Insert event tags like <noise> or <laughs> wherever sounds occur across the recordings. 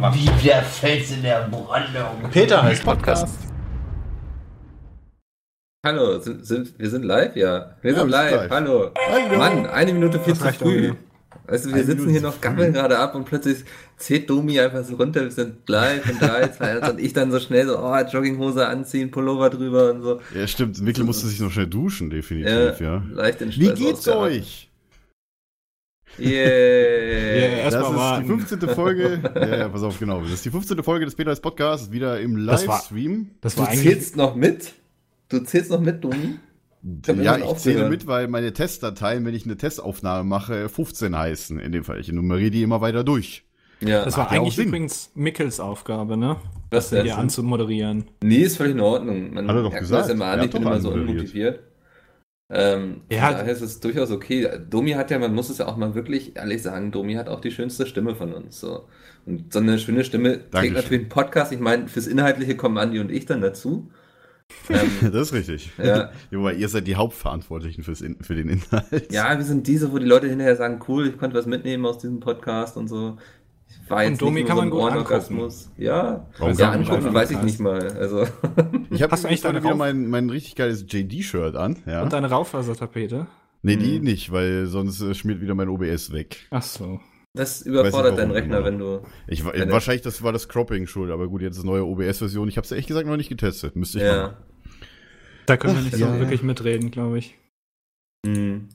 Wie der Fels in der Brandung. Peter heißt Podcast. Hallo, sind, sind, wir sind live? Ja, wir Ja, sind live. live. Hallo. Hallo. Mann, eine Minute viel Das zu früh. Weißt du, wir Eine sitzen Minute hier noch, gammeln gerade ab und plötzlich zählt Domi einfach so runter, wir sind live und 3, 2, 1 und ich dann so schnell so, oh, Jogginghose anziehen, Pullover drüber und so. Ja, stimmt. Mikkel musste sich noch schnell duschen, definitiv, Ja, ja. leicht den Wie geht's euch? Yeah. Yeah. Das Erstmal ist die warten. 15. Folge. <laughs> ja, ja, pass auf, genau. Das ist die 15. Folge des Peters Podcasts, wieder im Das war- Livestream. Das Du war eigentlich. zählst noch mit? Du zählst noch mit, Domi? Ja, ich zähle mit, weil meine Testdateien, wenn ich eine Testaufnahme mache, 15 heißen. In dem Fall. Ich nummeriere die immer weiter durch. Ja. Das war eigentlich übrigens Mickels Aufgabe, ne? Was Hier denn? anzumoderieren. Nee, ist völlig in Ordnung. Man Hat er doch gesagt. Das immer an, ich bin immer so unmotiviert. Ähm, Ja. Daher ist es durchaus okay. Domi hat ja, man muss es ja auch mal wirklich ehrlich sagen, Domi hat auch die schönste Stimme von uns. So. Und so eine schöne Stimme trägt Dankeschön. natürlich ein Podcast. Ich meine, fürs Inhaltliche kommen Andi und ich dann dazu. <laughs> Ähm, Das ist richtig. Ja. <laughs> Wobei ihr seid die Hauptverantwortlichen fürs In für den Inhalt. ja, wir sind diese, wo die Leute hinterher sagen, cool, ich konnte was mitnehmen aus diesem Podcast und so. War jetzt Und Domi kann man so ein gut Ohrenorgasmus. Ja, Warum ja man angucken weiß ich nicht mal. Also, <laughs> Ich habe eigentlich deine wieder mein, mein richtig geiles JD-Shirt an. Ja. Und deine Raufasertapete. Nee, die Hm. nicht, weil sonst äh, schmiert wieder mein OBS weg. Ach so. das überfordert deinen warum Rechner, immer. wenn du Ich, wahrscheinlich das war das Cropping schuld, aber gut, jetzt ist eine neue OBS-Version. Ich habe es ehrlich gesagt noch nicht getestet. Müsste ich ja. machen. Da können wir nicht so Ja. wirklich mitreden, glaube ich. Hm.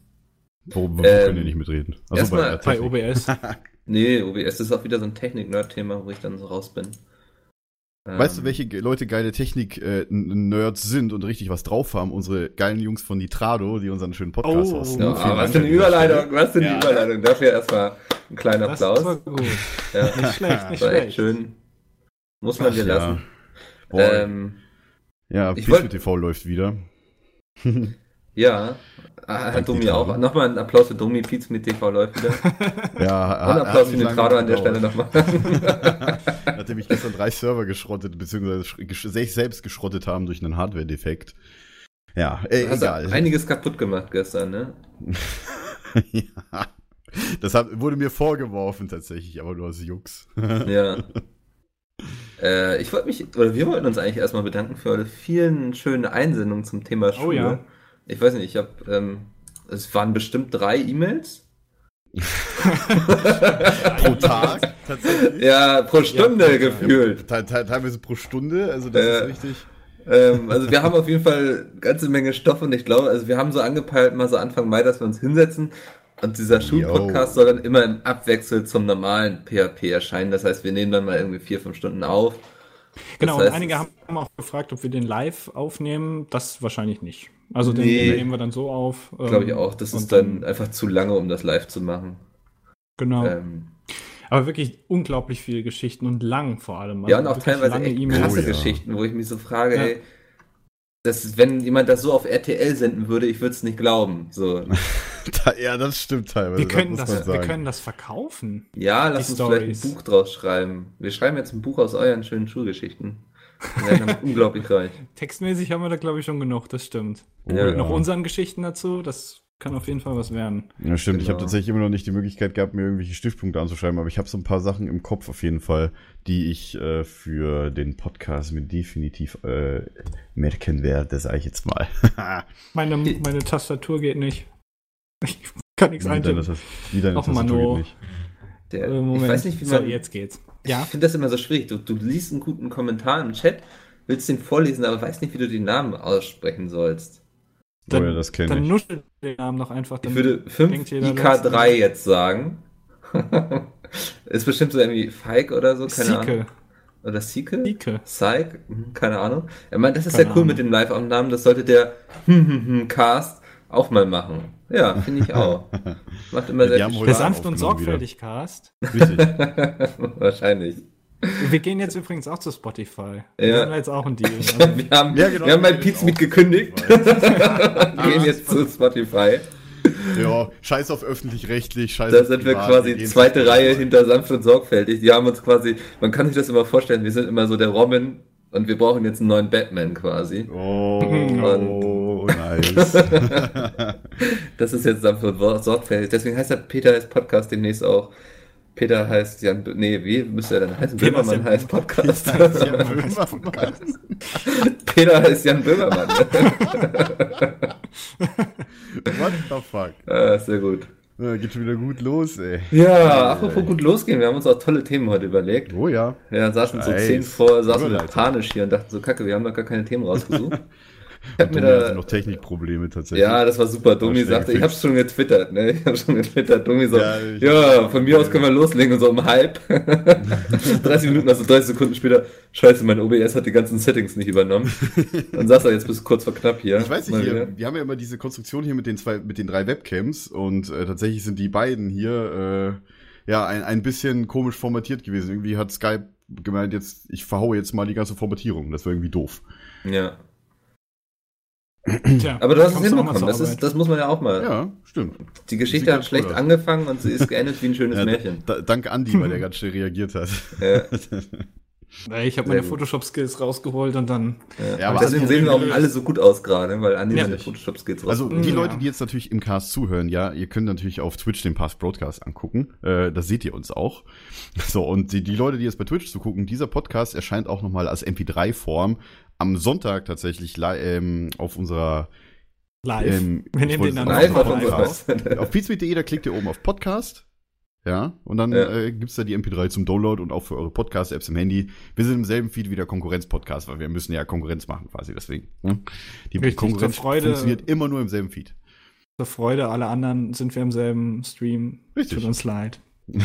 Wo, wo Ähm, können ihr nicht mitreden? Der Bei Technik. OBS. <laughs> Nee, OBS ist auch wieder so ein Technik-Nerd-Thema, wo ich dann so raus bin. Weißt du, Ähm, welche Leute geile Technik-Nerds sind und richtig was drauf haben? Unsere geilen Jungs von Nitrado, die unseren schönen Podcast Oh. hosten. Ja, Vielen was für eine Überleitung, was für eine Ja. Überleitung. Dafür erstmal einen kleinen Das war Applaus. gut. Ja, Nicht schlecht, nicht war echt schlecht. schön. Muss man Ach dir ja. lassen. Boah, Ähm, ja, Peace wollt- TV läuft wieder. <laughs> ja, ah, Dank Domi auch. Nochmal ein Applaus für Domi, Pizza mit TV läuft wieder. <laughs> ja, Und hat- Applaus hat für nicht Nitrado an der Stelle nochmal. <laughs> Nachdem ich gestern drei Server geschrottet, beziehungsweise sich selbst geschrottet haben durch einen Hardware-Defekt. Ja, äh, Du hast egal. einiges kaputt gemacht gestern, ne? <laughs> ja. Das hat, wurde mir vorgeworfen tatsächlich, aber nur aus Jux. Ja. äh, ich wollte mich, oder wir wollten uns eigentlich erstmal bedanken für eure vielen schönen Einsendungen zum Thema Schule. Oh ja. Ich weiß nicht, ich habe, ähm, es waren bestimmt drei E-Mails. <laughs> Pro Tag tatsächlich. Ja, pro Stunde Ja, gefühlt. Te teilweise pro Stunde, also das Äh, ist richtig. Ähm, also wir haben auf jeden Fall eine ganze Menge Stoff und ich glaube, also wir haben so angepeilt, mal so Anfang Mai, dass wir uns hinsetzen und dieser Schulpodcast soll dann immer im Abwechsel zum normalen PHP erscheinen. Das heißt, wir nehmen dann mal irgendwie vier, fünf Stunden auf. Genau, Das heißt, und einige haben auch gefragt, ob wir den live aufnehmen. Das wahrscheinlich nicht. Also den Nee. nehmen wir dann so auf. Glaube ich ähm, auch. Das ist dann einfach zu lange, um das live zu machen. Genau. Ähm, Aber wirklich unglaublich viele Geschichten und lang vor allem. ja, Also und auch teilweise lange echt E-Mails. krasse Oh, ja. Geschichten, wo ich mich so frage, Ja. ey, das ist, wenn jemand das so auf RTL senden würde, ich würde es nicht glauben. So, <laughs> ja, das stimmt teilweise. Wir können, das, man wir können das verkaufen. ja, lass uns vielleicht Stories. ein Buch draus schreiben. Wir schreiben jetzt ein Buch aus euren schönen Schulgeschichten. Wir werden damit unglaublich reich. Textmäßig haben wir da, glaube ich, schon genug, das stimmt. Oh, Ja. Noch unseren Geschichten dazu, das kann auf jeden Fall was werden. Ja, stimmt. Ich habe Genau. tatsächlich immer noch nicht die Möglichkeit gehabt, mir irgendwelche Stiftpunkte anzuschreiben, aber ich habe so ein paar Sachen im Kopf auf jeden Fall, die ich äh, für den Podcast mir definitiv äh, merken werde, sage ich jetzt mal. <laughs> Meine, meine Tastatur geht nicht. <laughs> Ich kann nichts wie deine, eintippen. Wie deine Tastatur Mano. geht nicht. Der, Äh, Moment. ich weiß nicht, wie so, man. jetzt geht's. Ich Ja, finde das immer so schwierig. Du, du liest einen guten Kommentar im Chat, willst den vorlesen, aber weißt nicht, wie du den Namen aussprechen sollst. oh ja, das kenne dann ich. nuschel den Namen noch einfach. Ich Dann würde 5 denkt jeder, IK3 jetzt sagen. <laughs> ist bestimmt so irgendwie Feig oder so, keine Ahnung. Sieke. Oder Sieke? Sieke. Psych? Hm, Keine Ahnung. Er meint, das ist Keine ja cool Ahnung. mit dem Live-Aufnahmen, das sollte der <laughs> Cast auch mal machen. Ja, finde ich auch. <laughs> Macht immer sehr viel Spaß. sanft und aufgenommen wieder. sorgfältig Cast. Richtig. <laughs> Wahrscheinlich. Wir gehen jetzt übrigens auch zu Spotify. Wir Ja. haben jetzt auch einen Deal. Also, <laughs> Wir haben, Ja, genau, wir haben wir bei Pizza mit gekündigt. Wir gehen jetzt zu Spotify. ja, scheiß auf öffentlich-rechtlich, scheiß Da auf sind wir quasi gehen zweite Reihe hinter sanft und sorgfältig. Die haben uns quasi, man kann sich das immer vorstellen, wir sind immer so der Robin und wir brauchen jetzt einen neuen Batman quasi. Oh, <laughs> Und- nice. <laughs> Das ist jetzt sanft und sorgfältig. Deswegen heißt der Peter ist Podcast demnächst auch Peter heißt Jan, Bö- nee, wie müsste er denn heißen? Peter Böhmermann ist heißt Podcast. Ja, Böhmermann. Peter heißt Jan Böhmermann. <laughs> What the fuck? ah, sehr gut. Ja, geht schon wieder gut los, ey. Ja, apropos gut losgehen, wir haben uns auch tolle Themen heute überlegt. Oh ja. Wir saßen so zehn vor, saßen panisch hier und dachten so, kacke, wir haben doch gar keine Themen rausgesucht. <laughs> Ich hab mir da, noch Technikprobleme tatsächlich. ja, das war super. Domi sagte, ich hab's schon getwittert, ne? Ich hab's schon getwittert. Domi so, Ja, ja, von mir aus können wir loslegen und so um halb. <laughs> 30 Minuten, also 30 Sekunden später, scheiße, mein OBS hat die ganzen Settings nicht übernommen. Dann saß er jetzt bis kurz vor knapp hier. Ich weiß nicht, hier, wir haben ja immer diese Konstruktion hier mit den zwei, mit den drei Webcams und äh, tatsächlich sind die beiden hier äh, ja ein, ein bisschen komisch formatiert gewesen. Irgendwie hat Skype gemeint, jetzt ich verhaue jetzt mal die ganze Formatierung. Das war irgendwie doof. Ja. Tja, Aber du hast es hinbekommen. Das, ist, das muss man ja auch mal. Ja, stimmt. Die Geschichte hat schlecht cool angefangen und sie ist geendet wie ein schönes Ja, Märchen. da, danke Andi, weil der <laughs> ganz schnell reagiert hat. Ja. <laughs> Ich habe meine. Photoshop-Skills rausgeholt und dann. Ja, aber deswegen sehen wir auch alle so gut aus gerade, weil Andi Ja. seine Photoshop-Skills Also die Ja. Leute, die jetzt natürlich im Cast zuhören, ja, ihr könnt natürlich auf Twitch den Past Broadcast angucken. Äh, das seht ihr uns auch. <laughs> So, und die, die Leute, die jetzt bei Twitch zugucken, dieser Podcast erscheint auch nochmal als MP3-Form am Sonntag tatsächlich li- ähm, auf unserer Live. Ähm, Wir nehmen den dann Live auf <laughs> auf. auf pizmeet.de, da klickt ihr oben auf Podcast. Ja, und dann Ja. äh, gibt's da die MP3 zum Download und auch für eure Podcast-Apps im Handy. Wir sind im selben Feed wie der Konkurrenz-Podcast, weil wir müssen ja Konkurrenz machen quasi deswegen. Ne? Die Richtig, Konkurrenz Freude- funktioniert immer nur im selben Feed. Zur Freude aller anderen sind wir im selben Stream. Richtig. Tut uns leid. <laughs> <laughs>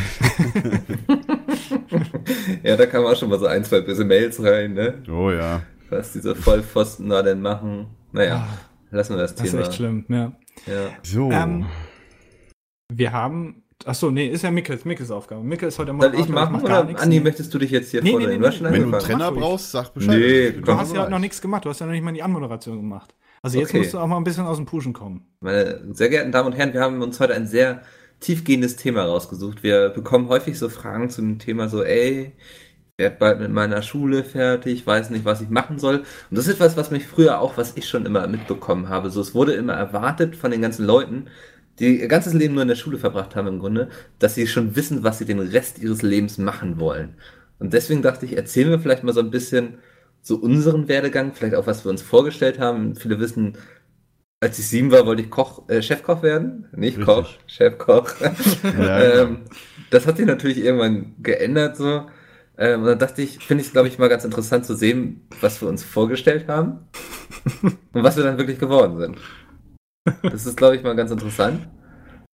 Ja, da kamen auch schon mal so ein, zwei böse Mails rein, ne? Oh ja. Was diese Vollpfosten da denn machen. Naja, Ah, lassen wir das, das ist Thema. echt schlimm, ja. Ja. So. Ähm, Wir haben. Achso, nee, ist ja Mickels, Mickels Aufgabe. Mikkel ist heute Soll Moderator, ich machen mach gar oder nichts. Andi, möchtest du dich jetzt hier Nee, vorstellen? nee, nee, nee. Wenn du einen ruhig. brauchst, sag Bescheid. Nee, Ich Du komm. hast ja noch nichts gemacht, du hast ja noch nicht mal die Anmoderation gemacht. Also jetzt Okay. musst du auch mal ein bisschen aus dem Pushen kommen. Meine sehr geehrten Damen und Herren, wir haben uns heute ein sehr tiefgehendes Thema rausgesucht. Wir bekommen häufig so Fragen zum Thema so, ey, ich werde bald mit meiner Schule fertig, weiß nicht, was ich machen soll. Und das ist etwas, was mich früher auch, was ich schon immer mitbekommen habe. So, es wurde immer erwartet von den ganzen Leuten, die ihr ganzes Leben nur in der Schule verbracht haben im Grunde, dass sie schon wissen, was sie den Rest ihres Lebens machen wollen. Und deswegen dachte ich, erzählen wir vielleicht mal so ein bisschen so unseren Werdegang, vielleicht auch, was wir uns vorgestellt haben. Viele wissen, als ich sieben war, wollte ich Koch, äh, Chefkoch werden. Nicht Richtig. Koch, Chefkoch. <laughs> Ja, ähm, das hat sich natürlich irgendwann geändert so. Ähm, und dann dachte ich, finde ich es, glaube ich, mal ganz interessant zu sehen, was wir uns vorgestellt haben <laughs> und was wir dann wirklich geworden sind. Das ist, glaube ich, mal ganz interessant.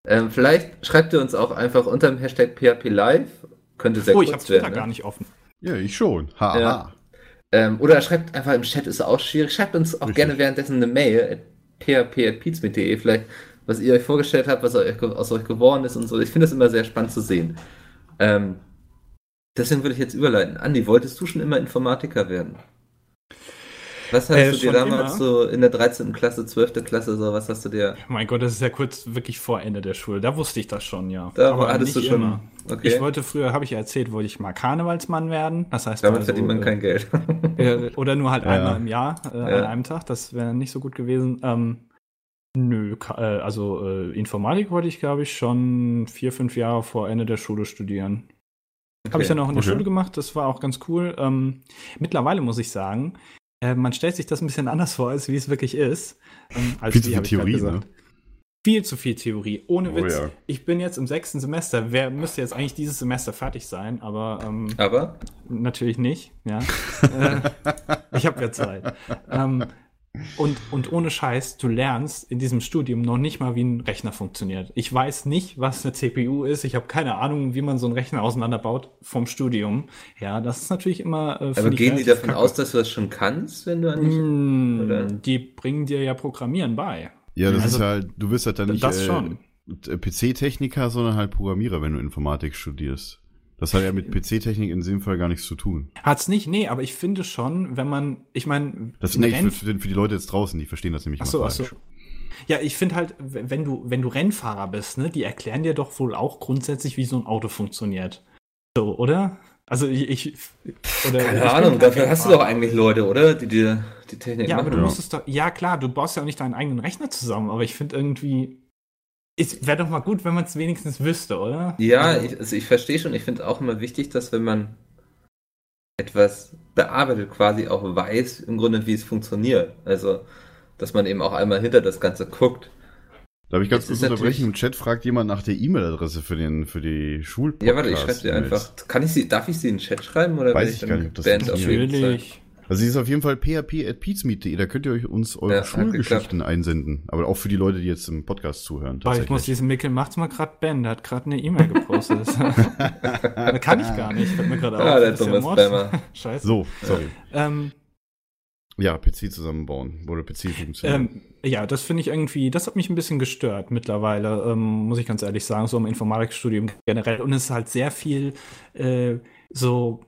Ähm, vielleicht schreibt ihr uns auch einfach unter dem Hashtag PHP Live. Könnte sehr oh, ich habe kurz Twitter werden. gar Ne? nicht offen. Ja, ich schon. Ha, Ja. ha. Ähm, oder schreibt einfach im Chat, ist auch schwierig. Schreibt uns auch Richtig. gerne währenddessen eine Mail, php.pizmeet.de, vielleicht, was ihr euch vorgestellt habt, was euch, aus euch geworden ist und so. Ich finde das immer sehr spannend zu sehen. Ähm, deswegen würde ich jetzt überleiten. Andi, wolltest du schon immer Informatiker werden? Was hast Äh, du dir damals immer. so in der 13. Klasse, 12. Klasse, so, was hast du dir? Mein Gott, das ist ja kurz wirklich vor Ende der Schule. Da wusste ich das schon, ja. Da hattest du schon. immer. Okay. Ich wollte früher, habe ich ja erzählt, wollte ich mal Karnevalsmann werden. Das heißt, Damit mal verdient man äh, kein Geld. <laughs> Äh, oder nur halt Ja. einmal im Jahr, äh, an Ja. einem Tag. Das wäre nicht so gut gewesen. Ähm, nö, äh, also äh, Informatik wollte ich, glaube ich, schon vier, fünf Jahre vor Ende der Schule studieren. Habe ich dann auch in der Okay. Schule gemacht. Das war auch ganz cool. Ähm, mittlerweile muss ich sagen, äh, man stellt sich das ein bisschen anders vor, als wie es wirklich ist. Ähm, als Viel zu viel Theorie, ne? Viel zu viel Theorie. Ohne Oh Witz. ja. Ich bin jetzt im sechsten Semester. Wer müsste jetzt eigentlich dieses Semester fertig sein? Aber ähm, Aber Natürlich nicht, ja. <laughs> äh, ich habe ja Zeit. Ähm, und, und ohne Scheiß, du lernst in diesem Studium noch nicht mal, wie ein Rechner funktioniert. Ich weiß nicht, was eine CPU ist. Ich habe keine Ahnung, wie man so einen Rechner auseinanderbaut vom Studium. Ja, das ist natürlich immer. Äh, aber gehen die davon kacke. aus, dass du das schon kannst, wenn du an die Mm, oder? Die bringen dir ja Programmieren bei. Ja, das Also, ist halt, du wirst halt dann nicht das äh, schon. PC-Techniker, sondern halt Programmierer, wenn du Informatik studierst. Das hat ja mit PC-Technik in dem Fall gar nichts zu tun. Hat's nicht, nee, aber ich finde schon, wenn man, ich meine, Das nee, für, für, für die Leute jetzt draußen, die verstehen das nämlich Ach so, ach so. Ja, ich finde halt, wenn du, wenn du Rennfahrer bist, ne, die erklären dir doch wohl auch grundsätzlich, wie so ein Auto funktioniert. So, oder? Also ich, ich oder ich Keine bin Ahnung, dafür hast du Rennfahrer. doch eigentlich Leute, oder? Die dir die Technik Ja, aber machen. du Ja. musst es doch, ja klar, du baust ja auch nicht deinen eigenen Rechner zusammen, aber ich finde irgendwie, Es wäre doch mal gut, wenn man es wenigstens wüsste, oder? Ja, Also, ich, also ich verstehe schon. Ich finde auch immer wichtig, dass wenn man etwas bearbeitet, quasi auch weiß im Grunde, wie es funktioniert. Also, dass man eben auch einmal hinter das Ganze guckt. Darf ich ganz Es kurz unterbrechen? Im Chat fragt jemand nach der E-Mail-Adresse für, den, für die Schulpodcast. Ja, warte, ich schreibe dir einfach. Kann ich sie, darf ich sie in den Chat schreiben oder Weiß ich dann gar nicht, ob das Fall? Natürlich. Also sie ist auf jeden Fall php.peatsmeet.de, da könnt ihr euch uns eure Ja, Schulgeschichten einsenden. Aber auch für die Leute, die jetzt im Podcast zuhören. Boah, ich muss diesen Mickel macht's mal gerade Ben, der hat gerade eine E-Mail gepostet. <laughs> da kann ich gar nicht, fällt mir gerade Ah, auf. der Das ist dumme Mord. Spammer. <laughs> Scheiße. So, sorry. Ähm, Ja, PC zusammenbauen. Oder PC funktioniert. ähm, ja, das finde ich irgendwie, das hat mich ein bisschen gestört mittlerweile, ähm, muss ich ganz ehrlich sagen, so im Informatikstudium generell. Und es ist halt sehr viel äh, so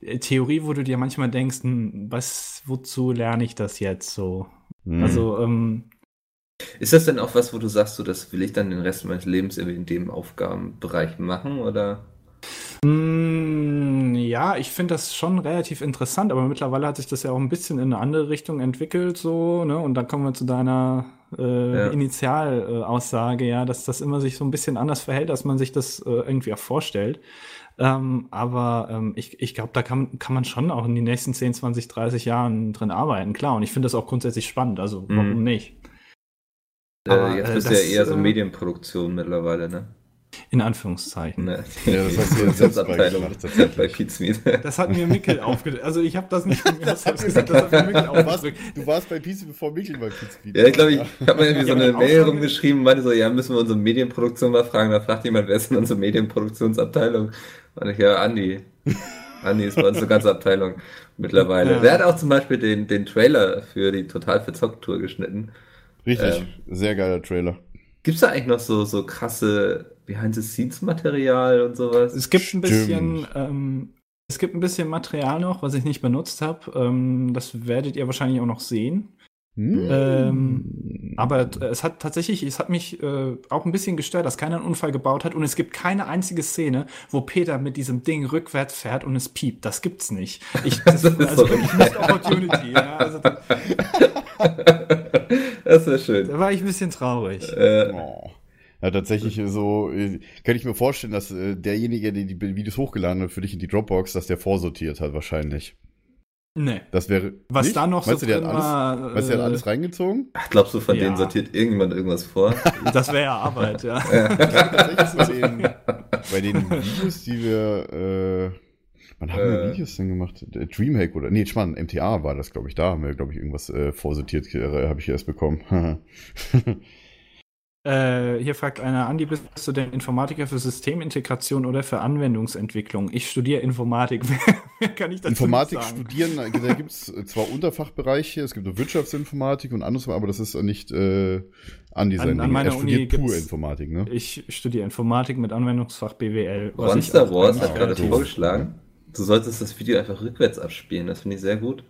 äh, Theorie, wo du dir manchmal denkst, hm, was, wozu lerne ich das jetzt so? Hm. Also, ähm, Ist das denn auch was, wo du sagst, so, das will ich dann den Rest meines Lebens in dem Aufgabenbereich machen? Oder? Mm, Ja, ich finde das schon relativ interessant, aber mittlerweile hat sich das ja auch ein bisschen in eine andere Richtung entwickelt, so, ne? Und dann kommen wir zu deiner äh, Ja. Initialaussage, Aussage, ja, dass das immer sich so ein bisschen anders verhält, als man sich das äh, irgendwie auch vorstellt. Ähm, aber ähm, ich, ich glaube, da kann, kann man schon auch in den nächsten 10, 20, 30 Jahren drin arbeiten, klar. Und ich finde das auch grundsätzlich spannend, also warum Mhm. nicht? Aber, äh, jetzt äh, bist du ja eher so äh, Medienproduktion mittlerweile, ne? In Anführungszeichen. ne? Ja, das hast du jetzt <laughs> selbst Abteilung bei Pizmeet. Das hat mir Mickel <laughs> aufgedrückt. Also ich habe das nicht von mir aus <laughs> selbst gesagt, das hat mir Mickel Du warst, aufgedrückt. du warst bei PC bevor Michel bei PC Ja, ich glaube, ich, ich habe mir irgendwie so eine Mail rumgeschrieben und meinte so, ja, müssen wir unsere Medienproduktion mal fragen. Da fragt jemand, wer ist denn unsere Medienproduktionsabteilung? Und ich, ja, Andi. <laughs> Andi ist bei uns eine ganze Abteilung mittlerweile. Ja. Der hat auch zum Beispiel den, den Trailer für die Total verzockt Tour geschnitten. Richtig, Ähm. sehr geiler Trailer. Gibt's da eigentlich noch so, so krasse Behind-the-Scenes-Material und sowas? Es gibt ein bisschen, Stimmt. ähm, es gibt ein bisschen Material noch, was ich nicht benutzt habe. Ähm, das werdet ihr wahrscheinlich auch noch sehen. Hm. Ähm, aber t- es hat tatsächlich, es hat mich äh, auch ein bisschen gestört, dass keiner einen Unfall gebaut hat und es gibt keine einzige Szene, wo Peter mit diesem Ding rückwärts fährt und es piept. Das gibt's nicht. Ich, <laughs> das, Das ist also so wirklich Missed Opportunity. Ja, also da, <laughs> das wäre schön. da war ich ein bisschen traurig. Äh, Oh. Ja, tatsächlich so, äh, kann ich mir vorstellen, dass äh, derjenige, der die Videos hochgeladen hat für dich in die Dropbox, dass der vorsortiert hat, wahrscheinlich. Nee. Das wäre. Was nicht? da noch Meinst so du, der drin hat alles, war, weißt du, der hat äh, alles reingezogen? ach, glaubst du, von Ja. denen sortiert irgendjemand irgendwas vor? <laughs> Das wäre ja Arbeit, ja. Bei den, bei den Videos, die wir, äh, wann haben wir Äh. Videos denn gemacht? Der Dreamhack oder, nee, Schmarrn, MTA war das, glaube ich, da haben wir, glaube ich, irgendwas äh, vorsortiert, äh, habe ich erst bekommen. <laughs> Äh, hier fragt einer, Andi, bist du denn Informatiker für Systemintegration oder für Anwendungsentwicklung? Ich studiere Informatik. <laughs> Mehr kann ich dazu Informatik sagen. studieren, da gibt es zwar Unterfachbereiche, es gibt Wirtschaftsinformatik und anderes, aber das ist nicht äh, Andi sein An- an meiner Er studiert Uni pur Informatik, ne? Ich studiere Informatik mit Anwendungsfach BWL. Monster Wars hat gerade vorgeschlagen, du solltest das Video einfach rückwärts abspielen. Das finde ich sehr gut.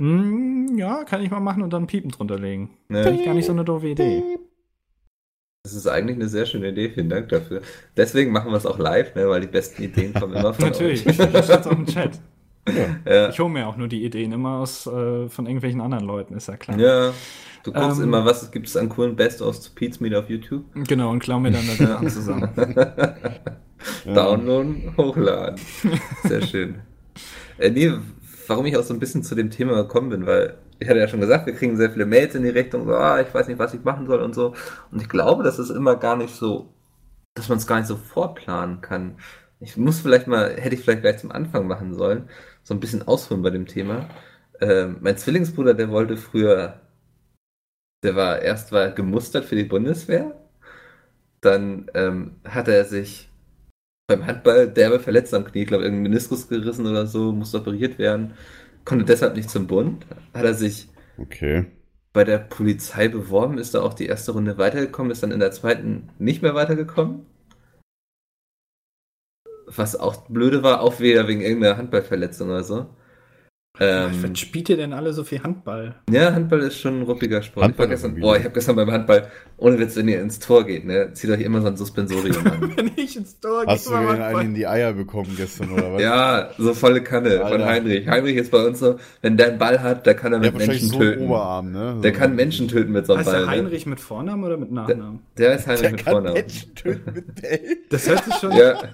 Hm, ja, kann ich mal machen und dann Piepen drunter legen. Ja. Finde ich gar nicht so eine doofe Idee. Das ist eigentlich eine sehr schöne Idee. Vielen Dank dafür. Deswegen machen wir es auch live, ne, weil die besten Ideen kommen immer von Natürlich, euch. das steht auch im Chat. Ja. Ich hole mir auch nur die Ideen immer aus äh, von irgendwelchen anderen Leuten, ist ja klar. ja. Du guckst Ähm. immer, was gibt es an coolen Best-ofs zu Pete's Meet auf YouTube? Genau, und klau mir dann das Sachen zusammen. <laughs> Downloaden, hochladen. Sehr schön. Äh, nee, warum ich auch so ein bisschen zu dem Thema gekommen bin, weil ich hatte ja schon gesagt, wir kriegen sehr viele Mails in die Richtung, so, ah, ich weiß nicht, was ich machen soll und so. Und ich glaube, das ist immer gar nicht so, dass man es gar nicht so vorplanen kann. Ich muss vielleicht mal, hätte ich vielleicht gleich zum Anfang machen sollen, so ein bisschen ausholen bei dem Thema. Ähm, mein Zwillingsbruder, der wollte früher, der war erst war gemustert für die Bundeswehr, dann ähm, hat er sich beim Handball derbe verletzt am Knie, ich glaube, irgendein Meniskus gerissen oder so, musste operiert werden, konnte deshalb nicht zum Bund, hat er sich Okay. bei der Polizei beworben, ist da auch die erste Runde weitergekommen, ist dann in der zweiten nicht mehr weitergekommen. Was auch blöde war, auch wieder wegen irgendeiner Handballverletzung oder so. Ähm, Was spielt ihr denn alle so viel Handball? ja, Handball ist schon ein ruppiger Sport. Handball ich war ist gestern, boah, ich habe gestern beim Handball, ohne Witz, wenn ihr ins Tor geht, ne, zieht euch immer so ein Suspensorium an. <laughs> Wenn ich ins Tor Hast du gehe, mal einen in die Eier bekommen gestern oder was? ja, so volle Kanne von Alter. Heinrich. Heinrich ist bei uns so, wenn der einen Ball hat, der kann er Der mit wahrscheinlich Menschen so einen töten. Oberarm, ne? Der kann Menschen töten mit so einem Heißt Ball. der ne? Heinrich mit Vornamen oder mit Nachnamen? Der ist Heinrich Der mit kann Vornamen. Menschen töten mit Bällen. Das hört sich schon. Ja. <laughs>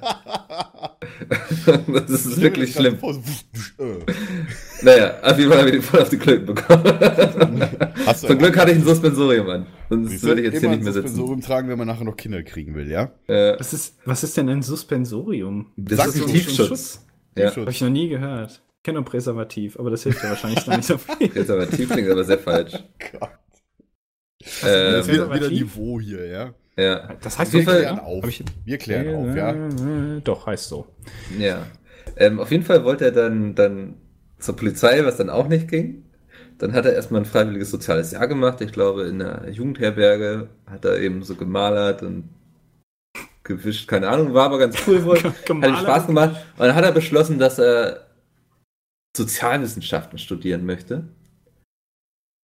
das ist wirklich schlimm. <laughs> Äh. Naja, auf jeden Fall habe ich den voll auf die Klöten bekommen. <laughs> Hast Zum Glück hatte ich ein Suspensorium an. Sonst würde ich jetzt hier nicht mehr ein sitzen. Suspensorium tragen, wenn man nachher noch Kinder kriegen will, ja? Äh, Was ist, was ist denn ein Suspensorium? das Sag ist ein Tiefschutz. Ja, Habe ich noch nie gehört. Ich kenne nur Präservativ, aber das hilft ja wahrscheinlich noch nicht so <laughs> viel. tief klingt aber sehr falsch. <laughs> Gott. Ähm, wieder, wieder Präservativ? Niveau hier, ja? ja, Das heißt Auf jeden doch- Fall- Klären auf. Ich- Wir klären auf, ja? Doch, heißt so. ja. Ähm, auf jeden Fall wollte er dann, dann zur Polizei, was dann auch nicht ging. Dann hat er erstmal ein freiwilliges soziales Jahr gemacht. Ich glaube, in einer Jugendherberge hat er eben so gemalert und gewischt, keine Ahnung, war aber ganz cool wohl. <laughs> Hat ihm. Spaß gemacht. Und dann hat er beschlossen, dass er Sozialwissenschaften studieren möchte.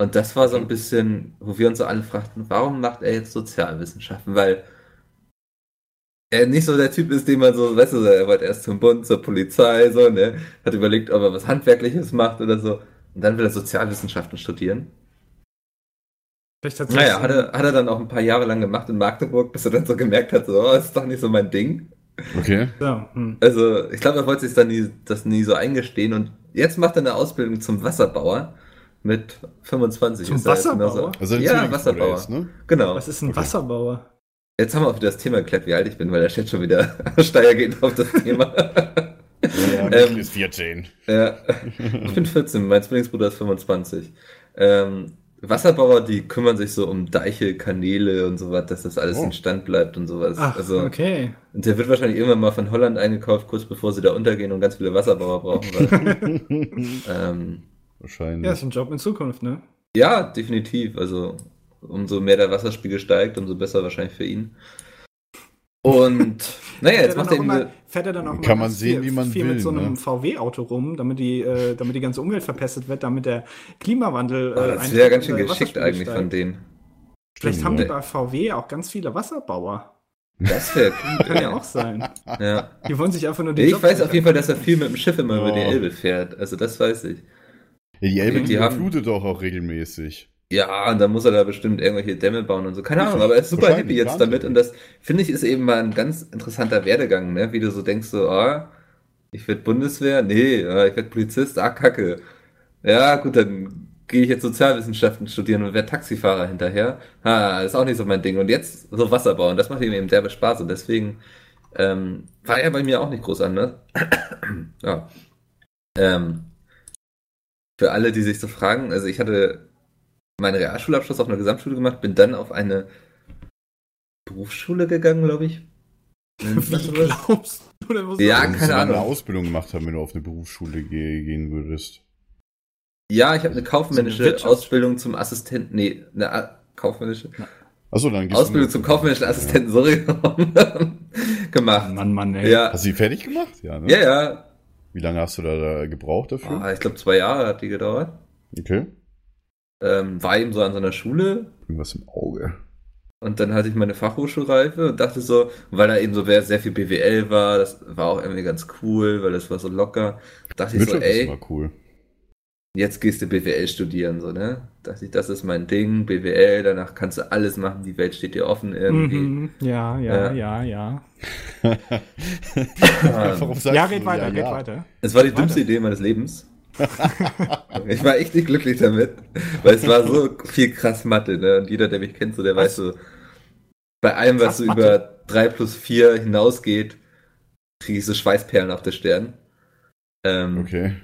Und das war so ein bisschen, wo wir uns so alle fragten, warum macht er jetzt Sozialwissenschaften? Weil er nicht so der Typ ist, den man so, weißt du, er wollte erst zum Bund, zur Polizei, so, ne? Hat überlegt, ob er was Handwerkliches macht oder so. Und dann will er Sozialwissenschaften studieren. Vielleicht hat Naja, hat er, hat er dann auch ein paar Jahre lang gemacht in Magdeburg, bis er dann so gemerkt hat, so, oh, das ist doch nicht so mein Ding. Okay. so, hm. Also, ich glaube, er wollte sich dann nie, das nie so eingestehen und jetzt macht er eine Ausbildung zum Wasserbauer mit 25. Zum ist er jetzt Wasserbauer? Also ein ja, Wasserbauer. ist, ne? Genau. Was ist ein Okay. Wasserbauer? Jetzt haben wir auch wieder das Thema geklärt, wie alt ich bin, weil der Chat schon wieder <laughs> steil geht auf das Thema. Ja, <laughs> Ähm, ist 14. ja, ich bin 14, mein Zwillingsbruder ist 25. Ähm, Wasserbauer, die kümmern sich so um Deiche, Kanäle und sowas, dass das alles Oh. in Stand bleibt und sowas. Ach, also, okay. Und der wird wahrscheinlich irgendwann mal von Holland eingekauft, kurz bevor sie da untergehen und ganz viele Wasserbauer brauchen. Weil, <laughs> ähm, Wahrscheinlich. Ja, ist ein Job in Zukunft, ne? ja, definitiv. Also umso mehr der Wasserspiegel steigt, umso besser wahrscheinlich für ihn. Und <laughs> naja, jetzt Fährt er macht dann er immer, fährt er dann auch Kann immer man ganz sehen, viel, wie man viel will, mit so einem ne? VW-Auto rum, damit die, äh, damit die ganze Umwelt verpestet wird, damit der Klimawandel. oh, äh, das wäre ganz und schön geschickt eigentlich steigt. von denen. Vielleicht Stimmt, haben die ja. bei VW auch ganz viele Wasserbauer. Das wäre gut. <laughs> Kann ja auch sein. Ja. Die wollen sich einfach nur die Ich Jobs weiß auf jeden Fall, dass er viel mit dem Schiff immer über die Oh. Elbe fährt. Also das weiß ich. Ja, die Elbe Die die flutet doch auch regelmäßig. Ja, und dann muss er da bestimmt irgendwelche Dämme bauen und so. Keine Ahnung, aber er ist super happy jetzt damit. Und das, finde ich, ist eben mal ein ganz interessanter Werdegang, ne? Wie du so denkst, so, ah, ich werde Bundeswehr? Nee, ah, ich werde Polizist? Ah, kacke. Ja, gut, dann gehe ich jetzt Sozialwissenschaften studieren und werde Taxifahrer hinterher. Ah, ist auch nicht so mein Ding. Und jetzt so Wasserbau. Und das macht ihm eben derbe Spaß. Und deswegen ähm, war er bei mir auch nicht groß anders. <clears throat> ja. Ähm, für alle, die sich so fragen, also ich hatte meinen Realschulabschluss auf einer Gesamtschule gemacht, bin dann auf eine Berufsschule gegangen, glaube ich. <laughs> Wie glaubst du denn, was Ja, Du keine mal eine Ahnung. Ausbildung gemacht haben, wenn du auf eine Berufsschule ge gehen würdest. Ja, ich habe eine kaufmännische Wirtschafts- Ausbildung zum Assistenten, nee, eine A kaufmännische Achso, dann gehst Ausbildung du. zum kaufmännischen Assistenten, sorry, <laughs> gemacht. Mann, Mann, ey. Ja, Hast du die fertig gemacht? Ja, ne? ja, ja. Wie lange hast du da, da gebraucht dafür? Ah, ich glaube, zwei Jahre hat die gedauert. Okay. Ähm, war eben so an so einer Schule Irgendwas im Auge. Und dann hatte ich meine Fachhochschulreife und dachte so, weil da eben so sehr sehr viel BWL war, das war auch irgendwie ganz cool, weil das war so locker. Dachte ich so, ey, immer cool. jetzt gehst du BWL studieren, so, ne? Dachte ich, das ist mein Ding, BWL, danach kannst du alles machen, die Welt steht dir offen irgendwie. Mhm. Ja, ja, ja, Ja. ja. <laughs> Sagst Ja, du geht weiter, ja, geht ja? weiter. Es war die Weiter. dümmste Idee meines Lebens. <laughs> ich war echt nicht glücklich damit, weil es war so viel krass Mathe, ne? Und jeder, der mich kennt, so, der Was? weiß so, bei allem, was Krass so Mathe? über 3 plus 4 hinausgeht, kriege ich so Schweißperlen auf der Stirn. Ähm, Okay.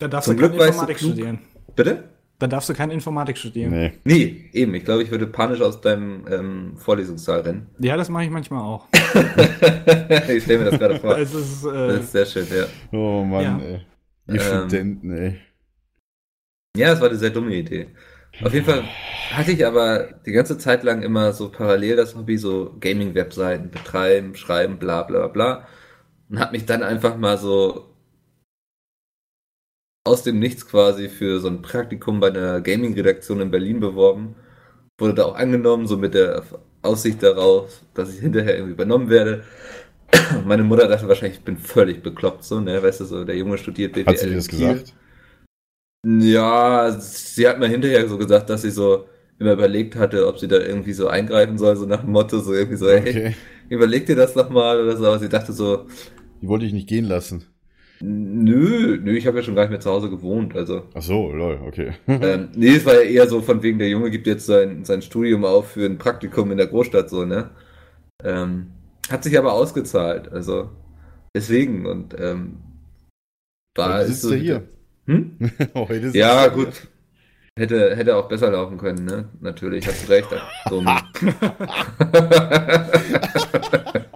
Da darfst Zum du keine Glück du Informatik klug. studieren. Bitte? Da darfst du keine Informatik studieren. Nee. Nee, eben. Ich glaube, ich würde panisch aus deinem ähm, Vorlesungssaal rennen. Ja, das mache ich manchmal auch. <laughs> ich stelle mir das gerade vor. <laughs> Es ist, Das äh, ist sehr schön, ja. Oh Mann, Ja. ey. Ihr Ähm, Studenten, ey. Ja, das war eine sehr dumme Idee. Auf jeden Fall hatte ich aber die ganze Zeit lang immer so parallel das Hobby, so Gaming-Webseiten betreiben, schreiben, bla bla bla. Und habe mich dann einfach mal so aus dem Nichts quasi für so ein Praktikum bei einer Gaming-Redaktion in Berlin beworben. Wurde da auch angenommen, so mit der Aussicht darauf, dass ich hinterher irgendwie übernommen werde. <coughs> Meine Mutter dachte wahrscheinlich, ich bin völlig bekloppt, so, ne, weißt du, so, der Junge studiert BWL. Hat sie dir das gesagt? Ja, sie hat mir hinterher so gesagt, dass sie so immer überlegt hatte, ob sie da irgendwie so eingreifen soll, so nach dem Motto, so irgendwie so, hey, Okay. überleg dir das nochmal oder so, aber sie dachte so, Die wollte ich nicht gehen lassen. nö, nö, ich habe ja schon gar nicht mehr zu Hause gewohnt, also. Ach so, lol, okay. <laughs> ähm, nee, es war ja eher so von wegen, der Junge gibt jetzt sein, sein Studium auf für ein Praktikum in der Großstadt, so, ne? Ähm, hat sich aber ausgezahlt, also deswegen und ähm, da Heute ist sitzt er hier. Hm? <laughs> Heute sitzt Ja, gut. Hätte, hätte auch besser laufen können, ne? Natürlich, hast du recht. <laughs> <laughs>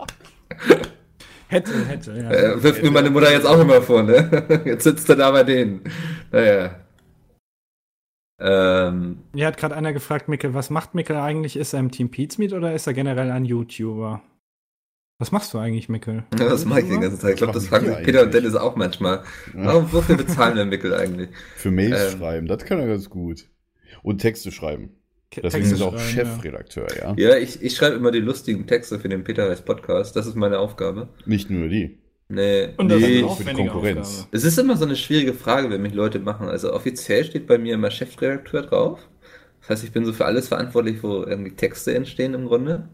Hätte, hätte, ja. äh, wirft mir meine Mutter jetzt auch immer vor, ne? Jetzt sitzt er da bei denen. Naja. Ähm, Mir hat gerade einer gefragt, Micke, was macht Micke eigentlich? Ist er im Team Pizmeet oder ist er generell ein YouTuber? Was machst du eigentlich, Mickel? was mache ich den ganzen Tag? Ich glaube, das machen fragen sich Peter und? Dennis auch manchmal. Ja. Warum, wofür bezahlen wir Mickel eigentlich? Für Mails Ähm. schreiben, das kann er ganz gut. Und Texte schreiben. Deswegen Texte ist er auch ja. Chefredakteur, ja. Ja, ich, ich schreibe immer die lustigen Texte für den Peter Reis Podcast. Das ist meine Aufgabe. Nicht nur die. Nee, Und das nee. ist auch für die Konkurrenz. Aufgabe. Es ist immer so eine schwierige Frage, wenn mich Leute machen. Also offiziell steht bei mir immer Chefredakteur drauf. Das heißt, ich bin so für alles verantwortlich, wo irgendwie Texte entstehen im Grunde.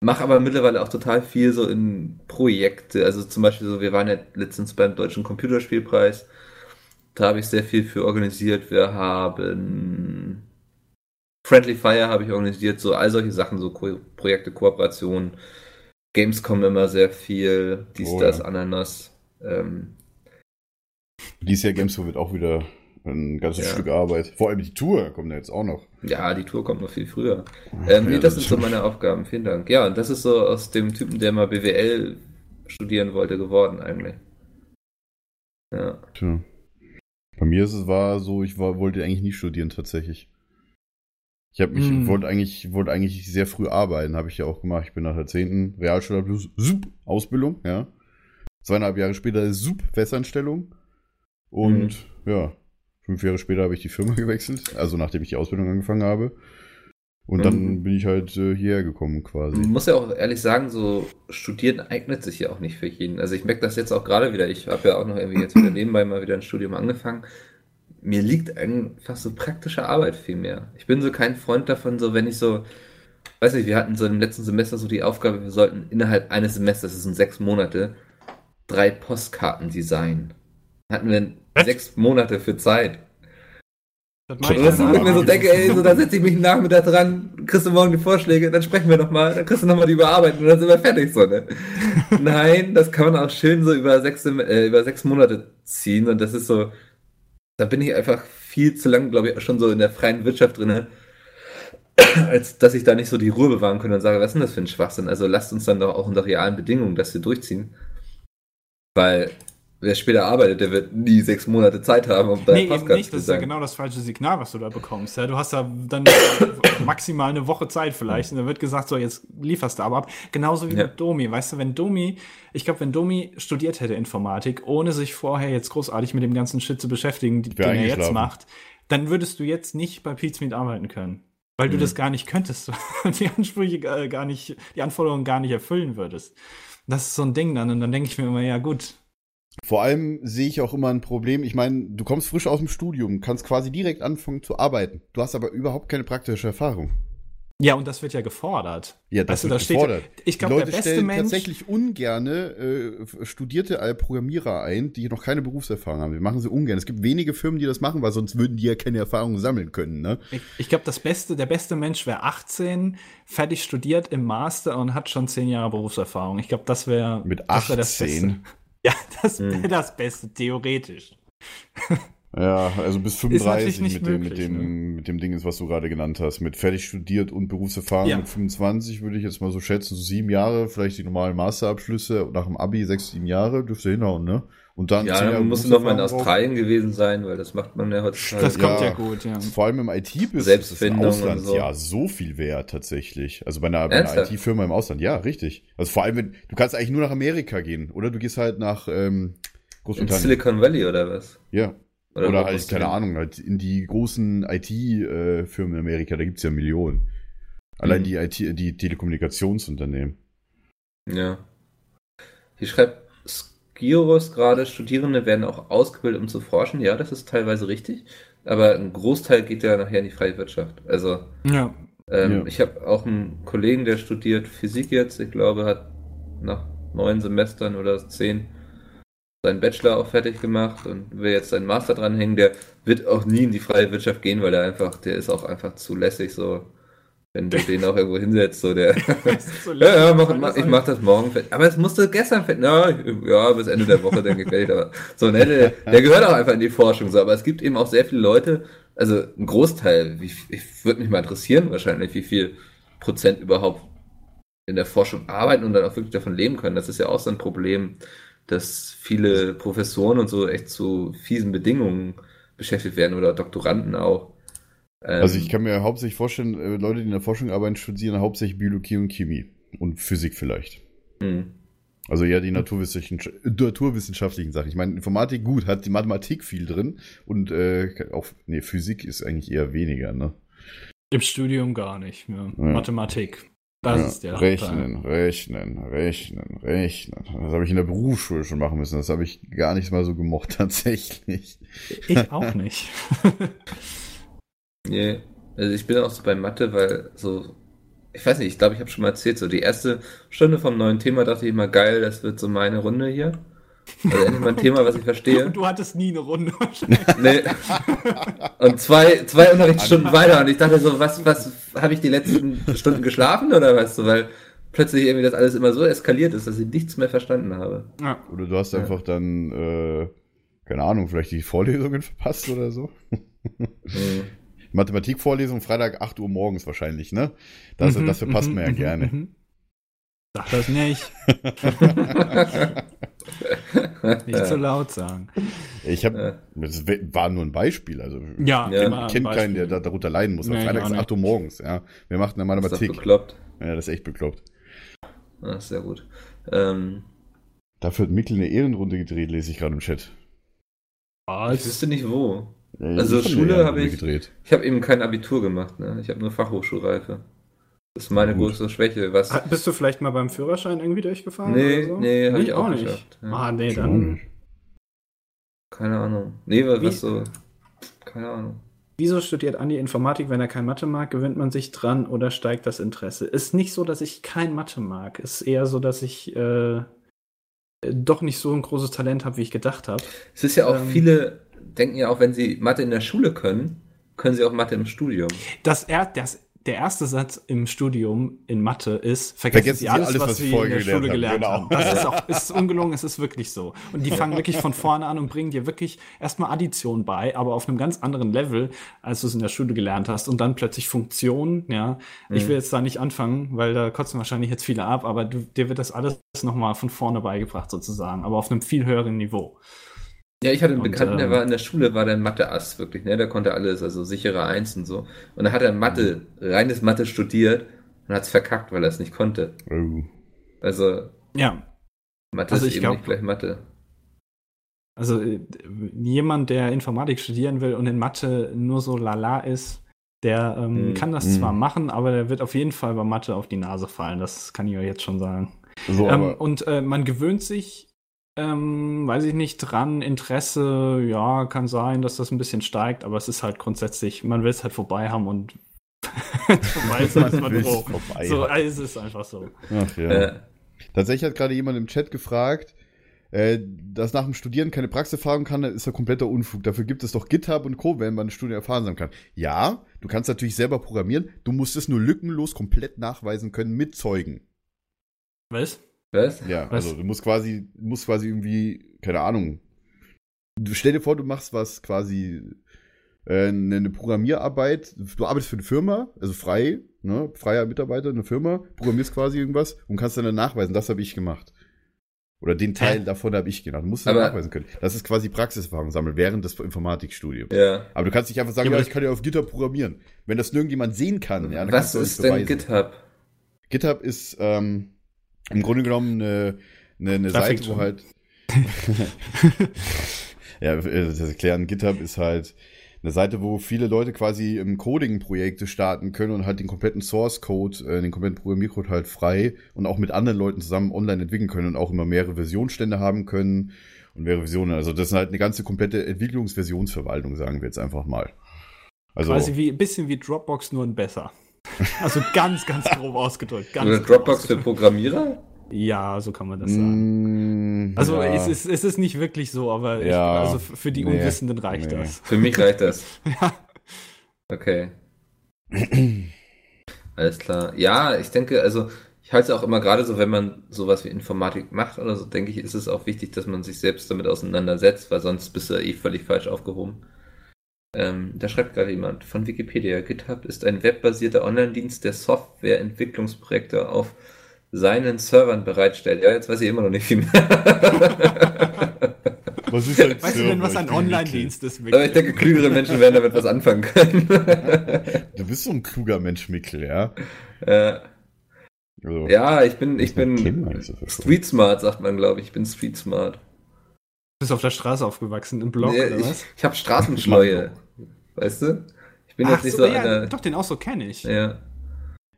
Mach aber mittlerweile auch total viel so in Projekte. Also zum Beispiel so, wir waren ja letztens beim Deutschen Computerspielpreis. Da habe ich sehr viel für organisiert. Wir haben Friendly Fire habe ich organisiert, so all solche Sachen, so Ko Projekte, Kooperationen. Gamescom immer sehr viel, dies, Oh, das, ja. Ananas. Ähm, Dieses Jahr Gamescom wird auch wieder ein ganzes Ja. Stück Arbeit. Vor allem die Tour kommt da jetzt auch noch. Ja, die Tour kommt noch viel früher. Ähm, nee, Ja, das sind so meine Aufgaben. Vielen Dank. Ja, und das ist so aus dem Typen, der mal BWL studieren wollte, geworden eigentlich. Ja. Tja. Bei mir ist es war so, ich war, wollte eigentlich nie studieren tatsächlich. Ich habe mich, Hm. wollte eigentlich, wollte eigentlich sehr früh arbeiten, habe ich ja auch gemacht. Ich bin nach der 10. Realschulabschluss, Sup, Ausbildung, ja. Zweieinhalb Jahre später Sup, Festanstellung. Und ja, fünf Jahre später habe ich die Firma <laughs> gewechselt, also nachdem ich die Ausbildung angefangen habe. Und dann Mhm. bin ich halt äh, hierher gekommen quasi. Man muss ja auch ehrlich sagen, so studieren eignet sich ja auch nicht für jeden. Also ich merke das jetzt auch gerade wieder. Ich habe ja auch noch irgendwie jetzt wieder nebenbei mal wieder ein Studium angefangen. Mir liegt einfach so praktische Arbeit viel mehr. Ich bin so kein Freund davon, so wenn ich so, weiß nicht, wir hatten so im letzten Semester so die Aufgabe, wir sollten innerhalb eines Semesters, das sind sechs Monate, drei Postkarten designen. Hatten wir Was? sechs Monate für Zeit. Das mach ich dann wo ich mir so denke, ey, so, da setze ich mich einen Nachmittag dran, kriegst du morgen die Vorschläge, dann sprechen wir nochmal, dann kriegst du nochmal die überarbeiten und dann sind wir fertig, so, ne? <laughs> Nein, das kann man auch schön so über sechs, äh, über sechs Monate ziehen und das ist so, da bin ich einfach viel zu lang, glaube ich, schon so in der freien Wirtschaft drinne, <clears throat> als dass ich da nicht so die Ruhe bewahren könnte und sage, was ist denn das für ein Schwachsinn? Also lasst uns dann doch auch unter realen Bedingungen das hier durchziehen. Weil wer später arbeitet, der wird nie sechs Monate Zeit haben, um da Nee, eben Postkarten nicht. zu Das ist ja genau das falsche Signal, was du da bekommst. Ja, du hast da dann <coughs> maximal eine Woche Zeit vielleicht. Und dann wird gesagt, so, jetzt lieferst du aber ab. Genauso wie Ja. mit Domi. Weißt du, wenn Domi, ich glaube, wenn Domi studiert hätte Informatik, ohne sich vorher jetzt großartig mit dem ganzen Shit zu beschäftigen, die- den er jetzt macht, dann würdest du jetzt nicht bei Pizmeet arbeiten können. Weil du Mhm. das gar nicht könntest. <laughs> Und die Ansprüche äh, gar nicht, die Anforderungen gar nicht erfüllen würdest. Das ist so ein Ding dann. Und dann denke ich mir immer, ja gut, Vor allem sehe ich auch immer ein Problem. Ich meine, du kommst frisch aus dem Studium, kannst quasi direkt anfangen zu arbeiten. Du hast aber überhaupt keine praktische Erfahrung. Ja, und das wird ja gefordert. Ja, das du, wird da steht- gefordert. ich glaub, Die der beste stellen Mensch- tatsächlich ungerne äh, studierte Programmierer ein, die noch keine Berufserfahrung haben. Wir machen sie ungern. Es gibt wenige Firmen, die das machen, weil sonst würden die ja keine Erfahrung sammeln können. Ne? Ich, ich glaube, das Beste, der beste Mensch wäre 18, fertig studiert im Master und hat schon 10 Jahre Berufserfahrung. Ich glaube, das wäre Mit das wär das 18? <laughs> Ja, das wäre Hm. das Beste, theoretisch. <laughs> Ja, also bis natürlich 35 nicht mit dem, möglich, mit, dem, ne? mit dem Ding ist, was du gerade genannt hast. Mit fertig studiert und Berufserfahrung Ja. mit 25 würde ich jetzt mal so schätzen, so sieben Jahre, vielleicht die normalen Masterabschlüsse nach dem Abi sechs, sieben Jahre dürfte hinhauen, ne? Und dann Ja, dann musst du noch mal in Australien gewesen sein, weil das macht man ja heutzutage. Das kommt ja, ja. gut, ja. Vor allem im IT-Business ist ein Selbstfindung und Auslandsjahr so. viel wert tatsächlich. Also bei einer, einer? IT-Firma im Ausland, ja, richtig. Also vor allem, wenn du kannst eigentlich nur nach Amerika gehen oder du gehst halt nach ähm, In Großbritannien. Silicon Valley oder was? Ja, Oder, was halt, keine? Ahnung, halt in die großen IT-Firmen in Amerika, da gibt's ja Millionen. Allein Mhm. die IT, die Telekommunikationsunternehmen. Ja. Hier schreibt Skiros gerade, Studierende werden auch ausgebildet, um zu forschen. Ja, das ist teilweise richtig. Aber ein Großteil geht ja nachher in die freie Wirtschaft. Also, Ja. ähm, Ja. ich habe auch einen Kollegen, der studiert Physik jetzt. Ich glaube, hat nach neun Semestern oder zehn seinen Bachelor auch fertig gemacht und will jetzt seinen Master dranhängen. Der wird auch nie in die freie Wirtschaft gehen, weil der einfach, der ist auch einfach zu lässig so. Wenn du den auch irgendwo hinsetzt, so der. <laughs> So Ja, ja, mach, mach, ich mach das morgen fertig. Aber es musste gestern fertig. Na, ja, bis Ende der Woche, denke ich, fertig. Aber so, ne, der, der gehört auch einfach in die Forschung. So, aber es gibt eben auch sehr viele Leute, also ein Großteil, wie, ich würde mich mal interessieren, wahrscheinlich, wie viel Prozent überhaupt in der Forschung arbeiten und dann auch wirklich davon leben können. Das ist ja auch so ein Problem, dass viele Professoren und so echt zu fiesen Bedingungen beschäftigt werden oder Doktoranden auch. Ähm, Also ich kann mir hauptsächlich vorstellen, äh, Leute, die in der Forschung arbeiten, studieren hauptsächlich Biologie und Chemie. Und Physik vielleicht. mh. Also ja, die naturwissenschaftlichen, naturwissenschaftlichen Sachen. Ich meine, Informatik, gut, hat die Mathematik viel drin. Und äh, auch, nee, Physik ist eigentlich eher weniger, ne? Im Studium gar nicht. Ja. Ja. Mathematik. Das Ja, ist der Rechnen, rechnen, rechnen, rechnen. Das habe ich in der Berufsschule schon machen müssen. Das habe ich gar nicht mal so gemocht, <laughs> tatsächlich. Ich auch nicht. <laughs> <laughs> Nee, also ich bin auch so bei Mathe, weil so, ich weiß nicht, ich glaube, ich habe schon mal erzählt, so die erste Stunde vom neuen Thema dachte ich immer, geil, das wird so meine Runde hier. Also endlich mal ein Thema, was ich verstehe. Und du hattest nie eine Runde <laughs> wahrscheinlich. Nee. Und zwei, zwei Unterrichtsstunden weiter und ich dachte so, was, was, habe ich die letzten Stunden geschlafen oder was? So, weil plötzlich irgendwie das alles immer so eskaliert ist, dass ich nichts mehr verstanden habe. Ja. Oder du hast einfach dann, äh, keine Ahnung, vielleicht die Vorlesungen verpasst oder so. Mhm. Mathematikvorlesung Freitag 8 Uhr morgens wahrscheinlich, ne? Das, Mhm, das verpasst mhm, man ja mhm, gerne. mhm. Sag das nicht. <laughs> Nicht zu laut sagen. Ich habe, das war nur ein Beispiel, also Ja, Ja. ich ein kenne keinen, der da, darunter leiden muss. Nee, Freitags gar nicht. 8 Uhr morgens, ja. Wir machten eine Das ist Mathematik. bekloppt. Ja, das ist echt bekloppt. Ah, sehr gut. Ähm, Dafür hat Mikkel eine Ehrenrunde gedreht, lese ich gerade im Chat. ich Was? wüsste nicht wo. Ja, Also Schule habe ich- gedreht. Ich habe eben kein Abitur gemacht, ne? Ich habe nur Fachhochschulreife. Das ist meine Gut. größte Schwäche. Was? Ah, Bist du vielleicht mal beim Führerschein irgendwie durchgefahren? Nee, oder so? nee, hab ich auch nicht. geschafft, ja. Ah, nee, dann. nicht. Keine Ahnung. Nee, was, Wie- so. Keine Ahnung. Wieso studiert Andi Informatik, wenn er kein Mathe mag? Gewöhnt man sich dran oder steigt das Interesse? Ist nicht so, dass ich kein Mathe mag. Ist eher so, dass ich äh, doch nicht so ein großes Talent habe, wie ich gedacht habe. Es ist ja auch, Ähm. viele denken ja auch, wenn sie Mathe in der Schule können, können sie auch Mathe im Studium. Das, er, das, der erste Satz im Studium in Mathe ist, vergessen, Vergessen Sie alles, was, Sie Sie in der Schule gelernt gelernt haben. haben. Genau. Das ist <laughs> auch ist ungelungen, es ist wirklich so. Und die fangen wirklich von vorne an und bringen dir wirklich erstmal Addition bei, aber auf einem ganz anderen Level, als du es in der Schule gelernt hast. Und dann plötzlich Funktionen, ja. Ich Mhm. will jetzt da nicht anfangen, weil da kotzen wahrscheinlich jetzt viele ab, aber du, dir wird das alles nochmal von vorne beigebracht sozusagen, aber auf einem viel höheren Niveau. Ja, ich hatte einen Und, Bekannten, der ähm, war in der Schule, war der Mathe-Ass, wirklich, ne? Der konnte alles, also sichere Eins und so. Und dann hat er Mathe, reines Mathe studiert und hat es verkackt, weil er es nicht konnte. Oh. Also, Ja, Mathe Also ist ich eben glaub- nicht gleich Mathe. Also äh, jemand, der Informatik studieren will und in Mathe nur so lala ist, der ähm, Mhm. kann das Mhm. zwar machen, aber der wird auf jeden Fall bei Mathe auf die Nase fallen. Das kann ich euch jetzt schon sagen. So, ähm, und äh, man gewöhnt sich, ähm, weiß ich nicht, dran, Interesse, ja, kann sein, dass das ein bisschen steigt, aber es ist halt grundsätzlich, man will es halt vorbei haben und <laughs> vorbei ist halt man froh. So, es ist einfach so. Ach ja. Äh, Tatsächlich hat gerade jemand im Chat gefragt, äh, dass nach dem Studieren keine Praxiserfahrung kann, ist ja kompletter Unfug. Dafür gibt es doch GitHub und Co., wenn man eine Studie erfahren sein kann. Ja, du kannst natürlich selber programmieren, du musst es nur lückenlos komplett nachweisen können mit Zeugen. Was? Was? Ja, Was? also du musst quasi, du musst quasi irgendwie, keine Ahnung. Du stell dir vor, du machst was quasi äh, eine eine Programmierarbeit, du arbeitest für eine Firma, also frei, ne, freier Mitarbeiter, eine Firma, programmierst quasi irgendwas und kannst dann nachweisen, das habe ich gemacht. Oder den Teil Hä? davon habe ich gemacht. Du musst dann Aber- nachweisen können. Das ist quasi Praxiserfahrung sammeln während des Informatikstudiums. Ja. Aber du kannst nicht einfach sagen, Ja, ja, ich kann ja auf GitHub programmieren. Wenn das nirgendjemand sehen kann, ja, dann was du ist denn beweisen. GitHub? GitHub ist ähm, im Grunde genommen eine, eine, eine Seite, wo halt. <laughs> Ja, äh, das erklären, GitHub ist halt eine Seite, wo viele Leute quasi im Coding-Projekte starten können und halt den kompletten Source-Code, äh, den kompletten Programmiercode halt frei und auch mit anderen Leuten zusammen online entwickeln können und auch immer mehrere Versionsstände haben können und mehrere Versionen. Also das ist halt eine ganze komplette Entwicklungsversionsverwaltung, sagen wir jetzt einfach mal. Also Quasi wie ein bisschen wie Dropbox, nur ein besser. Also ganz, ganz grob ausgedrückt. Ganz Eine Dropbox für. Programmierer? Ja, so kann man das sagen. mm, Also ja. es, ist, es ist nicht wirklich so, aber ich, Ja, also für die nee, Unwissenden reicht nee. das. Für mich reicht das. <laughs> Ja. Okay. Alles klar. Ja, ich denke, also ich halte es auch immer gerade so, wenn man sowas wie Informatik macht oder so, denke ich, ist es auch wichtig, dass man sich selbst damit auseinandersetzt, weil sonst bist du eh völlig falsch aufgehoben. Ähm, da schreibt gerade jemand von Wikipedia, GitHub ist ein webbasierter Online-Dienst, der Softwareentwicklungsprojekte auf seinen Servern bereitstellt. Ja, jetzt weiß ich immer noch nicht viel mehr. <laughs> Was ist ein Weißt du denn, was Server? ein Online-Dienst ist? Aber ich denke, klügere Menschen werden damit was anfangen können. Mikkel. <laughs> Du bist so ein kluger Mensch, Mikkel, ja. äh, Also, ja, ich bin, ich bin. Street smart, sagt man, glaube ich. Ich bin street smart. Du bist auf der Straße aufgewachsen, im Blog Nee, oder ich was? ich habe Straßenschleue. Weißt du? Ich bin Ach jetzt nicht so, so, ja, einer. doch, den auch so kenne ich. Ja,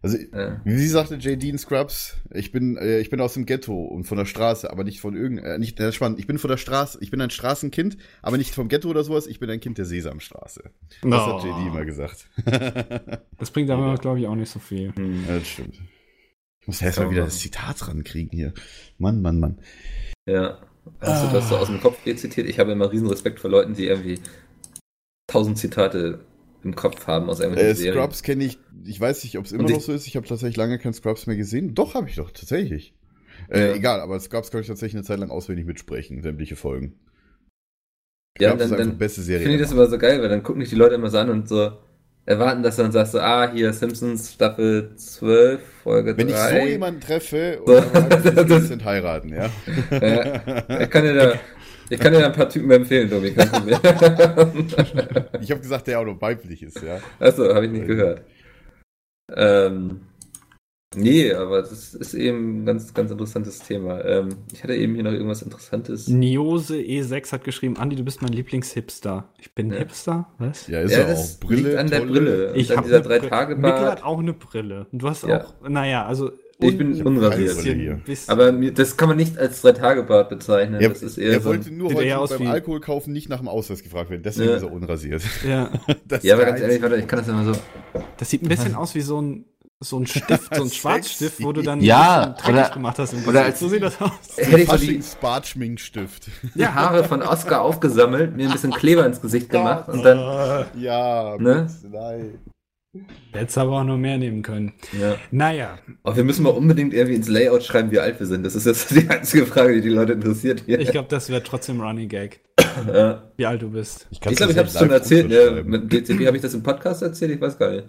Also, ja. wie sagte JD in Scrubs, ich bin, äh, ich bin aus dem Ghetto und von der Straße, aber nicht von irgend, äh, nicht, äh, spannend, ich bin von der Straße, ich bin ein Straßenkind, aber nicht vom Ghetto oder sowas, ich bin ein Kind der Sesamstraße. Das Oh. hat JD immer gesagt. <laughs> Das bringt aber, glaube ich, auch nicht so viel. Hm. Ja, das stimmt. Ich muss erst mal wieder das Zitat rankriegen hier. Mann, Mann, Mann. ja. Hast du das so aus dem Kopf rezitiert? Ich habe immer riesen Respekt vor Leuten, die irgendwie tausend Zitate im Kopf haben aus irgendwelchen Äh, Serien. Scrubs kenne ich, ich weiß nicht, ob es immer noch ich- so ist. Ich habe tatsächlich lange kein Scrubs mehr gesehen. Doch, habe ich doch, tatsächlich. Äh, Ja. Egal, aber Scrubs kann ich tatsächlich eine Zeit lang auswendig mitsprechen, sämtliche Folgen. Ja, Scrubs dann- ist einfach dann die beste Serie. Ich finde das ever. immer so geil, weil dann gucken dich die Leute immer so an und so erwarten, dass du dann sagst, so, ah, hier Simpsons Staffel 12, Folge Wenn ich 3. so jemanden treffe So. und dann sage, wir <laughs> sind heiraten, ja. Ja, ich kann dir da, ich kann dir da ein paar Typen empfehlen, Tobi. Ich habe gesagt, der auch noch weiblich ist, ja. Achso, habe ich nicht gehört. Ähm, nee, aber das ist eben ein ganz, ganz interessantes Thema. Ähm, ich hatte eben hier noch irgendwas Interessantes. Niose E6 hat geschrieben, Andi, du bist mein Lieblingshipster. Ich bin Ja. Hipster? Was? Ja, ist ja, er das auch. Brille, liegt an der tolle- Brille. Ich und an hab dieser drei Brille. Tage Mikkel hat auch eine Brille. Und du hast Ja. auch, naja, also. Ich bin unrasiert. Aber das kann man nicht als drei Tage Bart bezeichnen. Er, das ist eher er so. wollte nur heute beim wie- Alkohol kaufen nicht nach dem Ausweis gefragt werden. Deswegen Ja. ist er unrasiert. ja, <laughs> Das ja, aber ist ganz der ehrlich, warte, ich kann das immer so. das sieht ein bisschen aus wie so ein, so ein <laughs> Stift, so ein. Schwarzstift, wo du dann Ja, oder- gemacht hast. Im oder Gesicht. als- so sieht das aus. <laughs> Hätte ich so die Faschings-Bartschminkstift. Haare von Oscar aufgesammelt, mir ein bisschen Kleber ins Gesicht gemacht und dann. Ja, Ne? nein. Hättest aber auch noch mehr nehmen können. Ja. Naja, Aber wir müssen mal unbedingt irgendwie ins Layout schreiben, wie alt wir sind. Das ist jetzt <laughs> die einzige Frage, die die Leute interessiert hier. ich glaube, das wäre trotzdem Running Gag, Ja. wie alt du bist. Ich glaube, ich habe es schon erzählt. Ja, mit dem DCP habe ich das im Podcast erzählt, ich weiß gar nicht.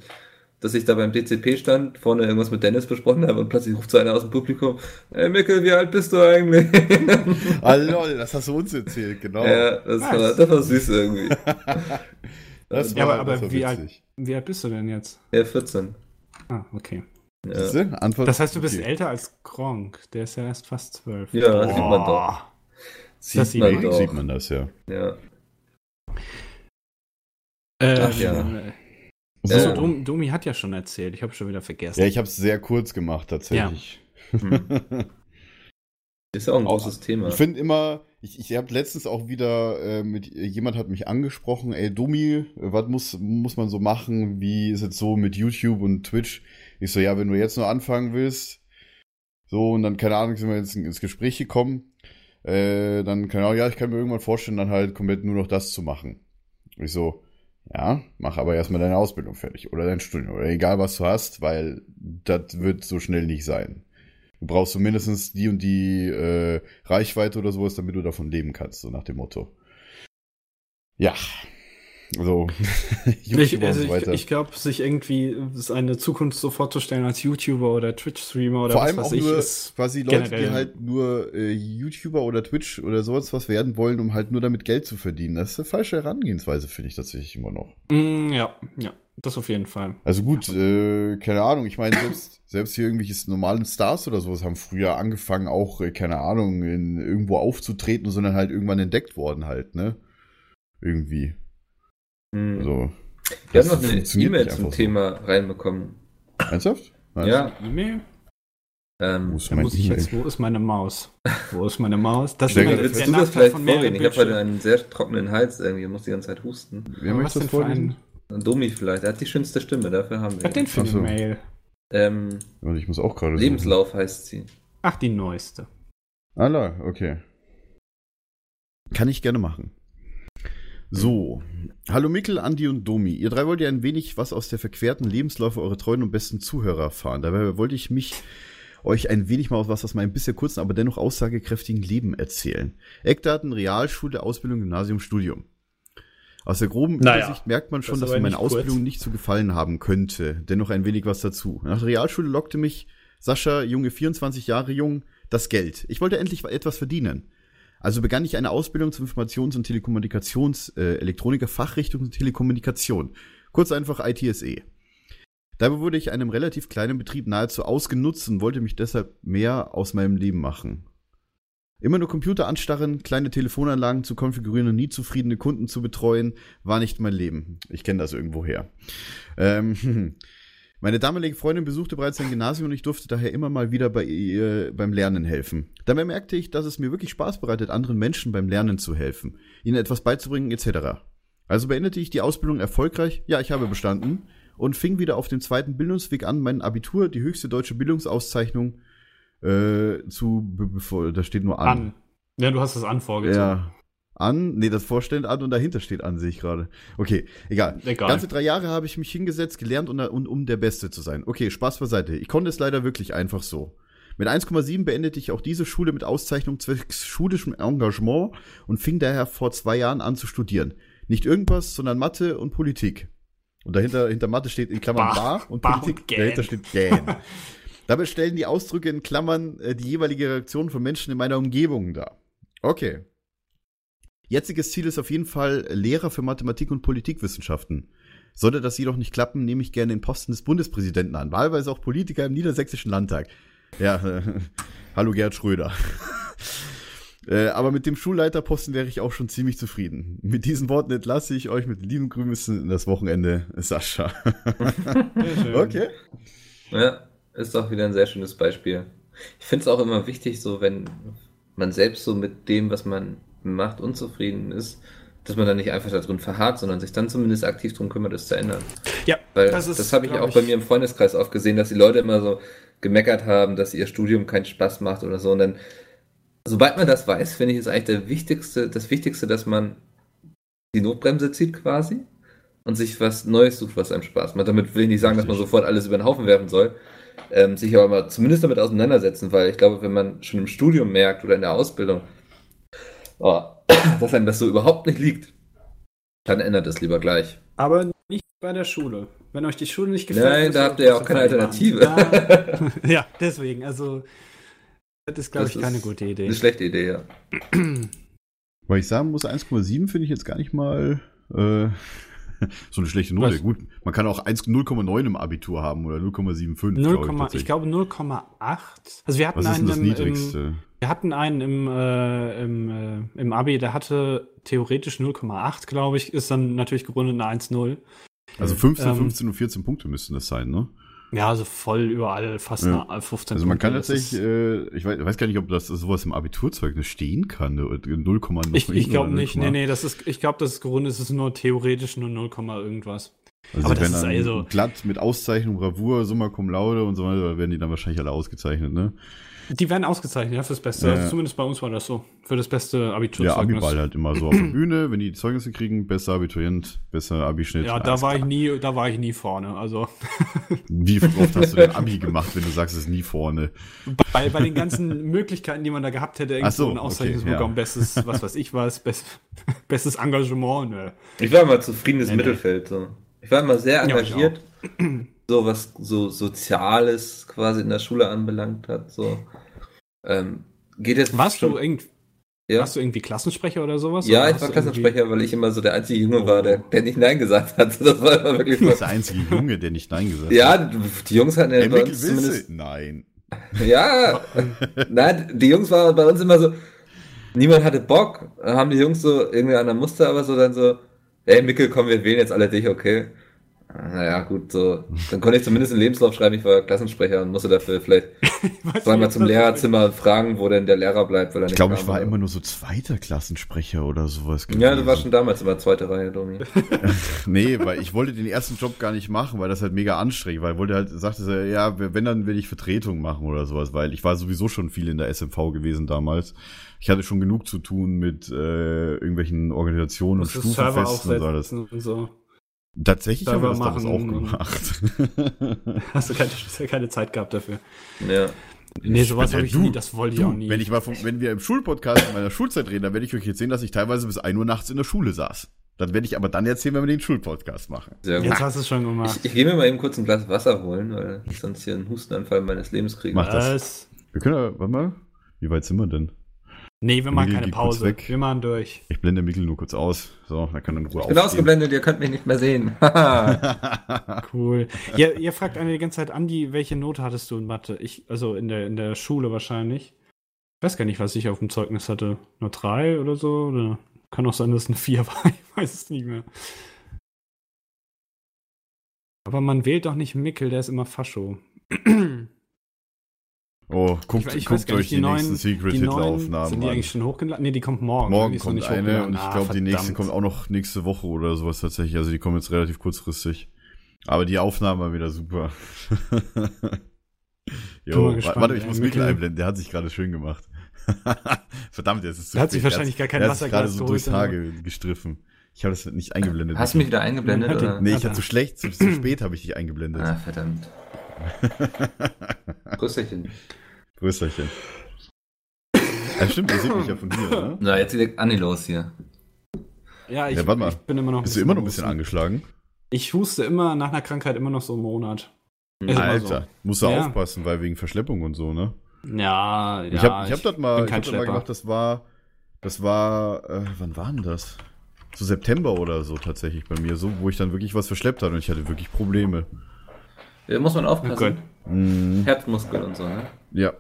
Dass ich da beim DCP stand, vorne irgendwas mit Dennis besprochen habe und plötzlich ruft so einer aus dem Publikum, ey Mikkel, wie alt bist du eigentlich? <laughs> Ah, lol, das hast du uns erzählt, genau. ja, das war, das war süß irgendwie. <laughs> das Ja, aber, aber das war wie, alt, witzig. wie alt bist du denn jetzt? Ja, 14. Ah, okay. Ja? Antwort Das heißt, du bist okay. älter als Gronk. Der ist ja erst fast zwölf. ja sieht man doch. Sieht, Das man, sieht man sieht doch. man das, ja. Ja. Äh, Ach ja. So. So, Dom, Domi hat ja schon erzählt. Ich habe schon wieder vergessen. Ja, ich habe es sehr kurz gemacht, tatsächlich. Hm. Ist ja auch ein großes Thema. Ich finde immer, ich, ich habe letztens auch wieder äh, mit jemand hat mich angesprochen, ey Domi, was muss muss man so machen? Wie ist es so mit YouTube und Twitch? Ich so, ja, wenn du jetzt nur anfangen willst, so und dann keine Ahnung, sind wir jetzt ins Gespräch gekommen, äh, dann keine Ahnung, ja, ich kann mir irgendwann vorstellen, dann halt komplett nur noch das zu machen. Ich so, ja, mach aber erstmal deine Ausbildung fertig oder dein Studium oder egal was du hast, weil das wird so schnell nicht sein. Du brauchst so mindestens die und die äh, Reichweite oder sowas, damit du davon leben kannst, so nach dem Motto. Ja. Also, <laughs> Ich, YouTuber also so ich, ich glaube, sich irgendwie eine Zukunft so vorzustellen als YouTuber oder Twitch-Streamer oder Vor was allem weiß auch ich, nur ist quasi Leute, generell- die halt nur äh, YouTuber oder Twitch oder sowas was werden wollen, um halt nur damit Geld zu verdienen. Das ist eine falsche Herangehensweise, finde ich tatsächlich immer noch. Mm, ja, ja, das auf jeden Fall. Also gut, äh, keine Ahnung, ich meine, selbst, selbst hier irgendwelche normalen Stars oder sowas haben früher angefangen, auch, äh, keine Ahnung, in, irgendwo aufzutreten, sondern halt irgendwann entdeckt worden halt, ne? Irgendwie. Hm. So. Wir Das haben noch eine E-Mail zum so. Thema reinbekommen. Ernsthaft? Was? Ja, E-Mail? ähm, muss ich E-Mail? jetzt, wo ist meine Maus? Wo ist meine Maus? Das ist willst der du das vielleicht vorreden? Ich habe heute einen sehr trockenen Hals irgendwie, muss die ganze Zeit husten. Wer möchte das vorlesen? ein, Domi vielleicht, er hat die schönste Stimme, dafür haben wir was denn ihn. für eine Mail? Ähm, Ich muss auch gerade. suchen. Lebenslauf heißt sie. Ach, die neueste. Allah, okay. Kann ich gerne machen. So. Hallo Mikkel, Andi und Domi. Ihr drei wollt ja ein wenig was aus der verquerten Lebensläufe eurer treuen und besten Zuhörer erfahren. Dabei wollte ich mich euch ein wenig mal was aus meinem bisher kurzen, aber dennoch aussagekräftigen Leben erzählen. Eckdaten, Realschule, Ausbildung, Gymnasium, Studium. Aus der groben Naja, Übersicht merkt man schon, das dass mir meine kurz. Ausbildung nicht zu gefallen haben könnte. Dennoch ein wenig was dazu. Nach der Realschule lockte mich Sascha, Junge, 24 Jahre jung, das Geld. Ich wollte endlich etwas verdienen. Also begann ich eine Ausbildung zum Informations- und Telekommunikations, äh, Fachrichtung Telekommunikation. Kurz einfach ITSE. Dabei wurde ich einem relativ kleinen Betrieb nahezu ausgenutzt und wollte mich deshalb mehr aus meinem Leben machen. Immer nur Computer anstarren, kleine Telefonanlagen zu konfigurieren und nie zufriedene Kunden zu betreuen, war nicht mein Leben. Ich kenne das irgendwoher. Ähm, <laughs> meine damalige Freundin besuchte bereits ein Gymnasium und ich durfte daher immer mal wieder bei ihr beim Lernen helfen. Dabei merkte ich, dass es mir wirklich Spaß bereitet, anderen Menschen beim Lernen zu helfen, ihnen etwas beizubringen etc. Also beendete ich die Ausbildung erfolgreich, ja, ich habe bestanden und fing wieder auf dem zweiten Bildungsweg an, mein Abitur, die höchste deutsche Bildungsauszeichnung äh, zu, be- bevor, da steht nur an. An. Ja, du hast das an vorgezogen. Ja. An, nee, das Vorstellen an und dahinter steht an, sehe ich gerade. Okay, egal. Egal. Ganze drei Jahre habe ich mich hingesetzt, gelernt, und, und, um der Beste zu sein. Okay, Spaß beiseite. Ich konnte es leider wirklich einfach so. Mit 1,7 beendete ich auch diese Schule mit Auszeichnung zwecks schulischem Engagement und fing daher vor zwei Jahren an zu studieren. Nicht irgendwas, sondern Mathe und Politik. Und dahinter, hinter Mathe steht in Klammern Bah, Bar und Bah Politik, und dahinter steht Gähn. <laughs> Dabei stellen die Ausdrücke in Klammern äh, die jeweilige Reaktion von Menschen in meiner Umgebung dar. Okay. Jetziges Ziel ist auf jeden Fall Lehrer für Mathematik und Politikwissenschaften. Sollte das jedoch nicht klappen, nehme ich gerne den Posten des Bundespräsidenten an. Wahlweise auch Politiker im Niedersächsischen Landtag. Ja, äh, <laughs> hallo Gerd Schröder. <laughs> äh, aber mit dem Schulleiterposten wäre ich auch schon ziemlich zufrieden. Mit diesen Worten entlasse ich euch mit lieben Grüßen in das Wochenende, Sascha. <laughs> Okay. Ja, ist doch wieder ein sehr schönes Beispiel. Ich finde es auch immer wichtig, so wenn man selbst so mit dem, was man macht, unzufrieden ist, dass man dann nicht einfach da drin verharrt, sondern sich dann zumindest aktiv darum kümmert, es zu ändern. Ja, Weil das, habe ich auch bei mir im Freundeskreis oft gesehen, dass die Leute immer so gemeckert haben, dass ihr Studium keinen Spaß macht oder so. Und dann, sobald man das weiß, finde ich, ist eigentlich der wichtigste, das Wichtigste, dass man die Notbremse zieht quasi und sich was Neues sucht, was einem Spaß macht. Damit will ich nicht sagen, dass man sofort alles über den Haufen werfen soll, ähm, sich aber mal zumindest damit auseinandersetzen, weil ich glaube, wenn man schon im Studium merkt oder in der Ausbildung, oh, dass einem das so überhaupt nicht liegt, dann ändert es lieber gleich. Aber nicht bei der Schule. Wenn euch die Schule nicht gefällt. Nein, da habt ihr ja auch keine Alternative. Ja, <laughs> ja, deswegen. Also, das ist, glaube ich, keine ist gute Idee. Eine schlechte Idee, ja. <clears throat> Weil ich sagen muss, 1,7 finde ich jetzt gar nicht mal äh, <laughs> so eine schlechte Note. Was? Gut, man kann auch 1 0,9 im Abitur haben oder 0,75. glaub 0, ich tatsächlich. glaube 0,8. Also wir hatten Was ist einen das im, im, Niedrigste? wir hatten einen im, äh, im, äh, im Abi, der hatte theoretisch 0,8, glaube ich, ist dann natürlich gerundet eine 1,0. Also 15, ähm, 15 und 14 Punkte müssten das sein, ne? Ja, also voll überall fast Ja. eine 15 Also man kann Punkte. Das tatsächlich, äh, ich weiß, weiß gar nicht, ob das sowas im Abiturzeugnis stehen kann, ne? 0,9. Ich, ich glaube nicht, 0,8. nee, nee, das ist, ich glaube, das ist gerundet, es ist nur theoretisch nur 0, irgendwas. Also aber das ist also- glatt mit Auszeichnung, Bravour, Summa Cum Laude und so weiter, werden die dann wahrscheinlich alle ausgezeichnet, ne? Die werden ausgezeichnet, ja, fürs Beste. Ja. Also zumindest bei uns war das so. Für das beste Ja, Abiturzeugnis. Abiball halt immer so auf der Bühne, wenn die die Zeugnisse kriegen, besser Abiturient, besser Abischnitt. Ja, da war ich nie, da war ich nie vorne. Also <laughs> Wie oft hast du denn Abi gemacht, wenn du sagst, es ist nie vorne? bei, bei den ganzen Möglichkeiten, die man da gehabt hätte, irgendwo Ach so, ein Auszeichnung okay, ja. bekommen, bestes, was weiß ich was, best, <laughs> bestes Engagement, ne. Ich war immer zufriedenes Nee. Mittelfeld. So. Ich war immer sehr Ja, engagiert, <clears throat> so was so Soziales quasi in der Schule anbelangt hat. So. Ähm, geht jetzt Warst schon, du, irgend, ja? warst du irgendwie Klassensprecher oder sowas? ja, Oder ich war irgendwie- Klassensprecher, weil ich immer so der einzige Junge war, Oh. der, der nicht Nein gesagt hat. <laughs> Das war immer wirklich Du der einzige Junge, der nicht Nein gesagt hat. Ja, die Jungs hatten ja bei uns zumindest. Nein. Ja, <laughs> nein, die Jungs waren bei uns immer so. niemand hatte Bock. Dann haben die Jungs so irgendwie an der Muster aber so dann so, ey Mickel, komm, wir wählen jetzt alle dich, okay? Naja, gut, so. Dann konnte ich zumindest einen Lebenslauf schreiben, ich war Klassensprecher und musste dafür vielleicht <laughs> zweimal zum Lehrerzimmer fragen, wo denn der Lehrer bleibt, weil er Ich nicht glaube, kam ich war oder- immer nur so zweiter Klassensprecher oder sowas. Ja, du gewesen. warst schon damals immer zweite Reihe, Domi. <laughs> Nee, weil ich wollte den ersten Job gar nicht machen, weil das halt mega anstrengend war. Ich wollte halt, sagte ja, wenn, dann will ich Vertretung machen oder sowas, weil ich war sowieso schon viel in der SMV gewesen damals. Ich hatte schon genug zu tun mit äh, irgendwelchen Organisationen und Stufenfesten und alles. und so. Tatsächlich haben wir das auch machen und- gemacht. <laughs> Hast du keine, keine Zeit gehabt dafür. Ja. Nee, sowas Ja, habe ich du, nie, das wollte ich auch nie. wenn ich mal vom, wenn wir im Schulpodcast in meiner Schulzeit reden, dann werde ich euch jetzt sehen, dass ich teilweise bis 1 Uhr nachts in der Schule saß. Das werde ich aber dann erzählen, wenn wir den Schulpodcast machen. Sehr gut. Jetzt hast du es schon gemacht. Ich, ich gehe mir mal eben kurz ein Glas Wasser holen, weil ich sonst hier einen Hustenanfall meines Lebens kriege. Mach das. Was? Wir können ja, warte mal, wie weit sind wir denn? Nee, wir machen keine Pause. weg. Wir machen durch. Ich blende Mikkel nur kurz aus. So, dann kann er in Ruhe Ich bin ausgeblendet, ihr könnt mich nicht mehr sehen. <laughs> <laughs> Cool. ihr, ihr fragt eine die ganze Zeit, Andi, welche Note hattest du in Mathe? Ich, also in der, in der Schule wahrscheinlich. Ich weiß gar nicht, was ich auf dem Zeugnis hatte. Nur drei oder so? Oder kann auch sein, dass es eine vier <laughs> war. Ich weiß es nicht mehr. Aber man wählt doch nicht Mickel, der ist immer Fascho. <clears throat> Oh, guckt, Ich- ich guckt euch nicht, die, die neuen- nächsten Secret Hitler-Aufnahmen sind die an. eigentlich schon hochgeladen? Nee, die kommt morgen. Morgen ist kommt nicht eine und ich Ah, glaube, die nächste kommt auch noch nächste Woche oder sowas tatsächlich. Also die kommen jetzt relativ kurzfristig. Aber die Aufnahmen waren wieder super. <laughs> Jo, gespannt, warte, ich ey. muss Mikkel Mikkel- einblenden. Der hat sich gerade schön gemacht. <laughs> Verdammt, jetzt ist es zu Der hat sich spät. wahrscheinlich gar kein der hat sich gerade so durchs Haar gestriffen. Ich habe das nicht eingeblendet. Hast du mich wieder eingeblendet? Oder? Nee, ich Hat hatte zu schlecht, zu, zu <clears throat> spät habe ich dich eingeblendet. Ah, verdammt. <laughs> Grüßerchen. Größerchen. Ja, stimmt, ihr seht mich ja von hier, ne? <laughs> Na, jetzt geht Anni los hier. Ja, ich, Ja, warte mal. ich bin immer noch. Bist du immer noch ein husten. bisschen angeschlagen? Ich huste immer nach einer Krankheit immer noch so einen Monat. Ist immer Alter, musst du Ja. aufpassen, weil wegen Verschleppung und so, ne? Ja, ja. ich habe ich hab das mal, bin ich kein hab das mal gemacht, das war, das war, äh, wann war denn das? So September oder so tatsächlich bei mir, so, wo ich dann wirklich was verschleppt hatte und ich hatte wirklich Probleme. Da muss man aufpassen. Gott. Mhm. Herzmuskel und so, ne? Ja.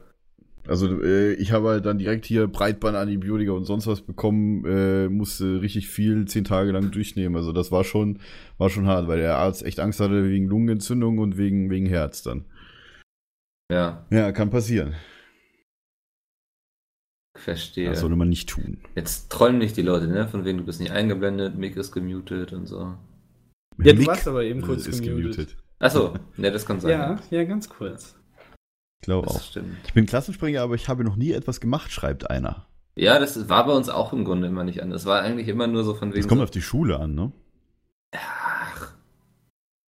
Also äh, ich habe halt dann direkt hier Breitbandantibiotika und sonst was bekommen, äh, musste richtig viel zehn Tage lang durchnehmen. Also das war schon, war schon hart, weil der Arzt echt Angst hatte wegen Lungenentzündung und wegen, wegen Herz dann. Ja, Ja, kann passieren. verstehe. Das sollte man nicht tun. Jetzt trollen nicht die Leute, ne? Von wegen du bist nicht eingeblendet, Mick ist gemutet und so. Ja, du Mick warst aber eben kurz ist gemutet. gemutet. Achso, ne, das kann sein. Ja, ja, ganz kurz. Ich glaube Das auch. stimmt. Ich bin Klassensprecher, aber ich habe noch nie etwas gemacht, schreibt einer. Ja, das war bei uns auch im Grunde immer nicht anders. Es war eigentlich immer nur so von wegen. Das kommt so, auf die Schule an, ne? ach,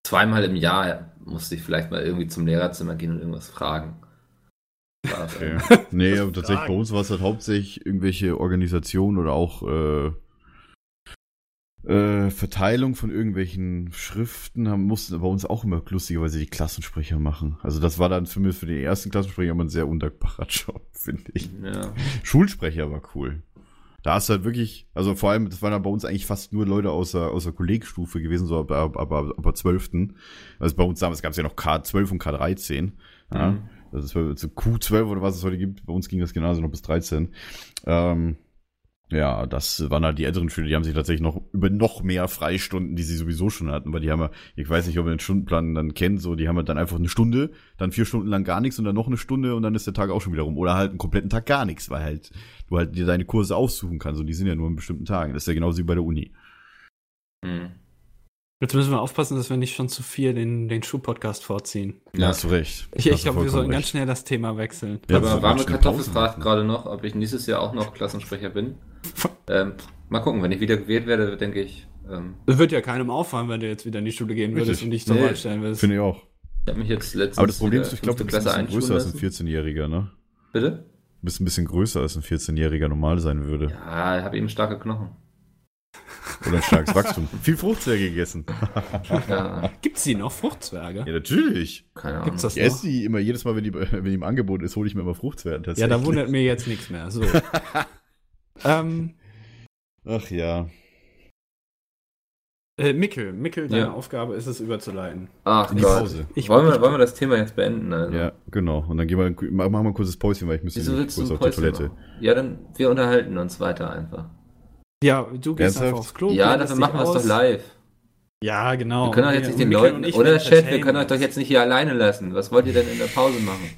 zweimal im Jahr musste ich vielleicht mal irgendwie zum Lehrerzimmer gehen und irgendwas fragen. Okay. Nee, Das <laughs> aber tatsächlich Fragen. bei uns war es halt hauptsächlich irgendwelche Organisationen oder auch äh, äh, Verteilung von irgendwelchen Schriften haben, mussten bei uns auch immer lustigerweise die Klassensprecher machen. Also das war dann für mich für den ersten Klassensprecher immer ein sehr undankbarer <laughs> Job, finde ich. ja. Schulsprecher war cool. Da hast du halt wirklich, also vor allem, das waren dann bei uns eigentlich fast nur Leute aus der, aus der Kollegstufe gewesen, so ab, ab, ab, ab, ab der 12. Also bei uns damals gab es ja noch K12 und K13. Ja. Mhm. Das ist so Q12 oder was es heute gibt. Bei uns ging das genauso noch bis 13. Ähm, ja, das waren halt die älteren Schüler, die haben sich tatsächlich noch über noch mehr Freistunden, die sie sowieso schon hatten, weil die haben ja, ich weiß nicht, ob ihr den Stundenplan dann kennt, so, die haben halt dann einfach eine Stunde, dann vier Stunden lang gar nichts und dann noch eine Stunde und dann ist der Tag auch schon wieder rum. Oder halt einen kompletten Tag gar nichts, weil halt du halt dir deine Kurse aussuchen kannst und die sind ja nur an bestimmten Tagen. Das ist ja genauso wie bei der Uni. Hm. Jetzt müssen wir aufpassen, dass wir nicht schon zu viel den, den Schuh-Podcast vorziehen. Ja, hast du recht. Ich, ich glaube, wir vollkommen sollten ganz recht. schnell das Thema wechseln. Ja, Aber das warme Kartoffel fragt gerade noch, ob ich nächstes Jahr auch noch Klassensprecher bin. Ähm, mal gucken, wenn ich wieder gewählt werde, denke ich. Ähm, Es wird ja keinem auffallen, wenn du jetzt wieder in die Schule gehen würdest Richtig. und dich zur Nee. Wahl stellen würdest. Finde ich auch. ich habe mich jetzt letztens. Aber das Problem wieder ist, ich glaube, du bist ein bisschen größer als ein einschulen lassen. 14-Jähriger, ne? Bitte? Du bist ein bisschen größer als ein 14-Jähriger normal sein würde. Ja, ich habe eben starke Knochen. Oder ein starkes Wachstum. Viel Fruchtzwerge gegessen. Ja, Gibt's die noch, Fruchtzwerge? Ja, natürlich. Gibt's keine Ahnung. das Ich noch? esse die immer jedes Mal, wenn die, wenn die im Angebot ist, hole ich mir immer Fruchtzwerge Ja, da wundert mir jetzt nichts mehr. So. <laughs> ähm, Ach ja. Äh, Mickel, Mickel, deine Ja. Aufgabe ist es überzuleiten. Ach In die Gott. Pause. Ich- wollen, wir, wollen wir das Thema jetzt beenden? Also? Ja, genau. Und dann gehen wir, machen wir ein kurzes Päuschen, weil ich müsste Wieso willst du kurz auf die Päuschen Toilette. machen? Ja, dann wir unterhalten uns weiter einfach. Ja, du gehst Ernsthaft? einfach aufs Klo. ja, dafür machen wir es doch live. Ja, genau. Wir können doch jetzt Und nicht den Leuten, und oder Chat, wir können euch doch jetzt nicht hier alleine lassen. Was wollt ihr denn in der Pause machen?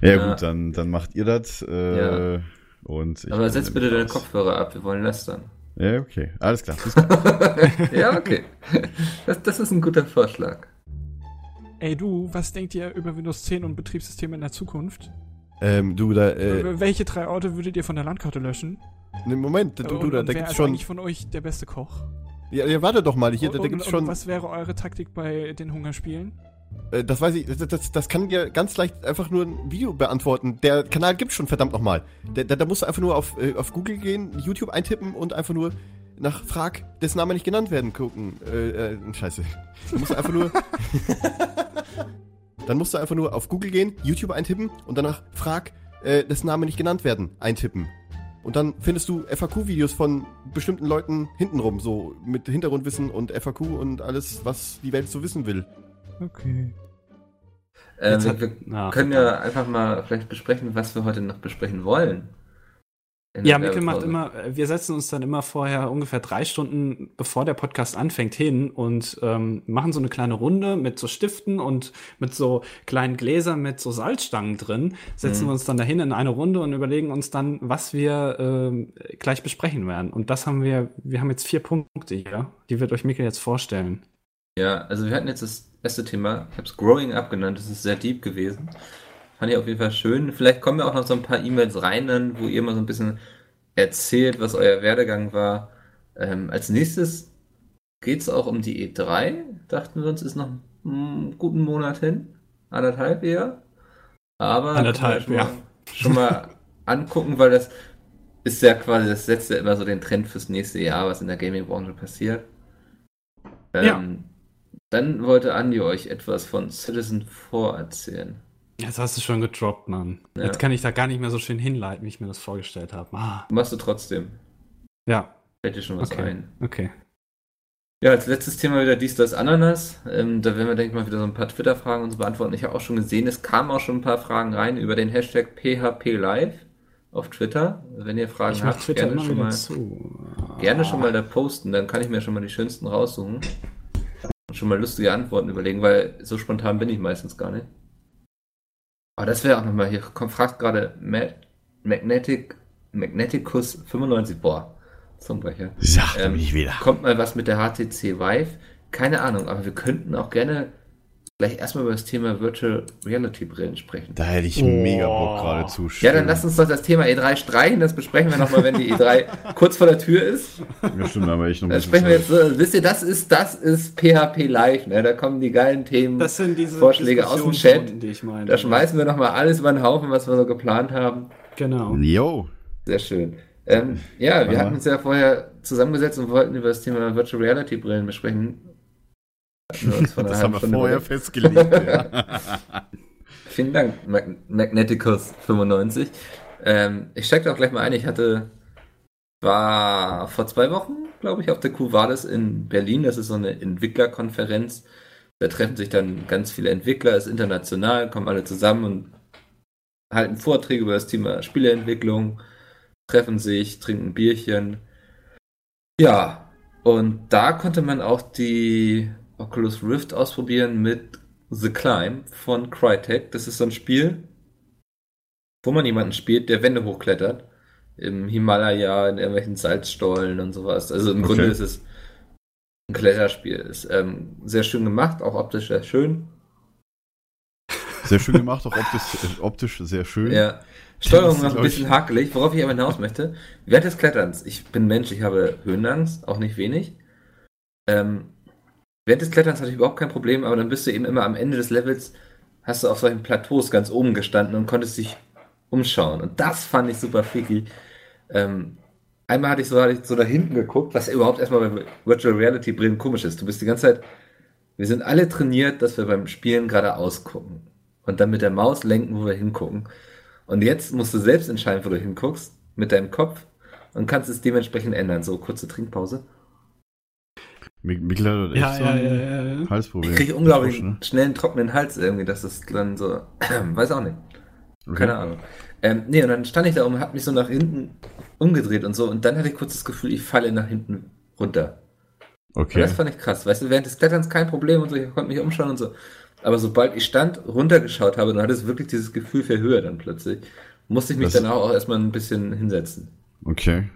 Ja, Ja. gut, dann, dann macht ihr das. Äh, und ich Aber setz bitte deine. Kopfhörer ab, wir wollen lästern. Ja, okay. Alles klar. <laughs> Ja, okay. Das, das ist ein guter Vorschlag. Ey du, was denkt ihr über Windows 10 und Betriebssysteme in der Zukunft? ähm, du, da, äh, Welche drei Orte würdet ihr von der Landkarte löschen? Ne, Moment, du, du, da, da gibt's ist schon. eigentlich von euch der beste Koch? Ja, ja, warte doch mal, hier, da, da gibt's und, schon. und was wäre eure Taktik bei den Hungerspielen? Äh, das weiß ich, das, das, das kann dir ganz leicht einfach nur ein Video beantworten. Der Kanal gibt's schon, verdammt nochmal. Da, da, da musst du einfach nur auf, äh, auf Google gehen, YouTube eintippen und einfach nur nach Frag, dessen Name nicht genannt werden, gucken. Äh, äh, scheiße. Da musst du einfach nur. <laughs> dann musst du einfach nur auf Google gehen, YouTube eintippen und danach Frag, äh, dessen Name nicht genannt werden, eintippen. Und dann findest du FAQ-Videos von bestimmten Leuten hintenrum, so mit Hintergrundwissen und FAQ und alles, was die Welt so wissen will. Okay. Ähm, wir hat- wir Na, können ja einfach mal vielleicht besprechen, was wir heute noch besprechen wollen. Ja, Mikkel macht immer, äh, wir setzen uns dann immer vorher ungefähr drei Stunden, bevor der Podcast anfängt, hin und ähm, machen so eine kleine Runde mit so Stiften und mit so kleinen Gläsern mit so Salzstangen drin, setzen Mhm. wir uns dann dahin in eine Runde und überlegen uns dann, was wir ähm, gleich besprechen werden. Und das haben wir, wir haben jetzt vier Punkte hier, die wird euch Mikkel jetzt vorstellen. Ja, also wir hatten jetzt das erste Thema, ich habe es Growing Up genannt, das ist sehr deep gewesen. Fand ich auf jeden Fall schön. Vielleicht kommen ja auch noch so ein paar E-Mails rein, dann, wo ihr mal so ein bisschen erzählt, was euer Werdegang war. Ähm, als nächstes geht's auch um die E3. Dachten wir uns, ist noch einen guten Monat hin. Anderthalb eher. Aber Anderthalb, ja. schon mal, schon mal angucken, weil das ist ja quasi, das setzt ja immer so den Trend fürs nächste Jahr, was in der Gaming-Branche passiert. Ähm, Ja. Dann wollte Andi euch etwas von Citizen 4 erzählen. Jetzt hast du schon gedroppt, Mann. Ja. Jetzt kann ich da gar nicht mehr so schön hinleiten, wie ich mir das vorgestellt habe. Ah, Machst du trotzdem. ja, Fällt dir schon was okay, ein. okay. Ja, als letztes Thema wieder dies, das, Ananas. Ähm, da werden wir, denke ich mal, wieder so ein paar Twitter-Fragen uns beantworten. Ich habe auch schon gesehen, es kamen auch schon ein paar Fragen rein über den Hashtag PHPLive auf Twitter. Wenn ihr Fragen Ich habt, Twitter gerne schon, mal, zu. gerne schon mal da posten. Dann kann ich mir schon mal die schönsten raussuchen. Und schon mal lustige Antworten überlegen, weil so spontan bin ich meistens gar nicht. Aber das wäre auch nochmal hier. Kommt, fragt gerade Magnetic, Magneticus 95. Boah, Zungenbrecher. Sag Ähm, nicht wieder. Kommt mal was mit der HTC Vive? Keine Ahnung, aber wir könnten auch gerne gleich erstmal über das Thema Virtual Reality Brillen sprechen. Da hätte ich Oh. mega Bock gerade zu. Ja, dann lass uns doch das Thema E3 streichen, das besprechen wir nochmal, wenn die E3 <laughs> kurz vor der Tür ist. Ja, stimmt, aber ich noch ein sprechen wir jetzt, so, wisst ihr, das ist, das ist PHP Live, ne? Da kommen die geilen Themen. Das sind diese Vorschläge aus dem Chat. Die ich meine. Da schmeißen wir nochmal alles über den Haufen, was wir so geplant haben. Genau. Yo. Sehr schön. Ähm, ja, wir hatten uns ja vorher zusammengesetzt und wollten über das Thema Virtual Reality Brillen besprechen. Hatten wir uns vor einer Das haben wir Stunde vorher festgelegt. ja. <laughs> Vielen Dank, Mag Magneticus 95. Ähm, ich steige auch gleich mal ein. Ich hatte, war vor zwei Wochen, glaube ich, auf der Cuvades in Berlin. Das ist so eine Entwicklerkonferenz. Da treffen sich dann ganz viele Entwickler, ist international, kommen alle zusammen und halten Vorträge über das Thema Spieleentwicklung, treffen sich, trinken ein Bierchen. Ja, und da konnte man auch die Oculus Rift ausprobieren mit The Climb von Crytek. Das ist so ein Spiel, wo man jemanden spielt, der Wände hochklettert. Im Himalaya, in irgendwelchen Salzstollen und sowas. Also im Okay. Grunde ist es ein Kletterspiel. Ist ähm, sehr schön gemacht, auch optisch sehr schön. Sehr schön gemacht, auch optisch, optisch sehr schön. Ja. Steuerung noch ein bisschen hakelig, worauf ich aber hinaus möchte. Während des Kletterns, ich bin Mensch, ich habe Höhenangst, auch nicht wenig. Ähm, während des Kletterns hatte ich überhaupt kein Problem, aber dann bist du eben immer am Ende des Levels, hast du auf solchen Plateaus ganz oben gestanden und konntest dich umschauen. Und das fand ich super freaky. Ähm, einmal hatte ich so, hatte ich so da hinten geguckt, was überhaupt erstmal bei Virtual Reality Brillen komisch ist. Du bist die ganze Zeit, wir sind alle trainiert, dass wir beim Spielen geradeaus gucken. Und dann mit der Maus lenken, wo wir hingucken. Und jetzt musst du selbst entscheiden, wo du hinguckst, mit deinem Kopf und kannst es dementsprechend ändern. So, kurze Trinkpause. Mik- Mikkel hat echt Ja, so ein ja, ja, ja. Halsproblem. Ich kriege unglaublich ne? schnell einen trockenen Hals irgendwie, dass es dann so, <clears throat> weiß auch nicht. Okay. Keine Ahnung. Ähm, nee, und dann stand ich da und hab mich so nach hinten umgedreht und so und dann hatte ich kurz das Gefühl, ich falle nach hinten runter. Und Okay. das fand ich krass. Weißt du, während des Kletterns kein Problem und so, ich konnte mich umschauen und so. Aber sobald ich stand, runtergeschaut habe, dann hatte es wirklich dieses Gefühl für Höhe dann plötzlich. Musste ich mich Das- danach auch erstmal ein bisschen hinsetzen. Okay.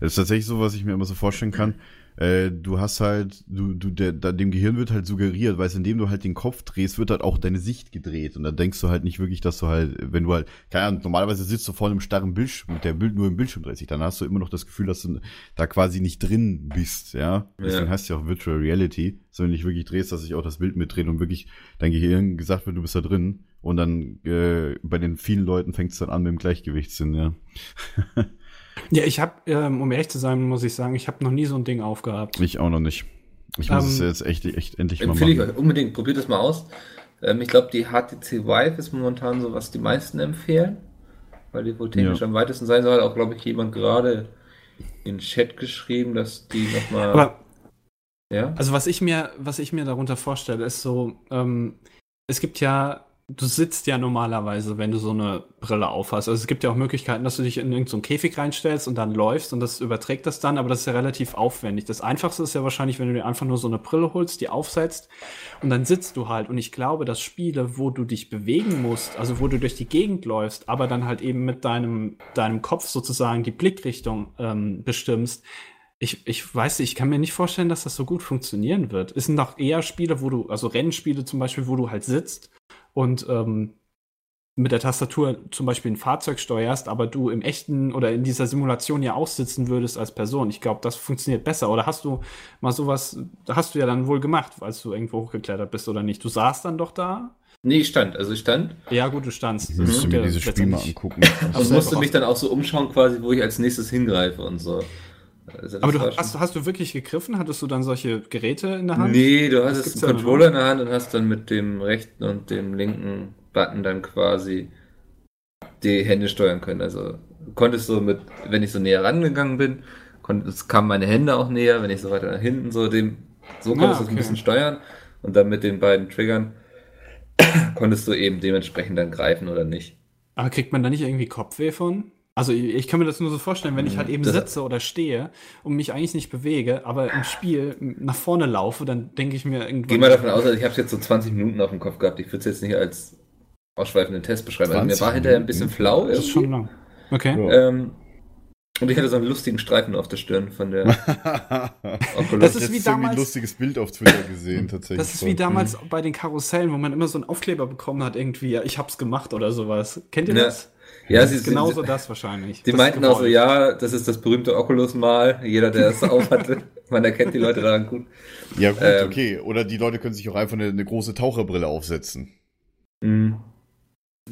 Das ist tatsächlich so, was ich mir immer so vorstellen kann. Äh, du hast halt, du, du, der, dem Gehirn wird halt suggeriert, weil indem du halt den Kopf drehst, wird halt auch deine Sicht gedreht. Und dann denkst du halt nicht wirklich, dass du halt, wenn du halt, keine Ahnung, normalerweise sitzt du vor einem starren Bildschirm, der Bild nur im Bildschirm dreht sich, dann hast du immer noch das Gefühl, dass du da quasi nicht drin bist, ja. Deswegen Ja. heißt ja auch Virtual Reality, so wenn du dich wirklich drehst, dass sich auch das Bild mitdreht und wirklich dein Gehirn gesagt wird, du bist da drin. Und dann äh, bei den vielen Leuten fängt es dann an mit dem Gleichgewichtssinn, ja. <laughs> Ja, ich habe, ähm, um ehrlich zu sein, muss ich sagen, ich habe noch nie so ein Ding aufgehabt. Ich auch noch nicht. Ich muss Ähm, es jetzt echt, echt endlich mal Empfehle ich machen. euch unbedingt, probiert es mal aus. Ähm, ich glaube, die HTC Vive ist momentan so, was die meisten empfehlen, weil die wohl technisch Ja. am weitesten sein soll. Auch, glaube ich, jemand gerade in den Chat geschrieben, dass die nochmal. Aber Ja? Also was ich mir, was ich mir darunter vorstelle, ist so, ähm, es gibt ja, du sitzt ja normalerweise, wenn du so eine Brille aufhast. Also es gibt ja auch Möglichkeiten, dass du dich in irgendeinen so Käfig reinstellst und dann läufst und das überträgt das dann, aber das ist ja relativ aufwendig. Das einfachste ist ja wahrscheinlich, wenn du dir einfach nur so eine Brille holst, die aufsetzt und dann sitzt du halt. Und ich glaube, dass Spiele, wo du dich bewegen musst, also wo du durch die Gegend läufst, aber dann halt eben mit deinem, deinem Kopf sozusagen die Blickrichtung ähm, bestimmst, ich, ich weiß nicht, ich kann mir nicht vorstellen, dass das so gut funktionieren wird. Es sind doch eher Spiele, wo du, also Rennspiele zum Beispiel, wo du halt sitzt und ähm, mit der Tastatur zum Beispiel ein Fahrzeug steuerst, aber du im echten oder in dieser Simulation ja auch sitzen würdest als Person. Ich glaube, das funktioniert besser. Oder hast du mal sowas, hast du ja dann wohl gemacht, als du irgendwo hochgeklettert bist oder nicht? Du saßt dann doch da? Nee, ich stand. Also ich stand Ja, gut, du standst. Ich müsste tut mir ja dieses Spiel mal angucken. und selber musste mich dann auch so umschauen, quasi, wo ich als nächstes hingreife und so. Also Aber du hast, hast du wirklich gegriffen? Hattest du dann solche Geräte in der Hand? Nee, du hast einen Controller in der Hand und hast dann mit dem rechten und dem linken Button dann quasi die Hände steuern können. Also du konntest so mit, wenn ich so näher rangegangen bin, es kamen meine Hände auch näher, wenn ich so weiter nach hinten so dem, so konntest du es okay. ein bisschen steuern und dann mit den beiden Triggern <coughs> konntest du eben dementsprechend dann greifen oder nicht. Aber kriegt man da nicht irgendwie Kopfweh von? Also ich, ich kann mir das nur so vorstellen, wenn ich halt eben Das- sitze oder stehe und mich eigentlich nicht bewege, aber im Spiel nach vorne laufe, dann denke ich mir irgendwann. Geh mal davon aus, also ich habe es jetzt so 20 Minuten auf dem Kopf gehabt. Ich würde es jetzt nicht als ausschweifenden Test beschreiben. Also mir 20 war hinterher ein bisschen flau Das ist irgendwie. schon lang. Okay. Ähm, und ich hatte so einen lustigen Streifen auf der Stirn von der <laughs> Oculus. Das ist wie irgendwie damals- ein lustiges Bild auf Twitter gesehen, tatsächlich. Das ist wie damals bei den Karussellen, wo man immer so einen Aufkleber bekommen hat, irgendwie, ja, ich hab's gemacht oder sowas. Kennt ihr Ja. das? Ja, Das sie ist genauso das wahrscheinlich. Die Das meinten auch so, ja, das ist das berühmte Oculus-Mal. Jeder, der es auf hatte, <laughs> man erkennt die Leute daran gut. Ja, gut, Ähm, okay. Oder die Leute können sich auch einfach eine, eine große Taucherbrille aufsetzen. Mhm.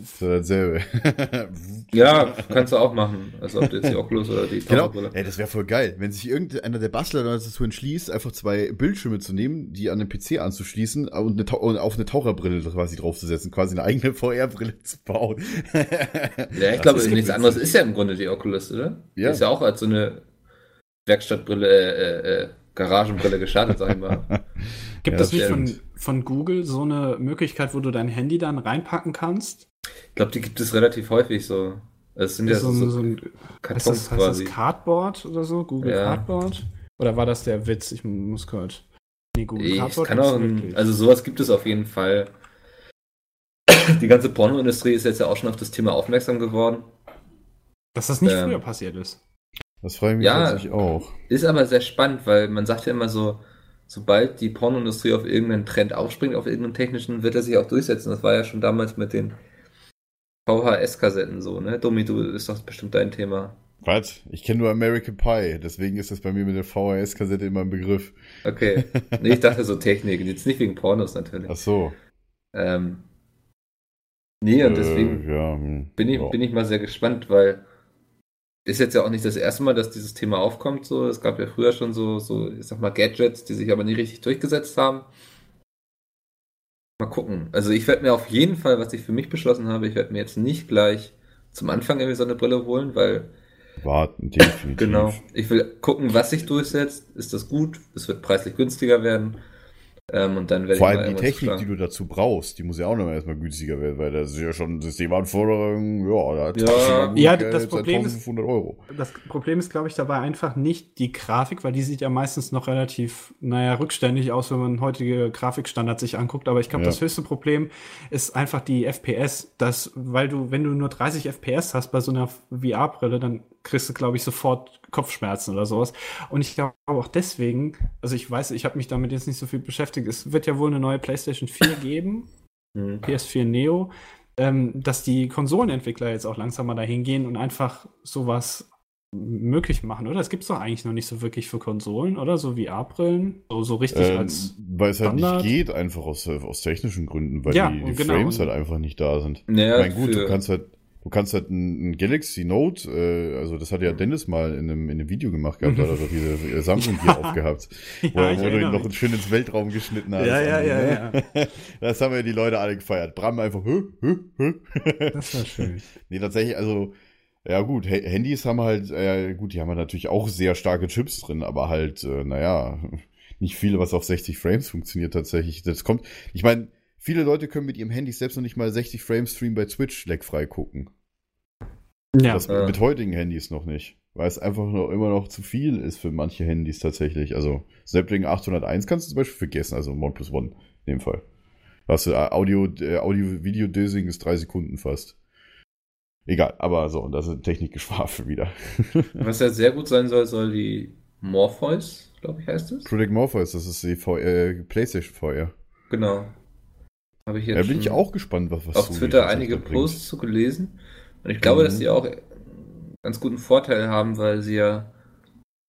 Das ist ja dasselbe. <laughs> Ja, kannst du auch machen. Also ob du jetzt die Oculus oder die Genau. Ey, das wäre voll geil, wenn sich irgendeiner der Bastler dazu entschließt, einfach zwei Bildschirme zu nehmen, die an den PC anzuschließen und, eine, und auf eine Taucherbrille quasi draufzusetzen, quasi eine eigene <laughs> VR-Brille zu bauen. Ja, ich glaube, nichts witzig. anderes ist ja im Grunde die Oculus, oder? Die Ja. Ist ja auch als so eine Werkstattbrille, äh, äh, äh, Garagenbrille gestartet, sag ich mal. <laughs> Gibt Ja, es nicht von, von Google so eine Möglichkeit, wo du dein Handy dann reinpacken kannst? Ich glaube, die gibt es relativ häufig so. Es sind ja so, so, so ein, heißt Kartons das, heißt quasi. das Cardboard oder so? Google Ja. Cardboard? Oder war das der Witz? Ich muss kurz. Nee, Google Ich Cardboard. kann auch, ein, also sowas gibt es auf jeden Fall. Die ganze Pornoindustrie ist jetzt ja auch schon auf das Thema aufmerksam geworden. Dass das nicht ähm, früher passiert ist. Das freue ich mich Ja. tatsächlich auch. Ist aber sehr spannend, weil man sagt ja immer so, sobald die Pornoindustrie auf irgendeinen Trend aufspringt, auf irgendeinen technischen, wird er sich auch durchsetzen. Das war ja schon damals mit den VHS-Kassetten so, ne? Domi, du ist doch bestimmt dein Thema. Was? Ich kenne nur American Pie, deswegen ist das bei mir mit der VHS-Kassette immer ein Begriff. Okay. <laughs> Nee, ich dachte so Technik, jetzt nicht wegen Pornos natürlich. Ach so. Ähm, nee, und deswegen Äh, ja, hm. bin ich, ja. bin ich mal sehr gespannt, weil ist jetzt ja auch nicht das erste Mal, dass dieses Thema aufkommt. So, es gab ja früher schon so, so, ich sag mal, Gadgets, die sich aber nie richtig durchgesetzt haben. Mal gucken. Also ich werde mir auf jeden Fall, was ich für mich beschlossen habe, ich werde mir jetzt nicht gleich zum Anfang irgendwie so eine Brille holen, weil Warten, definitiv. Genau. Ich will gucken, was sich durchsetzt. Ist das gut? Es wird preislich günstiger werden. Ähm, und dann werde Vor allem die Technik, die du dazu brauchst, die muss ja auch noch mal erstmal günstiger werden, weil das ist ja schon Systemanforderungen, ja, da hat Ja. Ja, Geld, das Problem ist- 1500 Euro. Das Problem ist, glaube ich, dabei einfach nicht die Grafik, weil die sieht ja meistens noch relativ, naja, rückständig aus, wenn man heutige Grafikstandards sich anguckt. Aber ich glaube, Ja. das höchste Problem ist einfach die FPS. Das, weil du, wenn du nur 30 FPS hast bei so einer VR-Brille, dann kriegst du, glaube ich, sofort Kopfschmerzen oder sowas. Und ich glaube auch deswegen, also ich weiß, ich habe mich damit jetzt nicht so viel beschäftigt. Es wird ja wohl eine neue PlayStation 4 <laughs> geben. Hm. PS4 Neo, ähm, dass die Konsolenentwickler jetzt auch langsam mal dahin gehen und einfach sowas möglich machen, oder? Das gibt's doch eigentlich noch nicht so wirklich für Konsolen, oder? So VR-Brillen, so, so richtig Ähm, als. weil es halt Standard. nicht geht, einfach aus, aus technischen Gründen, weil Ja, die, die genau. Frames halt einfach nicht da sind. Naja, ich meine, gut, für- du kannst halt, du kannst halt ein, ein Galaxy Note, äh, also das hat ja Dennis mal in einem, in einem Video gemacht gehabt, da hat er doch <laughs> diese äh, Samsung hier aufgehabt, <laughs> wo, Ja, wo du ihn noch schön ins Weltraum geschnitten hast. Ja, ja, ja, ja. <laughs> Das haben ja die Leute alle gefeiert. Bram einfach, hö, hö, hö. Das war schön. Nee, tatsächlich, also, ja gut, Ha- Handys haben halt, äh, gut, die haben halt natürlich auch sehr starke Chips drin, aber halt, äh, naja, nicht viele, was auf 60 Frames funktioniert tatsächlich. Das kommt, ich meine, viele Leute können mit ihrem Handy selbst noch nicht mal 60 Frames Stream bei Twitch leckfrei gucken. Ja, Das mit heutigen Handys noch nicht. Weil es einfach noch immer noch zu viel ist für manche Handys tatsächlich. Also Snapdragon 801 kannst du zum Beispiel vergessen, also OnePlus One in dem Fall. Hast du äh, Audio, äh, Audio-Video-Dosing ist drei Sekunden fast. Egal, aber so, und das ist Technikgeschwafel wieder. <laughs> Was ja sehr gut sein soll, soll die Morpheus, glaube ich, heißt es. Project Morpheus, das ist die v äh, PlayStation VR. Genau. Habe ich jetzt Da bin ich schon auch gespannt, was, was auf Sony Twitter einige. Posts zu gelesen. Und ich glaube, Mhm. dass die auch einen ganz guten Vorteil haben, weil sie ja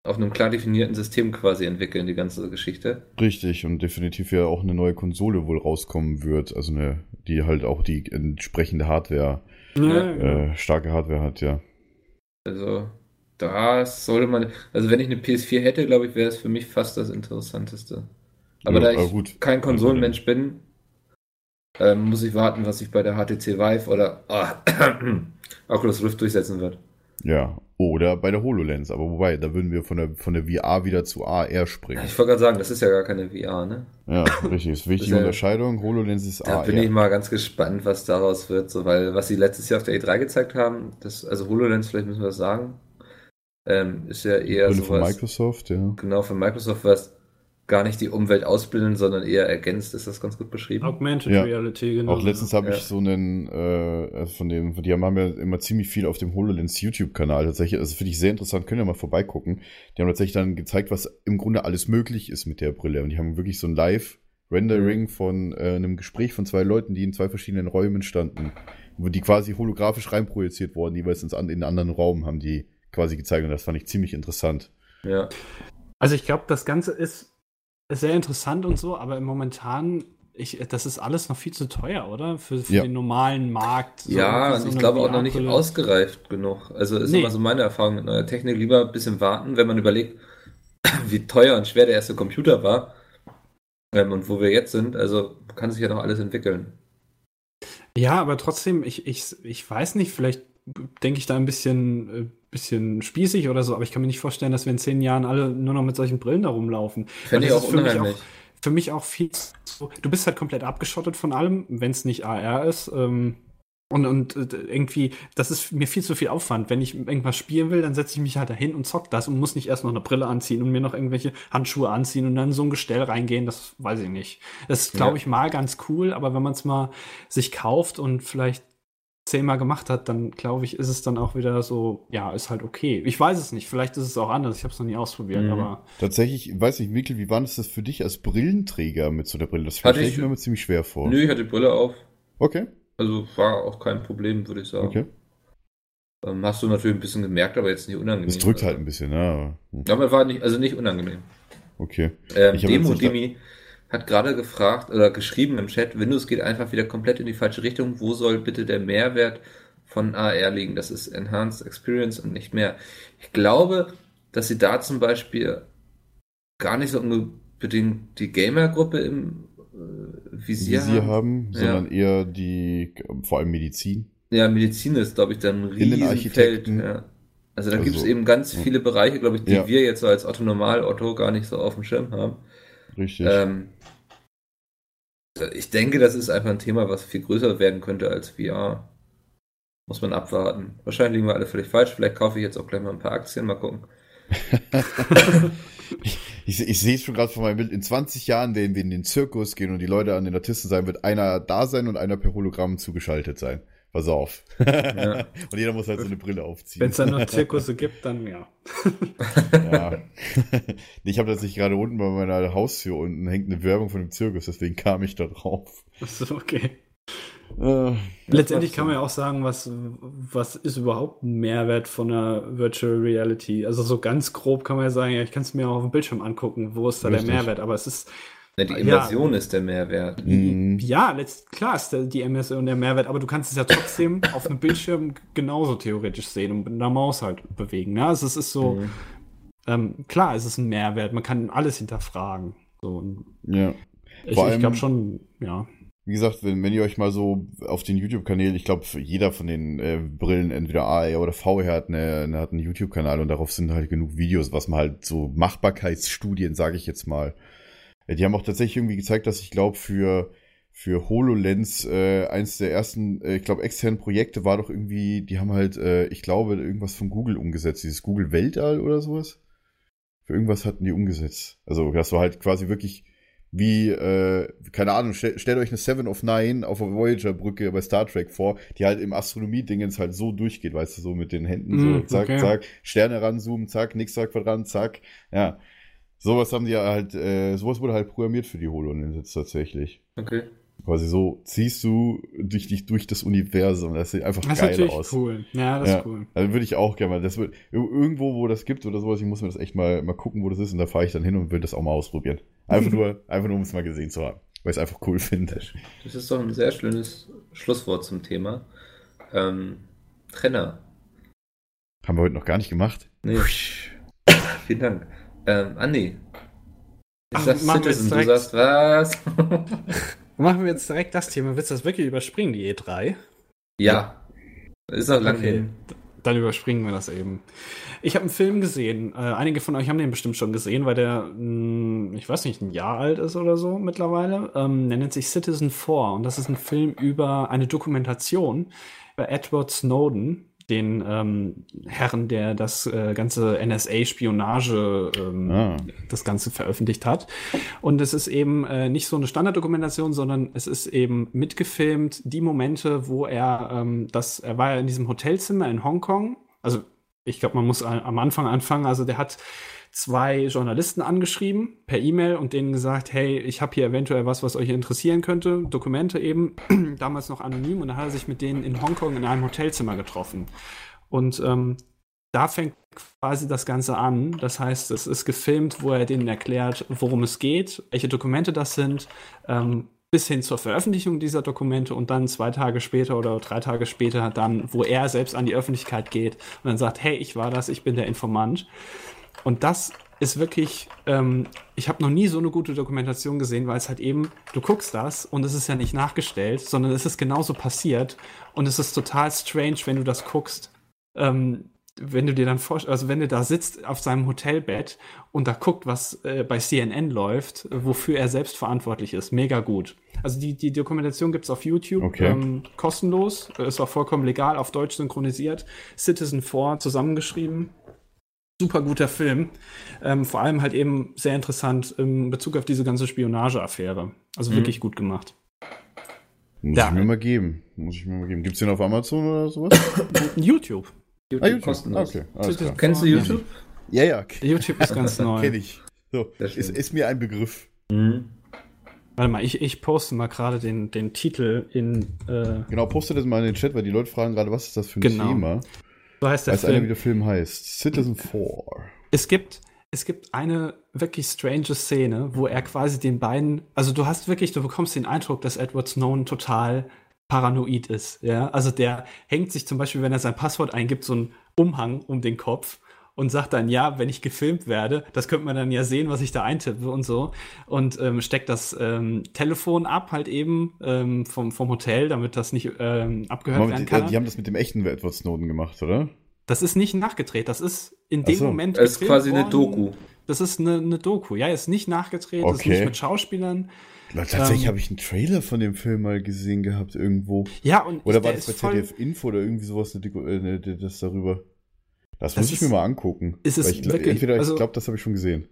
auf einem klar definierten System quasi entwickeln, die ganze Geschichte. Richtig, und definitiv ja auch eine neue Konsole wohl rauskommen wird. Also eine, die halt auch die entsprechende Hardware, ja, äh, starke Hardware hat, ja. Also, das sollte man. Also, wenn ich eine PS4 hätte, glaube ich, wäre es für mich fast das Interessanteste. Aber Ja, da aber ich gut. kein Konsolenmensch bin, ähm, muss ich warten, was sich bei der HTC Vive oder ah, <clears throat> Oculus Rift durchsetzen wird. Ja, oder bei der HoloLens, aber wobei, da würden wir von der, von der VR wieder zu AR springen. Ich wollte gerade sagen, das ist ja gar keine VR, ne? Ja, richtig, ist wichtige Das ist ja- Unterscheidung. HoloLens ist Da AR. bin ich mal ganz gespannt, was daraus wird, so, weil was sie letztes Jahr auf der E3 gezeigt haben, das, also HoloLens, vielleicht müssen wir das sagen, ähm, ist ja eher Brille von Microsoft, ja. genau von Microsoft, was gar nicht die Umwelt ausbilden, sondern eher ergänzt, ist das ganz gut beschrieben. Augmented Ja. Reality, genau. Auch letztens habe Ja. ich so einen, äh, also von dem, die haben ja immer ziemlich viel auf dem HoloLens YouTube-Kanal tatsächlich. Also finde ich sehr interessant, könnt ihr mal vorbeigucken. Die haben tatsächlich dann gezeigt, was im Grunde alles möglich ist mit der Brille. Und die haben wirklich so ein Live-Rendering Mhm. von äh, einem Gespräch von zwei Leuten, die in zwei verschiedenen Räumen standen. Wo die quasi holographisch reinprojiziert wurden, jeweils ins, in einen anderen Raum haben die quasi gezeigt. Und das fand ich ziemlich interessant. Ja. Also ich glaube, das Ganze ist sehr interessant und so, aber momentan, ich, das ist alles noch viel zu teuer, oder? Für, für Ja. den normalen Markt. So ja, so ich glaube auch noch nicht ausgereift genug. Also ist Nee. immer so meine Erfahrung mit neuer Technik. Lieber ein bisschen warten, wenn man überlegt, <clears throat> wie teuer und schwer der erste Computer war ähm, und wo wir jetzt sind. Also kann sich ja noch alles entwickeln. Ja, aber trotzdem, ich, ich, ich weiß nicht, vielleicht denke ich da ein bisschen, äh, bisschen spießig oder so, aber ich kann mir nicht vorstellen, dass wir in zehn Jahren alle nur noch mit solchen Brillen da rumlaufen. Fände ich auch für mich unheimlich. Für mich auch viel zu, du bist halt komplett abgeschottet von allem, wenn es nicht AR ist. Ähm, und, und äh, irgendwie, das ist mir viel zu viel Aufwand. Wenn ich irgendwas spielen will, dann setze ich mich halt dahin und zock das und muss nicht erst noch eine Brille anziehen und mir noch irgendwelche Handschuhe anziehen und dann in so ein Gestell reingehen. Das weiß ich nicht. Das ist, glaube Ja. ich, mal ganz cool, aber wenn man es mal sich kauft und vielleicht zehnmal gemacht hat, dann glaube ich, ist es dann auch wieder so, ja, ist halt okay. Ich weiß es nicht. Vielleicht ist es auch anders. Ich habe es noch nie ausprobiert, Mhm. aber Tatsächlich, weiß nicht, Mikkel, wie war das für dich als Brillenträger mit so der Brille? Das Hatte stelle ich- ich mir immer ziemlich schwer vor. Nö, ich hatte die Brille auf. Okay, Also war auch kein Problem, würde ich sagen. okay. Ähm, hast du natürlich ein bisschen gemerkt, aber jetzt nicht unangenehm. Es drückt halt ein bisschen, ja. Aber war nicht, also nicht unangenehm. Okay. Ähm, Ich Demo Demi hat gerade gefragt oder geschrieben im Chat, Windows geht einfach wieder komplett in die falsche Richtung. Wo soll bitte der Mehrwert von AR liegen? Das ist Enhanced Experience und nicht mehr. Ich glaube, dass sie da zum Beispiel gar nicht so unbedingt die Gamer-Gruppe im äh, Visier, Visier haben. haben, Ja. sondern eher die, vor allem Medizin. Ja, Medizin ist, glaube ich, dann ein. Riesenfeld. Ja. Also da Also, gibt es eben ganz ja. viele Bereiche, glaube ich, die Ja. wir jetzt so als Otto Normal Otto gar nicht so auf dem Schirm haben. Richtig. Ähm, ich denke, das ist einfach ein Thema, was viel größer werden könnte als VR. Muss man abwarten. Wahrscheinlich liegen wir alle völlig falsch. Vielleicht kaufe ich jetzt auch gleich mal ein paar Aktien, mal gucken. <laughs> Ich, ich sehe es schon gerade vor meinem Bild. In 20 Jahren werden wir in den Zirkus gehen und die Leute an den Artisten sein, wird einer da sein und einer per Hologramm zugeschaltet sein. Pass auf. Ja. <laughs> und jeder muss halt so eine Brille aufziehen. Wenn es dann noch <laughs> Zirkusse gibt, dann ja. ja. <laughs> ich habe tatsächlich gerade unten bei meiner Haustür unten hängt eine Werbung von dem Zirkus, deswegen kam ich da drauf. Achso, okay. Äh, Letztendlich kann man ja auch sagen, was, was ist überhaupt ein Mehrwert von einer Virtual Reality? Also so ganz grob kann man ja sagen, ja, ich kann es mir auch auf dem Bildschirm angucken, wo ist da Richtig. der Mehrwert? Aber es ist, Ja, die Ja. Immersion ist der Mehrwert. ja, letzt, klar ist die MSO und der Mehrwert, aber du kannst es ja trotzdem <laughs> auf einem Bildschirm genauso theoretisch sehen und mit einer Maus halt bewegen. Ne? Also es ist so, Mhm. ähm, klar, es ist ein Mehrwert, man kann alles hinterfragen. So, ja. ich Vor ich glaube schon, ja. Wie gesagt, wenn, wenn ihr euch mal so auf den YouTube-Kanälen, ich glaube, jeder von den äh, Brillen, entweder AR oder VR hat, eine, eine, hat einen YouTube-Kanal und darauf sind halt genug Videos, was man halt so Machbarkeitsstudien, sage ich jetzt mal. Äh, Die haben auch tatsächlich irgendwie gezeigt, dass ich glaube, für, für HoloLens äh, eins der ersten, äh, ich glaube, externen Projekte war doch irgendwie, die haben halt, äh, ich glaube, irgendwas von Google umgesetzt, dieses Google Weltall oder sowas. Für irgendwas hatten die umgesetzt. Also, das war halt quasi wirklich wie, äh, keine Ahnung, stell, stellt euch eine Seven of Nine auf der Voyager-Brücke bei Star Trek vor, die halt im Astronomie-Dingens halt so durchgeht, weißt du, so mit den Händen, so Mm, zack, okay. zack, Sterne ranzoomen, zack, nächster Quadrant, zack, ja. Sowas haben die ja halt, äh, sowas wurde halt programmiert für die HoloLens jetzt tatsächlich. Okay. Quasi so ziehst du durch dich durch das Universum. Das sieht einfach Das ist geil natürlich aus. cool. Ja, das Ja. ist cool. Also würde ich auch gerne mal. Das wird ir- irgendwo, wo das gibt oder sowas, ich muss mir das echt mal, mal gucken, wo das ist. Und da fahre ich dann hin und will das auch mal ausprobieren. Einfach <laughs> nur, einfach nur, um es mal gesehen zu haben. Weil ich es einfach cool <laughs> finde. Das ist doch ein sehr schönes Schlusswort zum Thema. Ähm, Trenner. Haben wir heute noch gar nicht gemacht. Nee. <coughs> Vielen Dank. Ähm, Andi. Ich Ach, sag Citizen, du sagst was? <laughs> Machen wir jetzt direkt das Thema. Willst du das wirklich überspringen, die E3? ja. Ist noch lang Okay. hin. Dann überspringen wir das eben. Ich habe einen Film gesehen. Äh, einige von euch haben den bestimmt schon gesehen, weil der, mh, ich weiß nicht, ein Jahr alt ist oder so mittlerweile. Ähm, der nennt sich Citizen 4 und das ist ein Film über eine Dokumentation über Edward Snowden, den ähm, Herren, der das äh, ganze NSA-Spionage, ähm, Ah. das Ganze veröffentlicht hat. Und es ist eben äh, nicht so eine Standarddokumentation, sondern es ist eben mitgefilmt, die Momente, wo er ähm, das, er war ja in diesem Hotelzimmer in Hongkong. Also ich glaube, man muss am Anfang anfangen. Also der hat zwei Journalisten angeschrieben per E-Mail und denen gesagt, hey, ich habe hier eventuell was, was euch interessieren könnte. Dokumente eben, <clears throat> damals noch anonym. Und dann hat er sich mit denen in Hongkong in einem Hotelzimmer getroffen. Und ähm, da fängt quasi das Ganze an. Das heißt, es ist gefilmt, wo er denen erklärt, worum es geht, welche Dokumente das sind, ähm, bis hin zur Veröffentlichung dieser Dokumente und dann zwei Tage später oder drei Tage später dann, wo er selbst an die Öffentlichkeit geht und dann sagt, hey, ich war das, ich bin der Informant. Und das ist wirklich, ähm, ich habe noch nie so eine gute Dokumentation gesehen, weil es halt eben, du guckst das und es ist ja nicht nachgestellt, sondern es ist genauso passiert und es ist total strange, wenn du das guckst. Ähm, wenn du dir dann vorstellst, also wenn du da sitzt auf seinem Hotelbett und da guckt, was äh, bei CNN läuft, wofür er selbst verantwortlich ist. Mega gut. Also die, die Dokumentation gibt's auf YouTube, Okay. ähm, kostenlos, ist auch vollkommen legal, auf Deutsch synchronisiert. Citizen 4 zusammengeschrieben. Super guter Film. Ähm, vor allem halt eben sehr interessant in Bezug auf diese ganze Spionageaffäre. Also Mhm. wirklich gut gemacht. Muss Ja. ich mir mal geben. Muss ich mir mal geben. Gibt's den auf Amazon oder sowas? YouTube. <coughs> YouTube, Ah, YouTube. kostenlos. Okay, alles klar. Kennst du. YouTube? Ja, ja, YouTube ist ganz <laughs> neu. kenne ich. So, ist, ist mir ein Begriff. Mhm. Warte mal, ich, ich poste mal gerade den, den Titel in. Äh, Genau, poste das mal in den Chat, weil die Leute fragen gerade, was ist das für ein Genau. Thema? So heißt der Weiß einer, wie Film. der Film heißt. Citizen 4. Es gibt, es gibt eine wirklich strange Szene, wo er quasi den beiden. Also du hast wirklich, du bekommst den Eindruck, dass Edward Snowden total paranoid ist. Ja, also der hängt sich zum Beispiel, wenn er sein Passwort eingibt, so einen Umhang um den Kopf und sagt dann, ja, wenn ich gefilmt werde, das könnte man dann ja sehen, was ich da eintippe und so. Und ähm, steckt das ähm, Telefon ab, halt eben ähm, vom, vom Hotel, damit das nicht ähm, abgehört Moment, werden die, kann. die haben das mit dem echten Edward Snowden gemacht, oder? Das ist nicht nachgedreht, das ist in dem so. Moment. Es ist gefilmt quasi eine worden. Doku. Das ist eine, eine Doku, ja, ist nicht nachgedreht, ist Okay. nicht mit Schauspielern. Tatsächlich Ähm, habe ich einen Trailer von dem Film mal gesehen gehabt irgendwo. Ja, und Oder ich, war das bei ist ZDF Info oder irgendwie sowas, eine äh, ne, das darüber? Das, Das muss ich mir mal angucken. ist es ich, wirklich- entweder, also- ich glaube, das habe ich schon gesehen.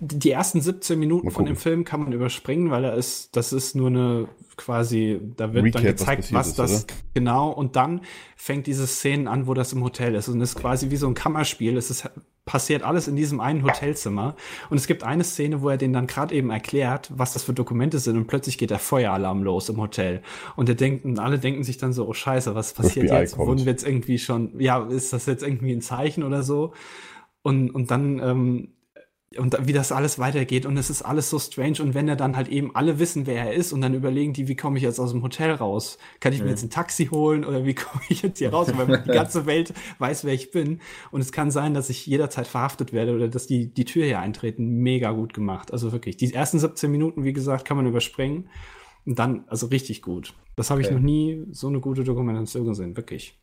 Die ersten 17 Minuten von dem. Film kann man überspringen, weil er ist, das ist nur eine quasi, da wird Recap, dann was gezeigt, was, ist, das genau und dann fängt diese Szenen an, wo das im Hotel ist und es ist quasi wie so ein Kammerspiel. Es ist passiert alles in diesem einen Hotelzimmer und es gibt eine Szene, wo er den dann gerade eben erklärt, was das für Dokumente sind und plötzlich geht der Feueralarm los im Hotel und er denkt und alle denken sich dann so, oh Scheiße, was passiert FBI jetzt? kommt. Wurden wir jetzt irgendwie schon, ja, ist das jetzt irgendwie ein Zeichen oder so? Und, und dann, ähm, und wie das alles weitergeht und es ist alles so strange und wenn er dann halt eben alle wissen, wer er ist und dann überlegen die, wie komme ich jetzt aus dem Hotel raus? Kann ich mir jetzt ein Taxi holen oder wie <laughs> komme ich jetzt hier raus? Weil die ganze Welt weiß, wer ich bin und es kann sein, dass ich jederzeit verhaftet werde oder dass die die Tür hier eintreten. Mega gut gemacht, also wirklich. Die ersten 17 Minuten, wie gesagt, kann man überspringen und dann, also richtig gut. Das habe ich Okay. noch nie so eine gute Dokumentation gesehen, wirklich.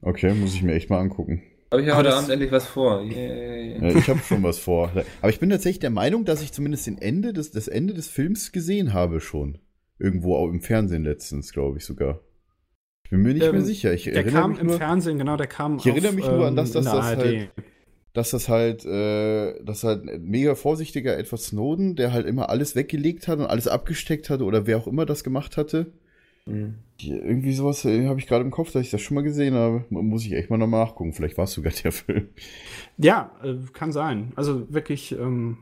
Okay, muss ich mir echt mal angucken. Habe ich ja heute Abend endlich was vor. Yay. Ja, ich habe schon was vor. Aber ich bin tatsächlich der Meinung, dass ich zumindest den Ende des, das Ende des Films gesehen habe schon. Irgendwo auch im Fernsehen letztens, glaube ich sogar. Ich bin mir nicht Ähm, mehr sicher. Ich Der kam mich im nur, Fernsehen, genau, der kam Ich erinnere mich nur an das, in dass das ARD. halt- dass das halt, äh, dass halt ein mega vorsichtiger Edward Snowden, der halt immer alles weggelegt hat und alles abgesteckt hatte oder wer auch immer das gemacht hatte. Hm. Die- Irgendwie sowas äh, habe ich gerade im Kopf, dass ich das schon mal gesehen habe. Muss ich echt mal nochmal nachgucken. Vielleicht war es sogar der <laughs> Film. Ja, äh, kann sein. Also wirklich, ähm,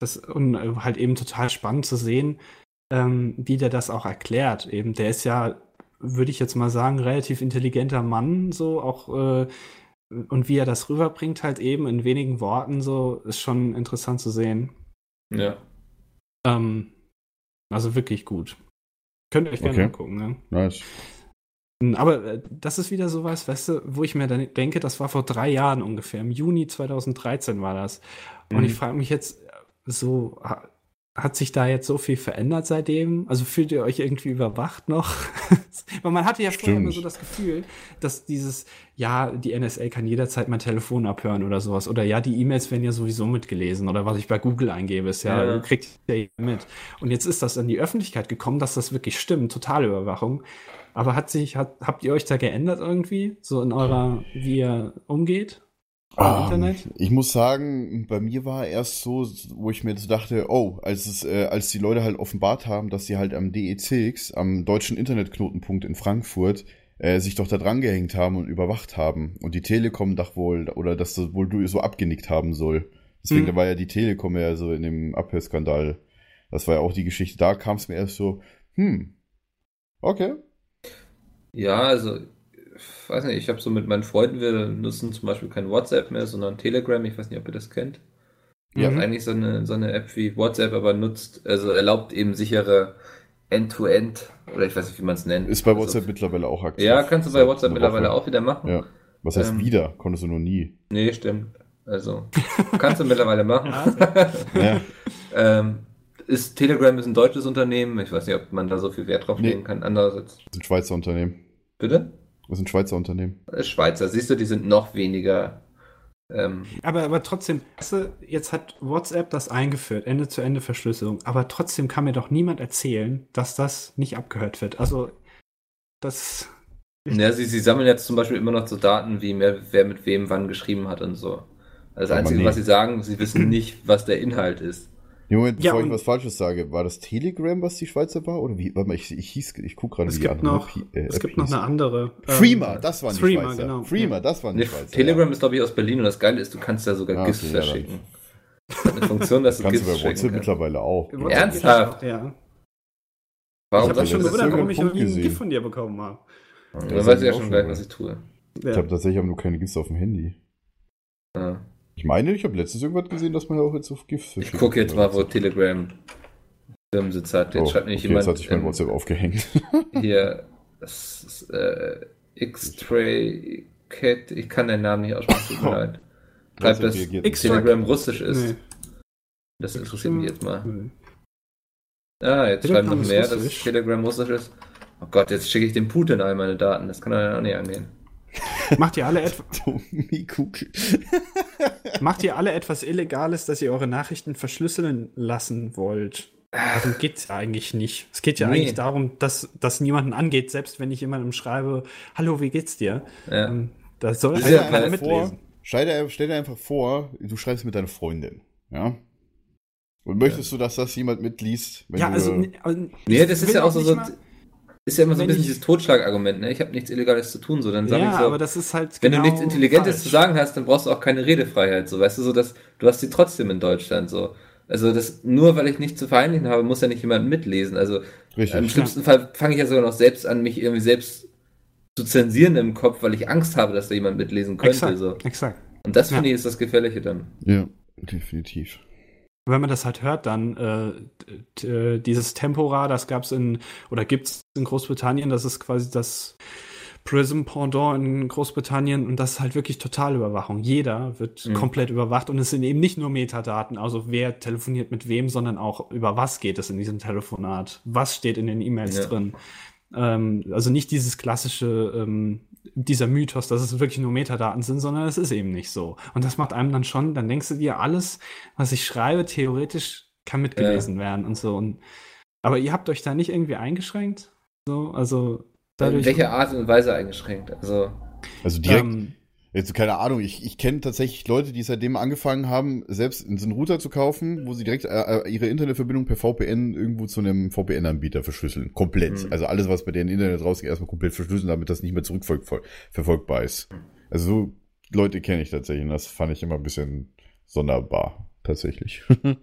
das und äh, halt eben total spannend zu sehen, ähm, wie der das auch erklärt. Eben, der ist ja, würde ich jetzt mal sagen, relativ intelligenter Mann, so auch äh, und wie er das rüberbringt, halt eben in wenigen Worten, so ist schon interessant zu sehen. Ja. Ähm, also wirklich gut. Könnt ihr euch gerne Okay. angucken, ne? Nice. Aber äh, das ist wieder sowas, weißt du, wo ich mir dann denke, das war vor drei Jahren ungefähr. Im Juni 2013 war das. Und Mhm. ich frage mich jetzt äh, so, hat sich da jetzt so viel verändert seitdem? Also fühlt ihr euch irgendwie überwacht noch? <laughs> Weil man hatte ja vorher Stimmt. immer so das Gefühl, dass dieses, ja, die NSA kann jederzeit mein Telefon abhören oder sowas. Oder ja, die E-Mails werden ja sowieso mitgelesen. Oder was ich bei Google eingebe, ist ja, Ja. kriegt ja jeder mit. Und jetzt ist das in die Öffentlichkeit gekommen, dass das wirklich stimmt, totale Überwachung. Aber hat sich, hat, habt ihr euch da geändert irgendwie? So in eurer, wie ihr umgeht? Im Ähm, Internet? Ich muss sagen, bei mir war erst so, wo ich mir so dachte, oh, als es, äh, als die Leute halt offenbart haben, dass sie halt am DECX, am deutschen Internetknotenpunkt in Frankfurt, äh, sich doch da dran gehängt haben und überwacht haben. Und die Telekom dachte wohl, oder dass das wohl du so abgenickt haben soll. Deswegen Hm. da war ja die Telekom ja so in dem Abhörskandal. Das war ja auch die Geschichte. Da kam es mir erst so, hm, okay. Ja, also, weiß nicht, ich habe so mit meinen Freunden, wir nutzen zum Beispiel kein WhatsApp mehr, sondern Telegram. Ich weiß nicht, ob ihr das kennt. Ja. Ist eigentlich so eine, so eine App wie WhatsApp, aber nutzt, also erlaubt eben sichere End-to-End, oder ich weiß nicht, wie man es nennt. Ist bei Also, WhatsApp mittlerweile auch aktiv. Ja, kannst du bei WhatsApp mittlerweile Woche. auch wieder machen. Ja. Was heißt Ähm, wieder? Konntest du noch nie. Nee, stimmt. Also, kannst du mittlerweile machen. Ja. <laughs> ähm, ist Telegram ist ein deutsches Unternehmen. Ich weiß nicht, ob man da so viel Wert drauf Nee. legen kann. Andererseits, Das ist ein Schweizer Unternehmen. bitte? Das ist ein Schweizer Unternehmen. Ist Schweizer. Siehst du, die sind noch weniger. Ähm, Aber, aber trotzdem, jetzt hat WhatsApp das eingeführt, Ende-zu-Ende-Verschlüsselung, aber trotzdem kann mir doch niemand erzählen, dass das nicht abgehört wird. Also, das. ja, sie, sie sammeln jetzt zum Beispiel immer noch so Daten, wie mehr, wer mit wem wann geschrieben hat und so. Also das Aber Einzige, nee. was sie sagen, sie wissen nicht, was der Inhalt ist. Nee, Moment, Ja, bevor ich und- was Falsches sage, war das Telegram, was die Schweizer war? Oder wie? Warte mal, ich, ich, hieß, ich guck gerade, Es wie die gibt andere noch, App, äh, es App gibt noch hieß. eine andere. ähm, Freema, das waren die Threema, Schweizer. genau. Freema, das waren die Nee, Schweizer. Telegram ja. ist, glaube ich, aus Berlin und das Geile ist, du kannst da sogar Ah, GIFs okay, ja, dann- verschicken. Das hat eine Funktion, dass du Kannst du GIFs bei WhatsApp mittlerweile auch. Ernsthaft? Ja. Warum Ich habe schon du gewundert, warum ich noch nie einen gesehen. GIF von dir bekommen habe. Dann Das weiß ich ja ich schon gleich, was ich tue. Ja. Ich habe tatsächlich aber nur keine GIFs auf dem Handy. Ja. Ich meine, ich habe letztens irgendwas gesehen, dass man ja auch jetzt auf GIFs Ich gucke jetzt mal, wo Telegram Firmensitz hat. Jetzt Oh, schreibt nämlich okay, jetzt hat jemand sich mein ähm, WhatsApp <laughs> aufgehängt. hier das ist, äh, X-Tray Cat. Ich kann den Namen nicht aussprechen, tut mir leid. Schreibt, dass. Telegram russisch ist. Nee. Das interessiert mich jetzt mal. Nee. Ah, jetzt Telegram schreiben noch mehr, dass. Telegram russisch ist. Oh Gott, jetzt schicke ich dem Putin all meine Daten. Das kann er ja auch nicht angehen. Macht ihr alle <laughs> etwa, Gummikugel. <laughs> macht ihr alle etwas Illegales, dass ihr eure Nachrichten verschlüsseln lassen wollt? Darum geht's ja eigentlich nicht. Es geht ja Nee. eigentlich darum, dass das niemanden angeht, selbst wenn ich jemandem schreibe, hallo, wie geht's dir? Ja. Ähm, Da soll ja keiner halt vor, mitlesen. stell, dir, stell dir einfach vor, du schreibst mit deiner Freundin, ja? Und möchtest du, dass das jemand mitliest? wenn Ja, du- also, also Nee, das ist ja auch so, so ist ja immer so ein bisschen ich- dieses Totschlagargument, ne? Ich habe nichts Illegales zu tun, so dann sage ja, ich so, aber das ist halt wenn genau du nichts Intelligentes falsch. zu sagen hast, dann brauchst du auch keine Redefreiheit, so weißt du, so dass du hast sie trotzdem in Deutschland so. Also das nur weil ich nichts zu verheimlichen habe, muss ja nicht jemand mitlesen. Also Richtig. im schlimmsten Fall fange ich ja sogar noch selbst an, mich irgendwie selbst zu zensieren im Kopf, weil ich Angst habe, dass da jemand mitlesen könnte. Exakt, So. exakt. Und das Ja. finde ich ist das Gefährliche dann. Ja, definitiv. Wenn man das halt hört, dann äh, äh, dieses Tempora, das gab's in oder gibt's in Großbritannien, das ist quasi das Prism Pendant in Großbritannien und das ist halt wirklich Totalüberwachung. Jeder wird Mhm. komplett überwacht und es sind eben nicht nur Metadaten, also wer telefoniert mit wem, sondern auch über was geht es in diesem Telefonat, was steht in den E-Mails Ja. drin. Ähm, also nicht dieses klassische, ähm, dieser Mythos, dass es wirklich nur Metadaten sind, sondern es ist eben nicht so. Und das macht einem dann schon, dann denkst du dir, alles, was ich schreibe, theoretisch kann mitgelesen werden und so. Und, aber ihr habt euch da nicht irgendwie eingeschränkt? So, also In dadurch. welcher Art und Weise eingeschränkt? Also Also direkt, ähm, jetzt keine Ahnung, ich, ich kenne tatsächlich Leute, die seitdem angefangen haben, selbst einen Router zu kaufen, wo sie direkt äh, äh, ihre Internetverbindung per VPN irgendwo zu einem VPN-Anbieter verschlüsseln. Komplett. Mhm. Also alles, was bei denen Internet rausgeht, erstmal komplett verschlüsseln, damit das nicht mehr zurückverfolgbar ist. Also so Leute kenne ich tatsächlich und das fand ich immer ein bisschen sonderbar, tatsächlich. <laughs>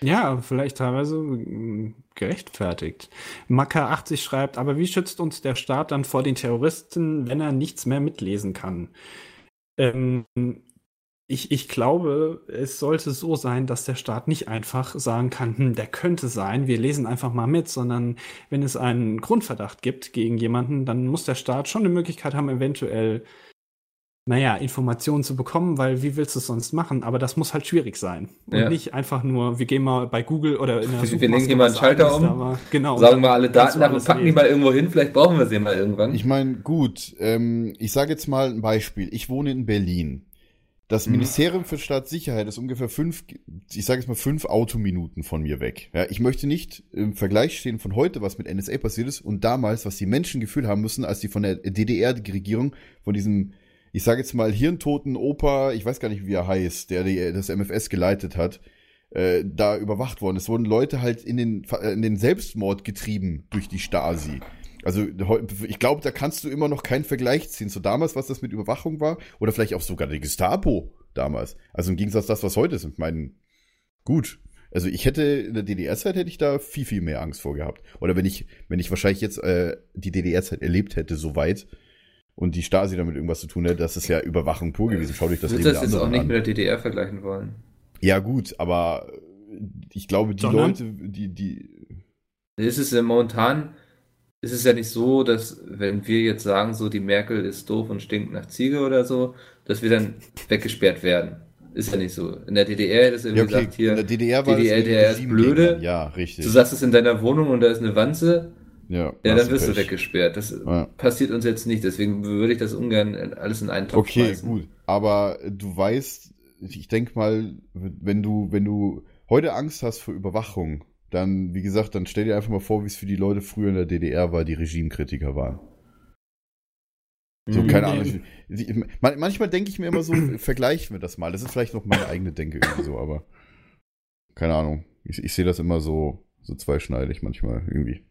Ja, vielleicht teilweise mm, gerechtfertigt. Maka80 schreibt, aber wie schützt uns der Staat dann vor den Terroristen, wenn er nichts mehr mitlesen kann? Ähm, ich, ich glaube, es sollte so sein, dass der Staat nicht einfach sagen kann, hm, der könnte sein, wir lesen einfach mal mit, sondern wenn es einen Grundverdacht gibt gegen jemanden, dann muss der Staat schon eine Möglichkeit haben, eventuell naja, Informationen zu bekommen, weil wie willst du es sonst machen? Aber das muss halt schwierig sein. Und Ja. nicht einfach nur, wir gehen mal bei Google oder in der Wir- wir legen hier mal einen Schalter um, da war. Genau. sagen dann alle Daten ab und packen die lesen. mal irgendwo hin, vielleicht brauchen wir sie mal irgendwann. Ich meine, gut, ähm, ich sage jetzt mal ein Beispiel. Ich wohne in Berlin. Das Mhm. Ministerium für Staatssicherheit ist ungefähr fünf, ich sage jetzt mal fünf Autominuten von mir weg. Ja, ich möchte nicht im Vergleich stehen von heute, was mit NSA passiert ist, und damals, was die Menschen gefühlt haben müssen, als die von der DDR-Regierung, von diesem, ich sage jetzt mal, hirntoten Opa, ich weiß gar nicht, wie er heißt, der die, das MFS geleitet hat, äh, da überwacht worden. Es wurden Leute halt in den, in den Selbstmord getrieben durch die Stasi. Also ich glaube, da kannst du immer noch keinen Vergleich ziehen zu damals, was das mit Überwachung war, oder vielleicht auch sogar die Gestapo damals. Also im Gegensatz zu das, was heute ist. Ich meine, gut. Also ich hätte in der DDR-Zeit hätte ich da viel viel mehr Angst vor gehabt. Oder wenn ich wenn ich wahrscheinlich jetzt äh, die DDR-Zeit erlebt hätte so weit und die Stasi damit irgendwas zu tun hätte, das ist ja Überwachung pur gewesen. Schau dich das ich Leben das jetzt auch anderen nicht an. mit der DDR vergleichen wollen. Ja gut, aber ich glaube die Sondern? Leute, die die Es ist ja momentan, ist es ja nicht so, dass wenn wir jetzt sagen, so die Merkel ist doof und stinkt nach Ziege oder so, dass wir dann weggesperrt werden. Ist ja nicht so. In der DDR hättest du ja, irgendwie okay, gesagt, hier, in der DDR war DDR, das DDR ist blöde. Ja, richtig. du sagst es in deiner Wohnung und da ist eine Wanze, ja, ja, dann wirst du weggesperrt. Das Ja. passiert uns jetzt nicht, deswegen würde ich das ungern alles in einen Topf Okay, schmeißen. gut. Aber du weißt, ich denke mal, wenn du, wenn du heute Angst hast vor Überwachung, dann, wie gesagt, dann stell dir einfach mal vor, wie es für die Leute früher in der DDR war, die Regimekritiker waren. So, Mhm. keine. Ahnung. Manchmal denke ich mir immer so, vergleichen wir das mal. Das ist vielleicht noch meine eigene Denke irgendwie so, aber keine Ahnung. Ich, ich sehe das immer so, so zweischneidig manchmal irgendwie.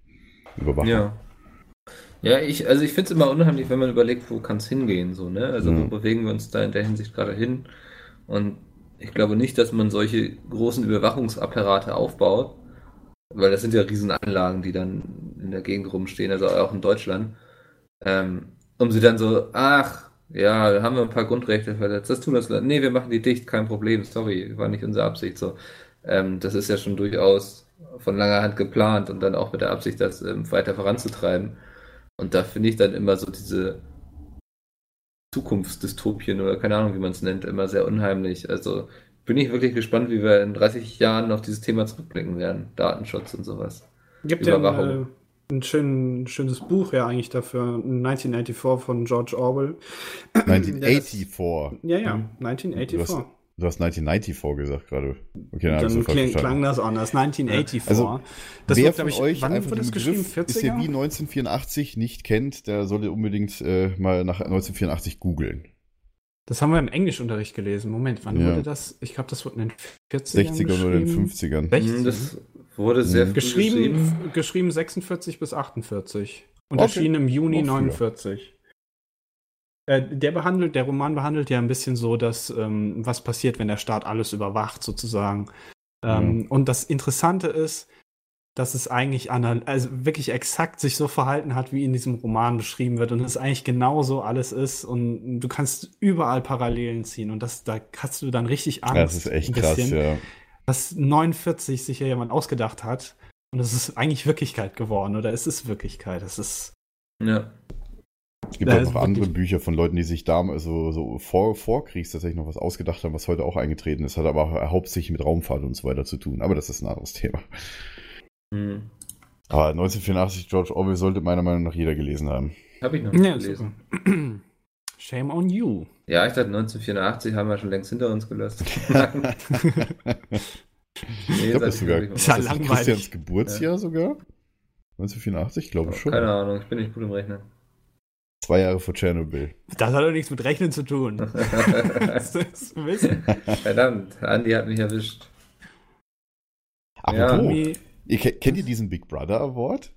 Überwachung. Ja. Ja, ich, also ich finde es immer unheimlich, wenn man überlegt, wo kann es hingehen, so, ne? Also Ja. wo bewegen wir uns da in der Hinsicht gerade hin? Und ich glaube nicht, dass man solche großen Überwachungsapparate aufbaut, weil das sind ja Riesenanlagen, die dann in der Gegend rumstehen, also auch in Deutschland, ähm, um sie dann so, ach, ja, da haben wir ein paar Grundrechte verletzt, das tun das, nee, wir machen die dicht, kein Problem, sorry, war nicht unsere Absicht, so. Ähm, das ist ja schon durchaus von langer Hand geplant und dann auch mit der Absicht, das ähm, weiter voranzutreiben. Und da finde ich dann immer so diese Zukunftsdystopien oder keine Ahnung, wie man es nennt, immer sehr unheimlich. Also bin ich wirklich gespannt, wie wir in 30 Jahren auf dieses Thema zurückblicken werden. Datenschutz und sowas. Gibt ja Überwachung. äh, ein schön, schönes Buch ja eigentlich dafür, 1984 von George Orwell. 1984. <clears throat> Ja, ja, Du 1984. du hast 1994 gesagt gerade. Okay, dann Dann falsch klang, das anders. 1984. Also, das Wer wird, von ich, euch wann einfach wurde den das geschrieben? Begriff ist ja wie 40er? 1984 nicht kennt, der sollte unbedingt äh, mal nach 1984 googeln. Das haben wir im Englischunterricht gelesen. Moment, wann Ja. wurde das? Ich glaube, das wurde in den 40ern 60er oder den geschrieben. 50ern. 60. Hm, Das wurde sehr früh geschrieben, geschrieben 46 bis 48 und Okay. erschien im Juni Noch früher. 49. Äh, der behandelt, der Roman behandelt ja ein bisschen so, dass ähm, was passiert, wenn der Staat alles überwacht, sozusagen. Ähm, Und das Interessante ist, dass es eigentlich anal also wirklich exakt sich so verhalten hat, wie in diesem Roman beschrieben wird und es eigentlich genauso alles ist und du kannst überall Parallelen ziehen und das da hast du dann richtig Angst. Das ist echt krass, bisschen ja. dass 49 sich ja jemand ausgedacht hat und es ist eigentlich Wirklichkeit geworden oder es ist Wirklichkeit. Es ist Ja. Es gibt Ja, auch ist noch andere Bücher von Leuten, die sich damals so, so vor, vor Kriegs tatsächlich noch was ausgedacht haben, was heute auch eingetreten ist, hat aber hauptsächlich mit Raumfahrt und so weiter zu tun. Aber das ist ein anderes Thema. Hm. Aber 1984 George Orwell sollte meiner Meinung nach jeder gelesen haben. Habe ich noch nicht ja, gelesen. super. <clears throat> Shame on you. Ja, ich dachte 1984 haben wir schon längst hinter uns gelassen. <laughs> Ich glaube, das ist sogar ich Ist ja langweilig. Christians Geburtsjahr sogar. 1984, glaube ich schon. Keine Ahnung, ich bin nicht gut im Rechnen. Zwei Jahre vor Tschernobyl. Das hat doch nichts mit Rechnen zu tun. <laughs> Das ist Wissen. Verdammt, Andi hat mich erwischt. Apropos, Irgendwie- ihr, ke- kennt ihr diesen Big Brother Award?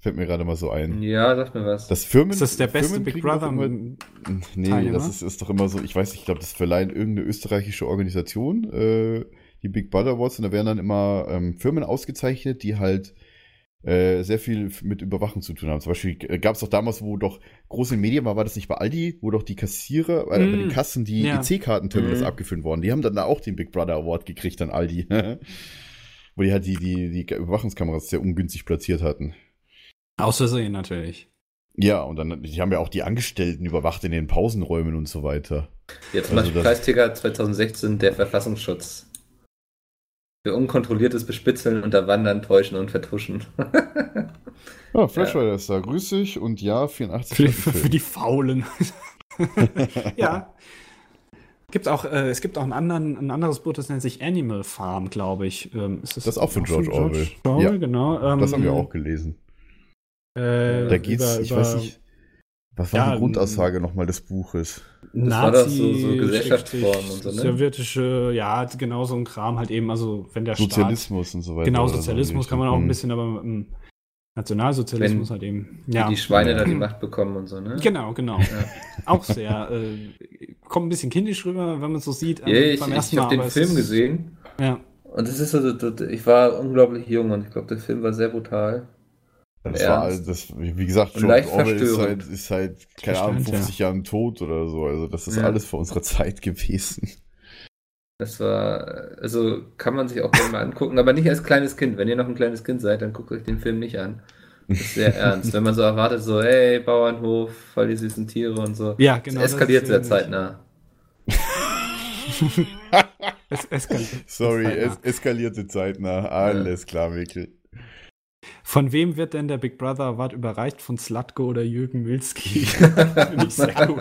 Fällt mir gerade mal so ein. Ja, sag mir was. Das Firmen, Ist das der beste Firmen Big Brother? Immer, nee, Teilnehmer? das ist, ist doch immer so, ich weiß nicht, ich glaube, das verleihen irgendeine österreichische Organisation, äh, die Big Brother Awards, und da werden dann immer ähm, Firmen ausgezeichnet, die halt äh, sehr viel mit Überwachung zu tun haben. Zum Beispiel gab es doch damals, wo doch große Medien war, war das nicht bei Aldi, wo doch die Kassierer, äh, bei den Kassen die ja. EC-Kartenterminals Mm. abgefüllt worden. Die haben dann da auch den Big Brother Award gekriegt an Aldi. <laughs> wo die halt die, die, die Überwachungskameras sehr ungünstig platziert hatten. Aus Versehen natürlich. Ja, und dann, die haben ja auch die Angestellten überwacht in den Pausenräumen und so weiter. Jetzt zum Also Beispiel das- Preisträger 2016, der Verfassungsschutz. Für unkontrolliertes Bespitzeln, Unterwandern, Täuschen und Vertuschen. <laughs> Ja, Flashrider ist da. Grüß dich und ja, 84. Für die, für Film. die Faulen. <laughs> ja. Gibt auch, äh, es gibt auch einen anderen, ein anderes Buch, das nennt sich Animal Farm, glaube ich. Ähm, ist Das ist auch von George Orwell. Orwell, Ja. genau. Ähm, Das haben wir auch gelesen. Äh, Da geht's, über- ich über weiß nicht, was war Ja, die Grundaussage nochmal des Buches? Das war doch so- Nazi, so Gesellschaftsformen und so, ne? Sowjetische, ja, genau so ein Kram halt eben, also wenn der Sozialismus und so Staat, weiter. genau, oder so Sozialismus kann man auch ein bisschen, aber ähm, Nationalsozialismus Wenn halt eben. Wie Ja, die Schweine Ja. da die Macht bekommen und so, ne? genau, genau. <laughs> Auch sehr, äh, kommt ein bisschen kindisch rüber, wenn man es so sieht. ähm, Ja, ich, beim ich ersten Mal, habe den Film ist- gesehen Ja. und es ist so, ich war unglaublich jung und ich glaube, der Film war sehr brutal. Das war, Ernst. das, wie gesagt, George Orwell ist halt, ist halt, keine Ahnung, Verstand, ja. 50 Jahren tot oder so. Also das ist Ja. alles vor unserer Zeit gewesen. Das war, also kann man sich auch gerne mal angucken, aber nicht als kleines Kind. Wenn ihr noch ein kleines Kind seid, dann guckt euch den Film nicht an. Das ist sehr <laughs> ernst. Wenn man so erwartet, so, hey, Bauernhof, voll die süßen Tiere und so. Ja, genau. es eskaliert das sehr zeitnah. Es eskaliert. <laughs> Sorry, zeitnah. es eskalierte zeitnah. Alles klar, Mikkel. Von wem wird denn der Big Brother Award überreicht? Von Slatko oder Jürgen Milski? <laughs> Finde ich sehr gut.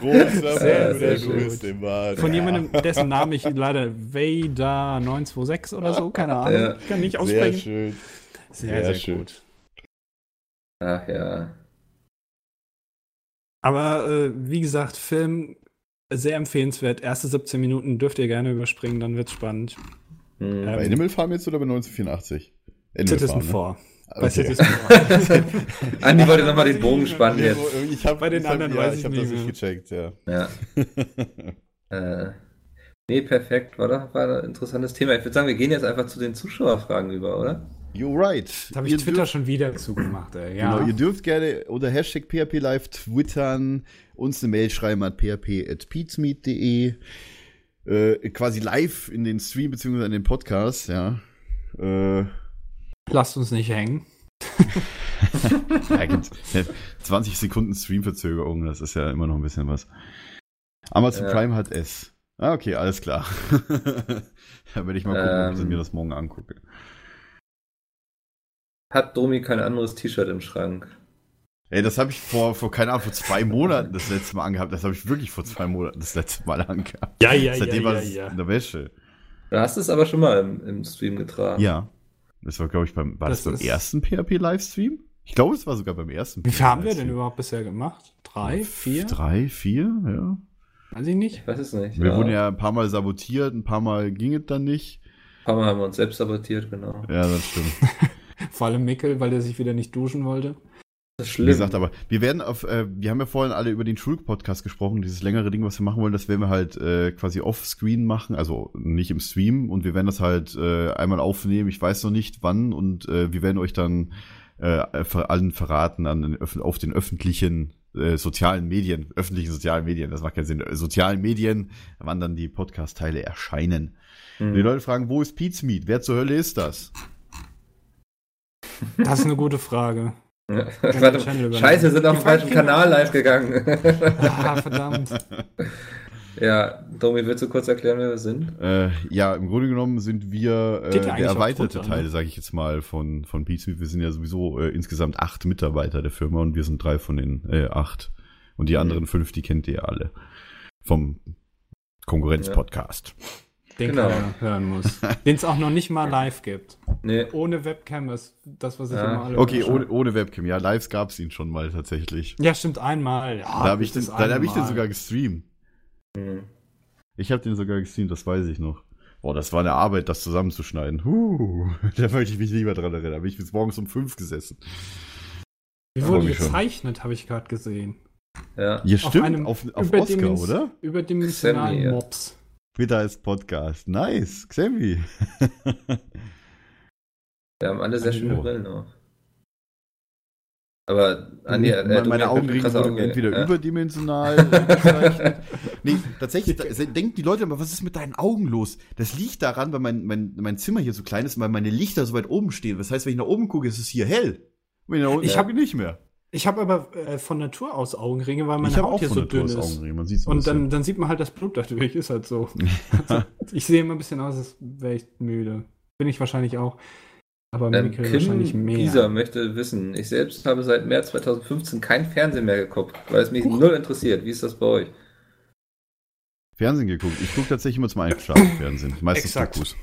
Großer Sehr, sehr grüß gut. Von jemandem, dessen Namen ich leider Vader926 oder so, keine Ahnung, Ja. kann nicht Sehr aussprechen. schön. Sehr, sehr sehr, schön. gut. Ach ja. Aber äh, wie gesagt, Film sehr empfehlenswert. Erste 17 Minuten dürft ihr gerne überspringen, dann wird's spannend. Hm. Ja. Bei Animal Farm jetzt oder bei 1984? Animal Citizen Farm, ne? 4. Bei Okay. Citizen 4. <laughs> <laughs> Andi wollte nochmal den Bogen spannen Nee, jetzt. wo- Ich hab, Bei den ich hab, anderen ja, weiß ich ich hab nicht das nicht gecheckt, ja. Ja. <laughs> Äh, nee, perfekt. War doch war ein interessantes Thema. Ich würde sagen, wir gehen jetzt einfach zu den Zuschauerfragen über, oder? You're right. Da habe ich Ihr Twitter dürft- schon wieder zugemacht, ey. Ja. Genau, ihr dürft gerne unter Hashtag PHP Live twittern, uns eine Mail schreiben an php.peatsmeet.de, äh, quasi live in den Stream beziehungsweise in den Podcast, ja. Äh, Lasst uns nicht hängen. ja, gibt 20 <laughs> Sekunden Streamverzögerung, das ist ja immer noch ein bisschen was. Amazon Ja. Prime hat es. Ah, okay, alles klar. <laughs> da werde ich mal gucken, ob ich Ähm. mir das morgen angucke. hat Domi kein anderes T-Shirt im Schrank? Ey, das habe ich vor, vor, keine Ahnung, vor zwei Monaten das letzte Mal angehabt. Das habe ich wirklich vor zwei Monaten das letzte Mal angehabt. Ja, ja, Seitdem ja, war ja, es ja. in der Wäsche. Du hast es aber schon mal im, im Stream getragen. Ja. Das war, glaube ich, beim, war das, Das beim ersten PHP-Livestream? Ich glaube, es war sogar beim ersten Wie viel haben wir denn überhaupt bisher gemacht? Drei, vier? Drei, vier, ja. Weiß ich nicht. Ich weiß es nicht. Wir wurden ja ein paar Mal sabotiert, ein paar Mal ging es dann nicht. Ein paar Mal haben wir uns selbst sabotiert, genau. Ja, das stimmt. <laughs> Vor allem Mickel, weil der sich wieder nicht duschen wollte. Das ist Wie schlimm. gesagt, aber wir werden auf, äh, wir haben ja vorhin alle über den Schulpodcast gesprochen, dieses längere Ding, was wir machen wollen, das werden wir halt äh, quasi off-screen machen, also nicht im Stream und wir werden das halt äh, einmal aufnehmen, ich weiß noch nicht wann und äh, wir werden euch dann äh, allen verraten an den, auf den öffentlichen äh, sozialen Medien, öffentlichen sozialen Medien, das macht keinen Sinn, äh, sozialen Medien, wann dann die Podcast-Teile erscheinen. Hm. Die Leute fragen, wo ist Pete's Meat? Wer zur Hölle ist das? Das ist eine gute Frage. Warte. Scheiße, wir sind auf dem falschen Kanal live gegangen. <laughs> Ah, verdammt. <laughs> ja, Domi, willst du kurz erklären, wer wir sind? Äh, ja, im Grunde genommen sind wir äh, ja der erweiterte Twitter, Teil, ne? sage ich jetzt mal, von, von Pizmeet. Wir sind ja sowieso äh, insgesamt acht Mitarbeiter der Firma und wir sind drei von den äh, acht. Und die anderen fünf, die kennt ihr alle. Vom Konkurrenz-Podcast. Den Genau. keiner hören muss. Den es auch noch nicht mal live gibt. Nee, Ohne Webcam ist das, was ich Ja. immer alle Okay, ohne, ohne Webcam. Ja, Lives gab's ihn schon mal tatsächlich. Ja, stimmt, einmal. Ja, da habe ich, den, da hab ich den sogar gestreamt. Hm. Ich habe den sogar gestreamt, das weiß ich noch. Boah, das war eine Arbeit, das zusammenzuschneiden. Huh, <laughs> da möchte ich mich nicht mehr dran erinnern. Da bin ich bis morgens um fünf gesessen. Wie wurde Irgendwie schon. gezeichnet, habe ich gerade gesehen. Ja. Ja, Auf stimmt, einem auf, auf, Oscar, oder? Überdimensionalen Sammy, ja. Mobs. Twitter als Podcast. Nice, Xemi. Wir haben alle sehr schöne. Brillen auf. Aber Andi, äh, meine meine Augenringe wurden Augenringe. entweder ja. überdimensional <laughs> nee, tatsächlich, da, denken die Leute immer, was ist mit deinen Augen los? Das liegt daran, weil mein, mein, mein Zimmer hier so klein ist, weil meine Lichter so weit oben stehen. Das heißt, wenn ich nach oben gucke, ist es hier hell. Wenn ich nach unten Ich gucke, hab- nicht mehr. Ich habe aber äh, von Natur aus Augenringe, weil meine Haut auch hier von so Natur dünn ist. Augenringe. Man sieht's Und dann, dann sieht man halt das Blut natürlich, ist halt so. <laughs> also, ich sehe immer ein bisschen aus, als wäre ich müde. Bin ich wahrscheinlich auch. Aber Ähm, Mikkel wahrscheinlich Kim mehr. Gieser möchte wissen, ich selbst habe seit März 2015 kein Fernsehen mehr geguckt, weil es mich null interessiert. Wie ist das bei euch? Fernsehen geguckt. Ich gucke tatsächlich immer zum Einschlafen <laughs> Fernsehen. Meistens Exakt. Dokus.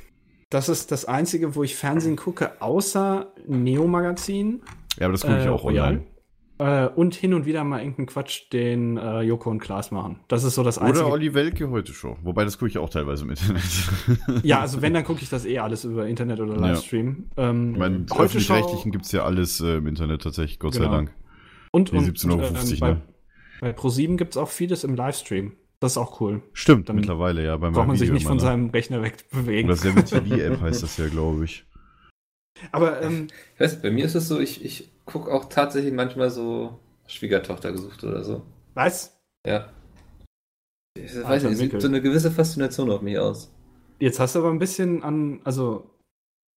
Das ist das Einzige, wo ich Fernsehen gucke, außer Neo-Magazin. Ja, aber das gucke ich äh, auch Royal. online. Äh, und hin und wieder mal irgendeinen Quatsch, den äh, Joko und Klaas machen. Das ist so das Einzige. Oder Olli Welke heute schon. Wobei, das gucke ich auch teilweise im Internet. <laughs> ja, also wenn, dann gucke ich das eh alles über Internet oder Ja. Livestream. Ähm, Ich meine, öffentlich-rechtlichen gibt's ja alles äh, im Internet tatsächlich, Gott sei Genau. Dank. und, Die und 17,50 Euro, ähm, bei, ne? bei Pro7 gibt es auch vieles im Livestream. Das ist auch cool. Stimmt, Dann mittlerweile, ja. Bei Braucht man meinem sich Video nicht von ne? seinem Rechner wegbewegen. Oder Seven TV-App heißt das ja, glaube ich. <laughs> Aber ähm, Ich weiß, bei mir ist es so, ich, ich gucke auch tatsächlich manchmal so Schwiegertochter gesucht oder so. was? Ja. Ich weiß Alter nicht, übt so eine gewisse Faszination auf mich aus. Jetzt hast du aber ein bisschen an, also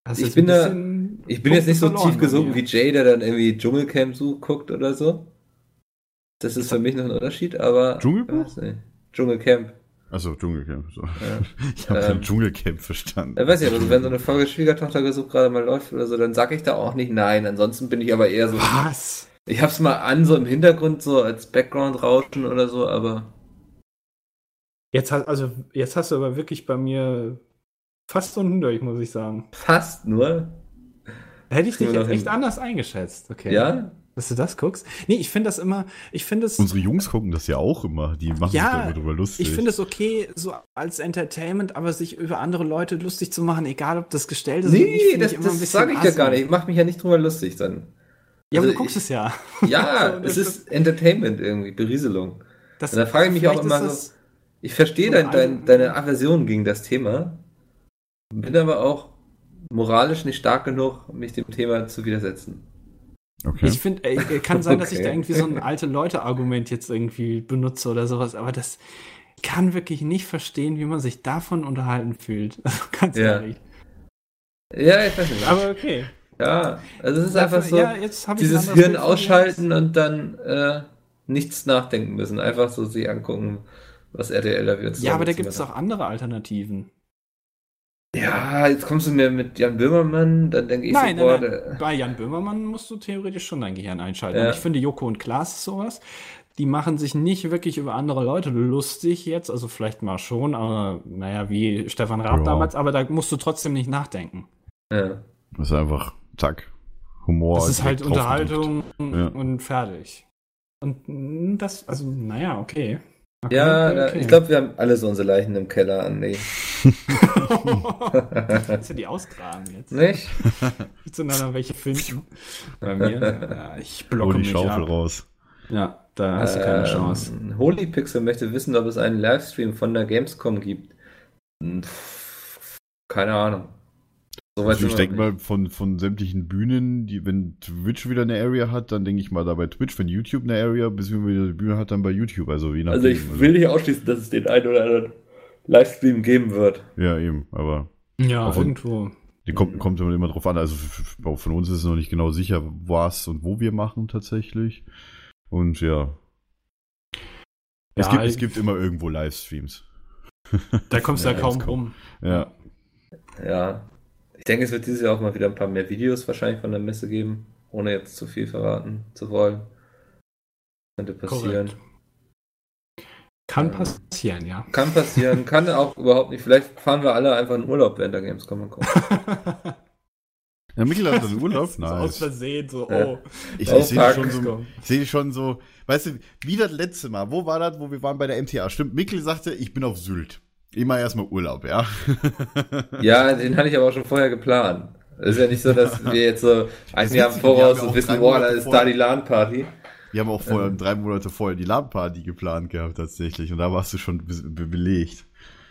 hast Ich jetzt bin ein da- Ich bin jetzt nicht so tief gesunken wie Jay, der dann irgendwie Dschungelcamp so guckt oder so. Das ist für mich noch ein Unterschied, aber. Dschungelbuch? Dschungelcamp. Achso, Dschungelcamp. So. Ja. <laughs> Ich habe Ähm, kein Dschungelcamp verstanden. Ja, weiß nicht, also wenn so eine Folge Schwiegertochter gesucht gerade mal läuft oder so, dann sag ich da auch nicht nein. Ansonsten bin ich aber eher so. Was? Ich hab's mal an, so im Hintergrund, so als Background-Rauschen oder so, aber. Jetzt hast, also, jetzt hast du aber wirklich bei mir fast unten durch, muss ich sagen. Fast nur. Da hätte ich dich jetzt echt anders eingeschätzt. Okay. Ja? Dass du das guckst? Nee, ich finde das immer, ich finde es, Unsere Jungs gucken das ja auch immer. Die machen Ja, sich da immer drüber lustig. ich finde es okay, so als Entertainment, aber sich über andere Leute lustig zu machen, egal ob das gestellt ist oder nicht, Nee, das, ich das bisschen sage ich ja gar nicht. Ich mach mich ja nicht drüber lustig dann. Ja, aber Also du guckst ich- es ja. <laughs> Ja, So, es das ist Entertainment irgendwie, Berieselung. Das, Und da frage ich mich auch immer so, das- ich verstehe so dein, dein, ein- deine Aversion gegen das Thema, bin aber auch moralisch nicht stark genug, mich dem Thema zu widersetzen. Okay. Ich finde, äh, kann sein, dass ich Okay. da irgendwie so ein alte Leute-Argument jetzt irgendwie benutze oder sowas, aber das kann wirklich nicht verstehen, wie man sich davon unterhalten fühlt. <laughs> Also ganz Ja. ehrlich. Ja, ich weiß nicht. Aber okay. ja, also es ist einfach so, ja, jetzt dieses Hirn ausschalten und dann äh, nichts nachdenken müssen. Einfach so sich angucken, was RTL da wieder Ja, aber da gibt es auch andere Alternativen. Ja, jetzt kommst du mir mit Jan Böhmermann, dann denke ich Nein, so, boah, nein. Bei Jan Böhmermann musst du theoretisch schon dein Gehirn einschalten. Ja. Und ich finde, Joko und Klaas ist sowas. Die machen sich nicht wirklich über andere Leute lustig jetzt, also vielleicht mal schon, aber naja, wie Stefan Raab Ja. damals, aber da musst du trotzdem nicht nachdenken. ja. Das ist einfach, zack, Humor. Das ist halt. Unterhaltung Ja. und fertig. Und mm, das, also, naja, okay. Okay, Ja, okay, ich glaube, wir haben alle so unsere Leichen im Keller anlegen. <laughs> Kannst du die ausgraben jetzt? Nicht? <laughs> Willst du dann welche finden? Bei mir? Ja, ich blocke Hol die mich Schaufel ab. raus. Ja, da hast du keine Chance. Ähm, Holypixel möchte wissen, ob es einen Livestream von der Gamescom gibt. Hm, pff, Keine Ahnung. Soweit Also ich denke mal, von, von sämtlichen Bühnen, die, wenn Twitch wieder eine Area hat, dann denke ich mal da bei Twitch, wenn YouTube eine Area, beziehungsweise wieder eine Bühne hat, dann bei YouTube. Also je nachdem. Also ich will nicht ausschließen, dass es den einen oder anderen Livestream geben wird. Ja, eben, aber Ja, irgendwo. die kommt, kommt immer drauf an. Also von uns ist es noch nicht genau sicher, was und wo wir machen tatsächlich. Und ja, es, Ja, gibt, es gibt immer irgendwo Livestreams. Da kommst du ja <laughs> Ja, kaum rum. Ja, Ja. Ich denke, es wird dieses Jahr auch mal wieder ein paar mehr Videos wahrscheinlich von der Messe geben, ohne jetzt zu viel verraten zu wollen. Könnte passieren. Korrekt. Kann Ja. passieren, ja. Kann passieren, <laughs> kann auch überhaupt nicht. Vielleicht fahren wir alle einfach in Urlaub während der Gamescom und kommen. <laughs> ja Michael hat dann <laughs> Urlaub. So aus Nice. Versehen, so, oh. Ich, Oh, ich sehe schon so, ich sehe schon so, weißt du, wie das letzte Mal, wo war das, wo wir waren bei der MTA? Stimmt, Mikkel sagte, ich bin auf Sylt. Immer erstmal Urlaub, ja. <laughs> Ja, den hatte ich aber auch schon vorher geplant. Es ist ja nicht so, dass wir jetzt so ein Jahr im witzig, wir haben Voraus und wissen, boah, da ist da die LAN-Party. Wir haben auch vorher, Ähm. drei Monate vorher die LAN-Party geplant gehabt, tatsächlich. Und da warst du schon be be belegt.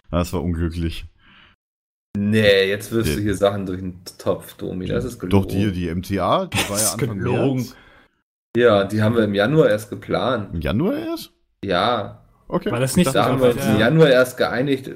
Das war unglücklich. Nee, jetzt wirst Ja. du hier Sachen durch den Topf, Domi. Das ist gelogen. Doch, die, die MTA, die war ja Anfang gelogen. März. Ja, die haben wir im Januar erst geplant. Im Januar erst? Ja, Okay. War das nicht da haben wir uns im Januar erst geeinigt, äh,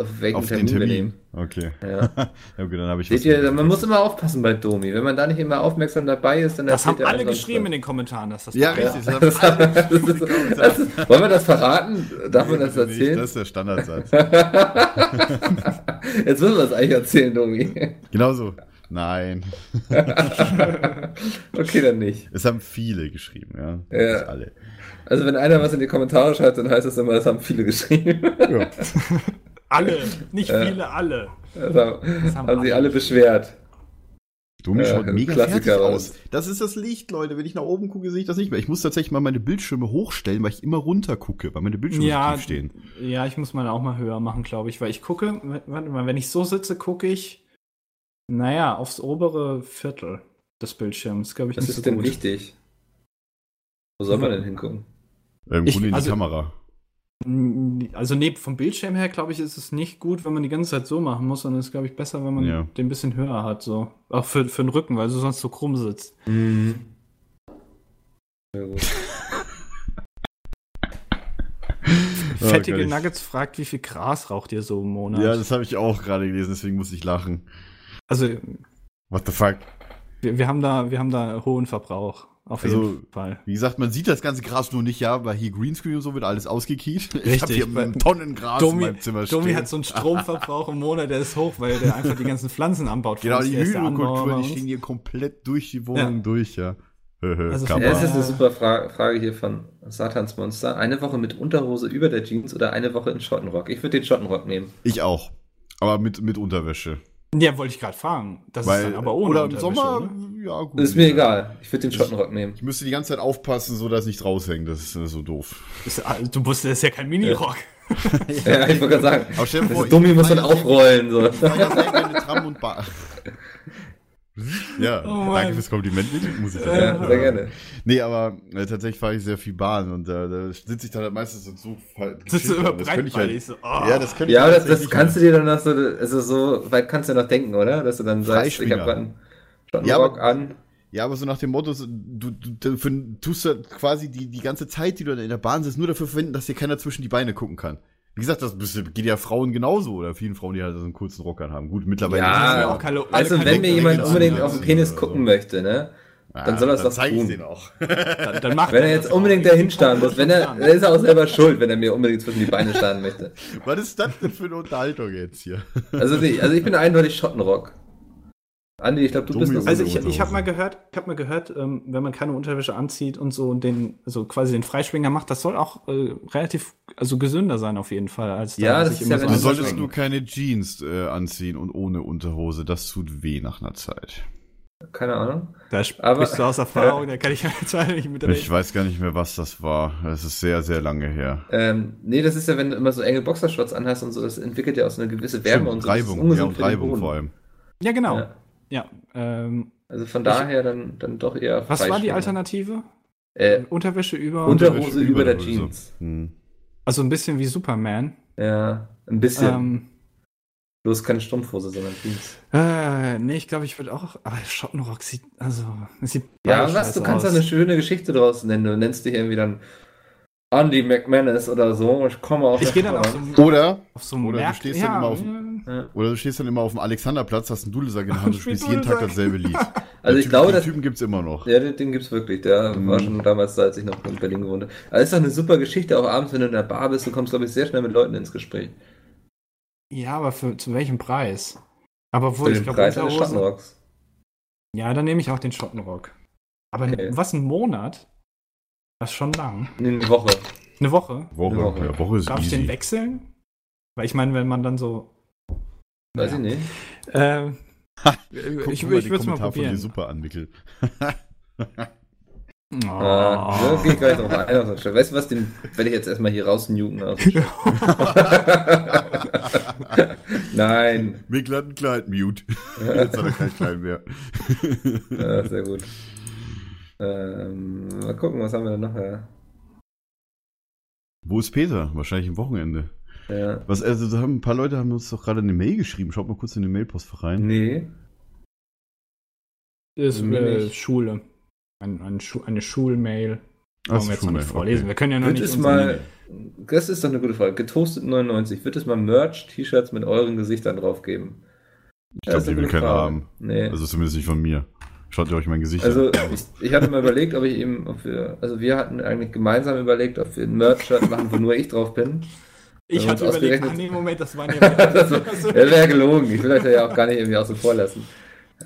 auf welchen Auf den Termin, wir Termin. nehmen. Okay. Ja. <laughs> Okay, dann habe ich Seht ihr, man muss immer aufpassen bei Domi. Wenn man da nicht immer aufmerksam dabei ist, dann Das haben erzählt er alle geschrieben in was. den Kommentaren, dass das Ja, richtig. Ja. <laughs> Das, das ist, das ist, wollen wir das verraten? Darf man das bitte nicht, erzählen? Das ist der Standardsatz. <laughs> Jetzt müssen wir es eigentlich erzählen, Domi. genau so. Nein. <laughs> okay, dann nicht. Es haben viele geschrieben, ja. Ja. Nicht alle. Also wenn einer was in die Kommentare schreibt, dann heißt das immer, das haben viele geschrieben. Ja. <laughs> Alle, nicht viele, alle. Das haben, haben haben sich alle alle beschwert. Domi schaut mega Klassiker fertig aus. Das ist das Licht, Leute. Wenn ich nach oben gucke, sehe ich das nicht mehr. Ich muss tatsächlich mal meine Bildschirme hochstellen, weil ich immer runter gucke, weil meine Bildschirme Ja, tief stehen. ja, ich muss mal auch mal höher machen, glaube ich, weil ich gucke, warte mal, wenn ich so sitze, gucke ich, naja, aufs obere Viertel des Bildschirms, glaube ich, Was nicht ist so denn gut. wichtig? Wo soll man denn hingucken? Im Ich- Grunde in die also- Kamera. Also neben vom Bildschirm her, glaube ich, ist es nicht gut, wenn man die ganze Zeit so machen muss, sondern es ist, glaube ich, besser, wenn man Ja. den ein bisschen höher hat, so. Auch für, für den Rücken, weil du sonst so krumm sitzt. Mhm. Sehr gut. <laughs> Fettige ich- Nuggets fragt, wie viel Gras raucht ihr so im Monat? Ja, das habe ich auch gerade gelesen, deswegen muss ich lachen. Also, What the fuck? wir, wir haben da, wir haben da hohen Verbrauch. Auf Also, jeden Fall. Wie gesagt, man sieht das ganze Gras nur nicht, ja, weil hier Greenscreen und so wird alles ausgekiet. Ich habe hier weil- Tonnen Gras in Domi, meinem Zimmer Domi stehen. hat so einen Stromverbrauch im Monat, der ist hoch, weil der einfach die ganzen Pflanzen anbaut. Genau, die Hydrokulturen, die stehen hier komplett durch die Wohnung Ja. durch, ja. Also. Ja, das ist eine super Fra Frage hier von Satansmonster. Eine Woche mit Unterhose über der Jeans oder eine Woche in Schottenrock? Ich würde den Schottenrock nehmen. Ich auch. Aber mit, mit Unterwäsche. Ja, wollte ich gerade fragen. Das Weil, ist dann aber ohne oder im Sommer, oder? ja gut. Ist mir egal. Ich würde den Schottenrock nehmen. Ich müsste die ganze Zeit aufpassen, so dass nicht raushängt. Das ist äh, so doof. Ist, ah, du musst, das ist ja kein Minirock. Ja, ich wollte gerade sagen. Aber stell dir Das vor, ist Dummi ich muss ja- aufrollen. So. Ich fahr ja sehr gerne Tram und Bahn. Ja, Oh danke fürs Kompliment, muss ich sagen. Ja, sehr gerne. Nee, aber äh, tatsächlich fahre ich sehr viel Bahn und äh, da sitze ich dann halt meistens so so halt Sitzt du immer da. Das könnte ich halt, so, oh. Ja, das könnte Ja, ich das, das kannst du dir dann noch so, also so weit kannst du noch denken, oder? Dass du dann sagst, ich habe gerade einen Ja, aber- an. Ja, aber so nach dem Motto, du, du für, tust du quasi die, die ganze Zeit, die du in der Bahn sitzt, nur dafür verwenden, dass dir keiner zwischen die Beine gucken kann. Wie gesagt, das geht ja Frauen genauso oder vielen Frauen, die halt so einen kurzen Rock haben. Gut, mittlerweile Ja, ist es auch keine- Also wenn mir jemand unbedingt auf den Penis gucken möchte, ne? dann soll er es doch tun. den auch. <laughs> Dann, dann macht Wenn er jetzt unbedingt dahin starren muss, wenn er, dann <laughs> ist er auch selber schuld, wenn er mir unbedingt zwischen die Beine starren möchte. Was ist das denn für eine Unterhaltung jetzt hier? Also, also ich bin eindeutig Schottenrock. Andi, ich glaube, du bist Domi noch Also ich, ich habe mal gehört, ich habe mal gehört, ähm, wenn man keine Unterwäsche anzieht und so und den, also quasi den Freischwinger macht, das soll auch äh, relativ, also gesünder sein auf jeden Fall, als da Ja, das ist ja, wenn Du Also solltest nur keine Jeans äh, anziehen und ohne Unterhose. Das tut weh nach einer Zeit. keine Ahnung. Da sprichst aber- du aus Erfahrung, <laughs> da kann ich jetzt nicht Ich mitreden. weiß gar nicht mehr, was das war. Es ist sehr, sehr lange her. Ähm, nee, das ist ja, wenn du immer so enge Boxershorts anhast und so, das entwickelt ja auch so eine gewisse Wärme Stimmt, und so. Reibung, ja, und Reibung vor allem. Ja, genau. Ja. Ja. ähm, Also von daher dann, dann doch eher was war die. Alternative? Äh, Unterwäsche über, Unterhose über der Hose. Jeans. Hm. also ein bisschen wie Superman. Ja, ein bisschen. Ähm, Bloß keine Strumpfhose, sondern Jeans. äh, nee, ich glaube, ich würde auch, aber Schottenrock sieht, also, es sieht Ja, was, du kannst da eine schöne Geschichte draus nennen. Du nennst dich irgendwie dann Andy McManus oder so. Ich komme auf Ich gehe dann auf so, Oder, auf so einen Oder du stehst dann immer auf- ja, oder du stehst dann immer auf dem Alexanderplatz, hast einen Dudelsack in der Hand und <laughs> Spiel spielst jeden Tag dasselbe Lied. <laughs> Also Den ich glaube, den das, Typen gibt's immer noch. Ja, den, den gibt's wirklich. Der Mhm. war schon damals da, als ich noch in Berlin gewohnt habe. Aber ist doch eine super Geschichte, auch abends, wenn du in der Bar bist, du kommst, glaube ich, sehr schnell mit Leuten ins Gespräch. Ja, aber für, zu welchem Preis? Aber Für wohl, ich den glaube, Preis eines Unterhosen. Schattenrocks. Ja, dann nehme ich auch den Schottenrock. Aber Okay. was, ein Monat? Das ist schon lang. Nee, eine Woche. Eine Woche? Woche, Eine Woche. Ja, Woche ist Darf ich den easy. wechseln? Weil ich meine, wenn man dann so. Weiß Ja. ich nicht. Äh, Guck ich mal ich würde es mal Kommentar von dir probieren. super an, Mikkel. Oh. <laughs> Ah, da geh ich gleich drauf ein. Weißt du was, den werde ich jetzt erstmal hier rausnuken. Aus. <laughs> Nein. Mikkel hat ein Kleid, mute. <laughs> Jetzt hat er kein Kleid mehr. Ja, sehr gut. Ähm, mal gucken, was haben wir denn noch? Ja. Wo ist Peter? Wahrscheinlich am Wochenende. Ja. Was, also, haben ein paar Leute haben uns doch gerade eine Mail geschrieben. Schaut mal kurz in den Mailpost rein. Nee. ist Mir äh, nicht. Schule. Ein, ein Schu eine Schulmail. Wollen wir jetzt noch nicht vorlesen. okay. Wir können ja noch Wird nicht es mal, das ist doch eine gute Frage, getoastet 99, wird es mal Merch-T-Shirts mit euren Gesichtern drauf geben? Ich glaube, die will keiner haben. Nee. Also zumindest nicht von mir. Schaut ihr euch mein Gesicht Also an. ich, ich hatte mal überlegt, ob ich eben, ob wir, also wir hatten eigentlich gemeinsam überlegt, ob wir ein Merch-Shirt machen, wo nur ich drauf bin. Ich hatte überlegt, ah nee, Moment, das waren <laughs> ja das das wäre gelogen. Ich will euch ja auch gar nicht irgendwie außen vor lassen.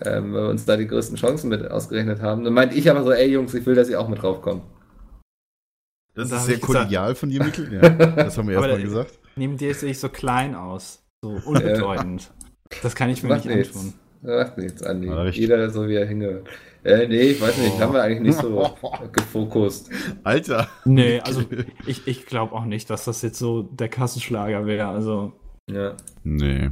Ähm, weil wir uns da die größten Chancen mit ausgerechnet haben. Dann meinte ich aber so, ey Jungs, ich will, dass ihr auch mit draufkommt. Das da ist sehr ich gesagt- kollegial von dir, <laughs> Mikkel. Ja, das haben wir erstmal gesagt. Neben dir sehe ich so klein aus. So unbedeutend. <laughs> Das kann ich mir nicht antun. Macht nichts, Andi. Recht. Jeder so, wie er hingehört. Äh, nee, ich weiß nicht, haben wir eigentlich nicht so <laughs> gefokust. Alter. Nee, <laughs> also ich, ich glaube auch nicht, dass das jetzt so der Kassenschlager wäre. Also Ja. Nee.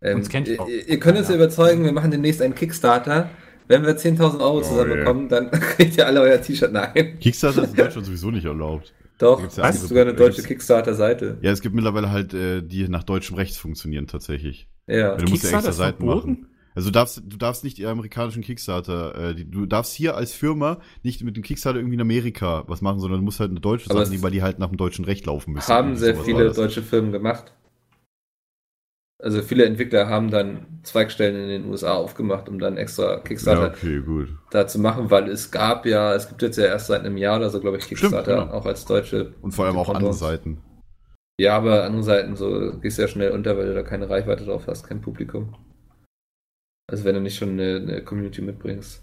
Ähm, Uns kennt ihr, ihr könnt uns ja überzeugen, wir machen demnächst einen Kickstarter. Wenn wir 10.000 Euro Oh, zusammenbekommen, dann <laughs> kriegt ihr alle euer T-Shirt. Nein. Kickstarter ist in Deutschland sowieso nicht erlaubt. Doch, es ja gibt sogar eine deutsche Kickstarter-Seite. Ja, es gibt mittlerweile halt, äh, die nach deutschem Rechts funktionieren tatsächlich. Ja. Du musst ja extra Seiten verboten? machen. Also du darfst, du darfst nicht die amerikanischen Kickstarter, äh, die, du darfst hier als Firma nicht mit dem Kickstarter irgendwie in Amerika was machen, sondern du musst halt eine deutsche Aber Sache nehmen, weil die halt nach dem deutschen Recht laufen müssen. Haben sehr viele deutsche Firmen gemacht. Also viele Entwickler haben dann Zweigstellen in den USA aufgemacht, um dann extra Ja, Kickstarter okay, gut. da zu machen, weil es gab ja, es gibt jetzt ja erst seit einem Jahr oder so, glaube ich, Kickstarter, genau. auch als deutsche. Und vor allem auch andere. Seiten. Ja, aber andere Seiten so gehst ja schnell unter, weil du da keine Reichweite drauf hast, kein Publikum. Also wenn du nicht schon eine, eine Community mitbringst.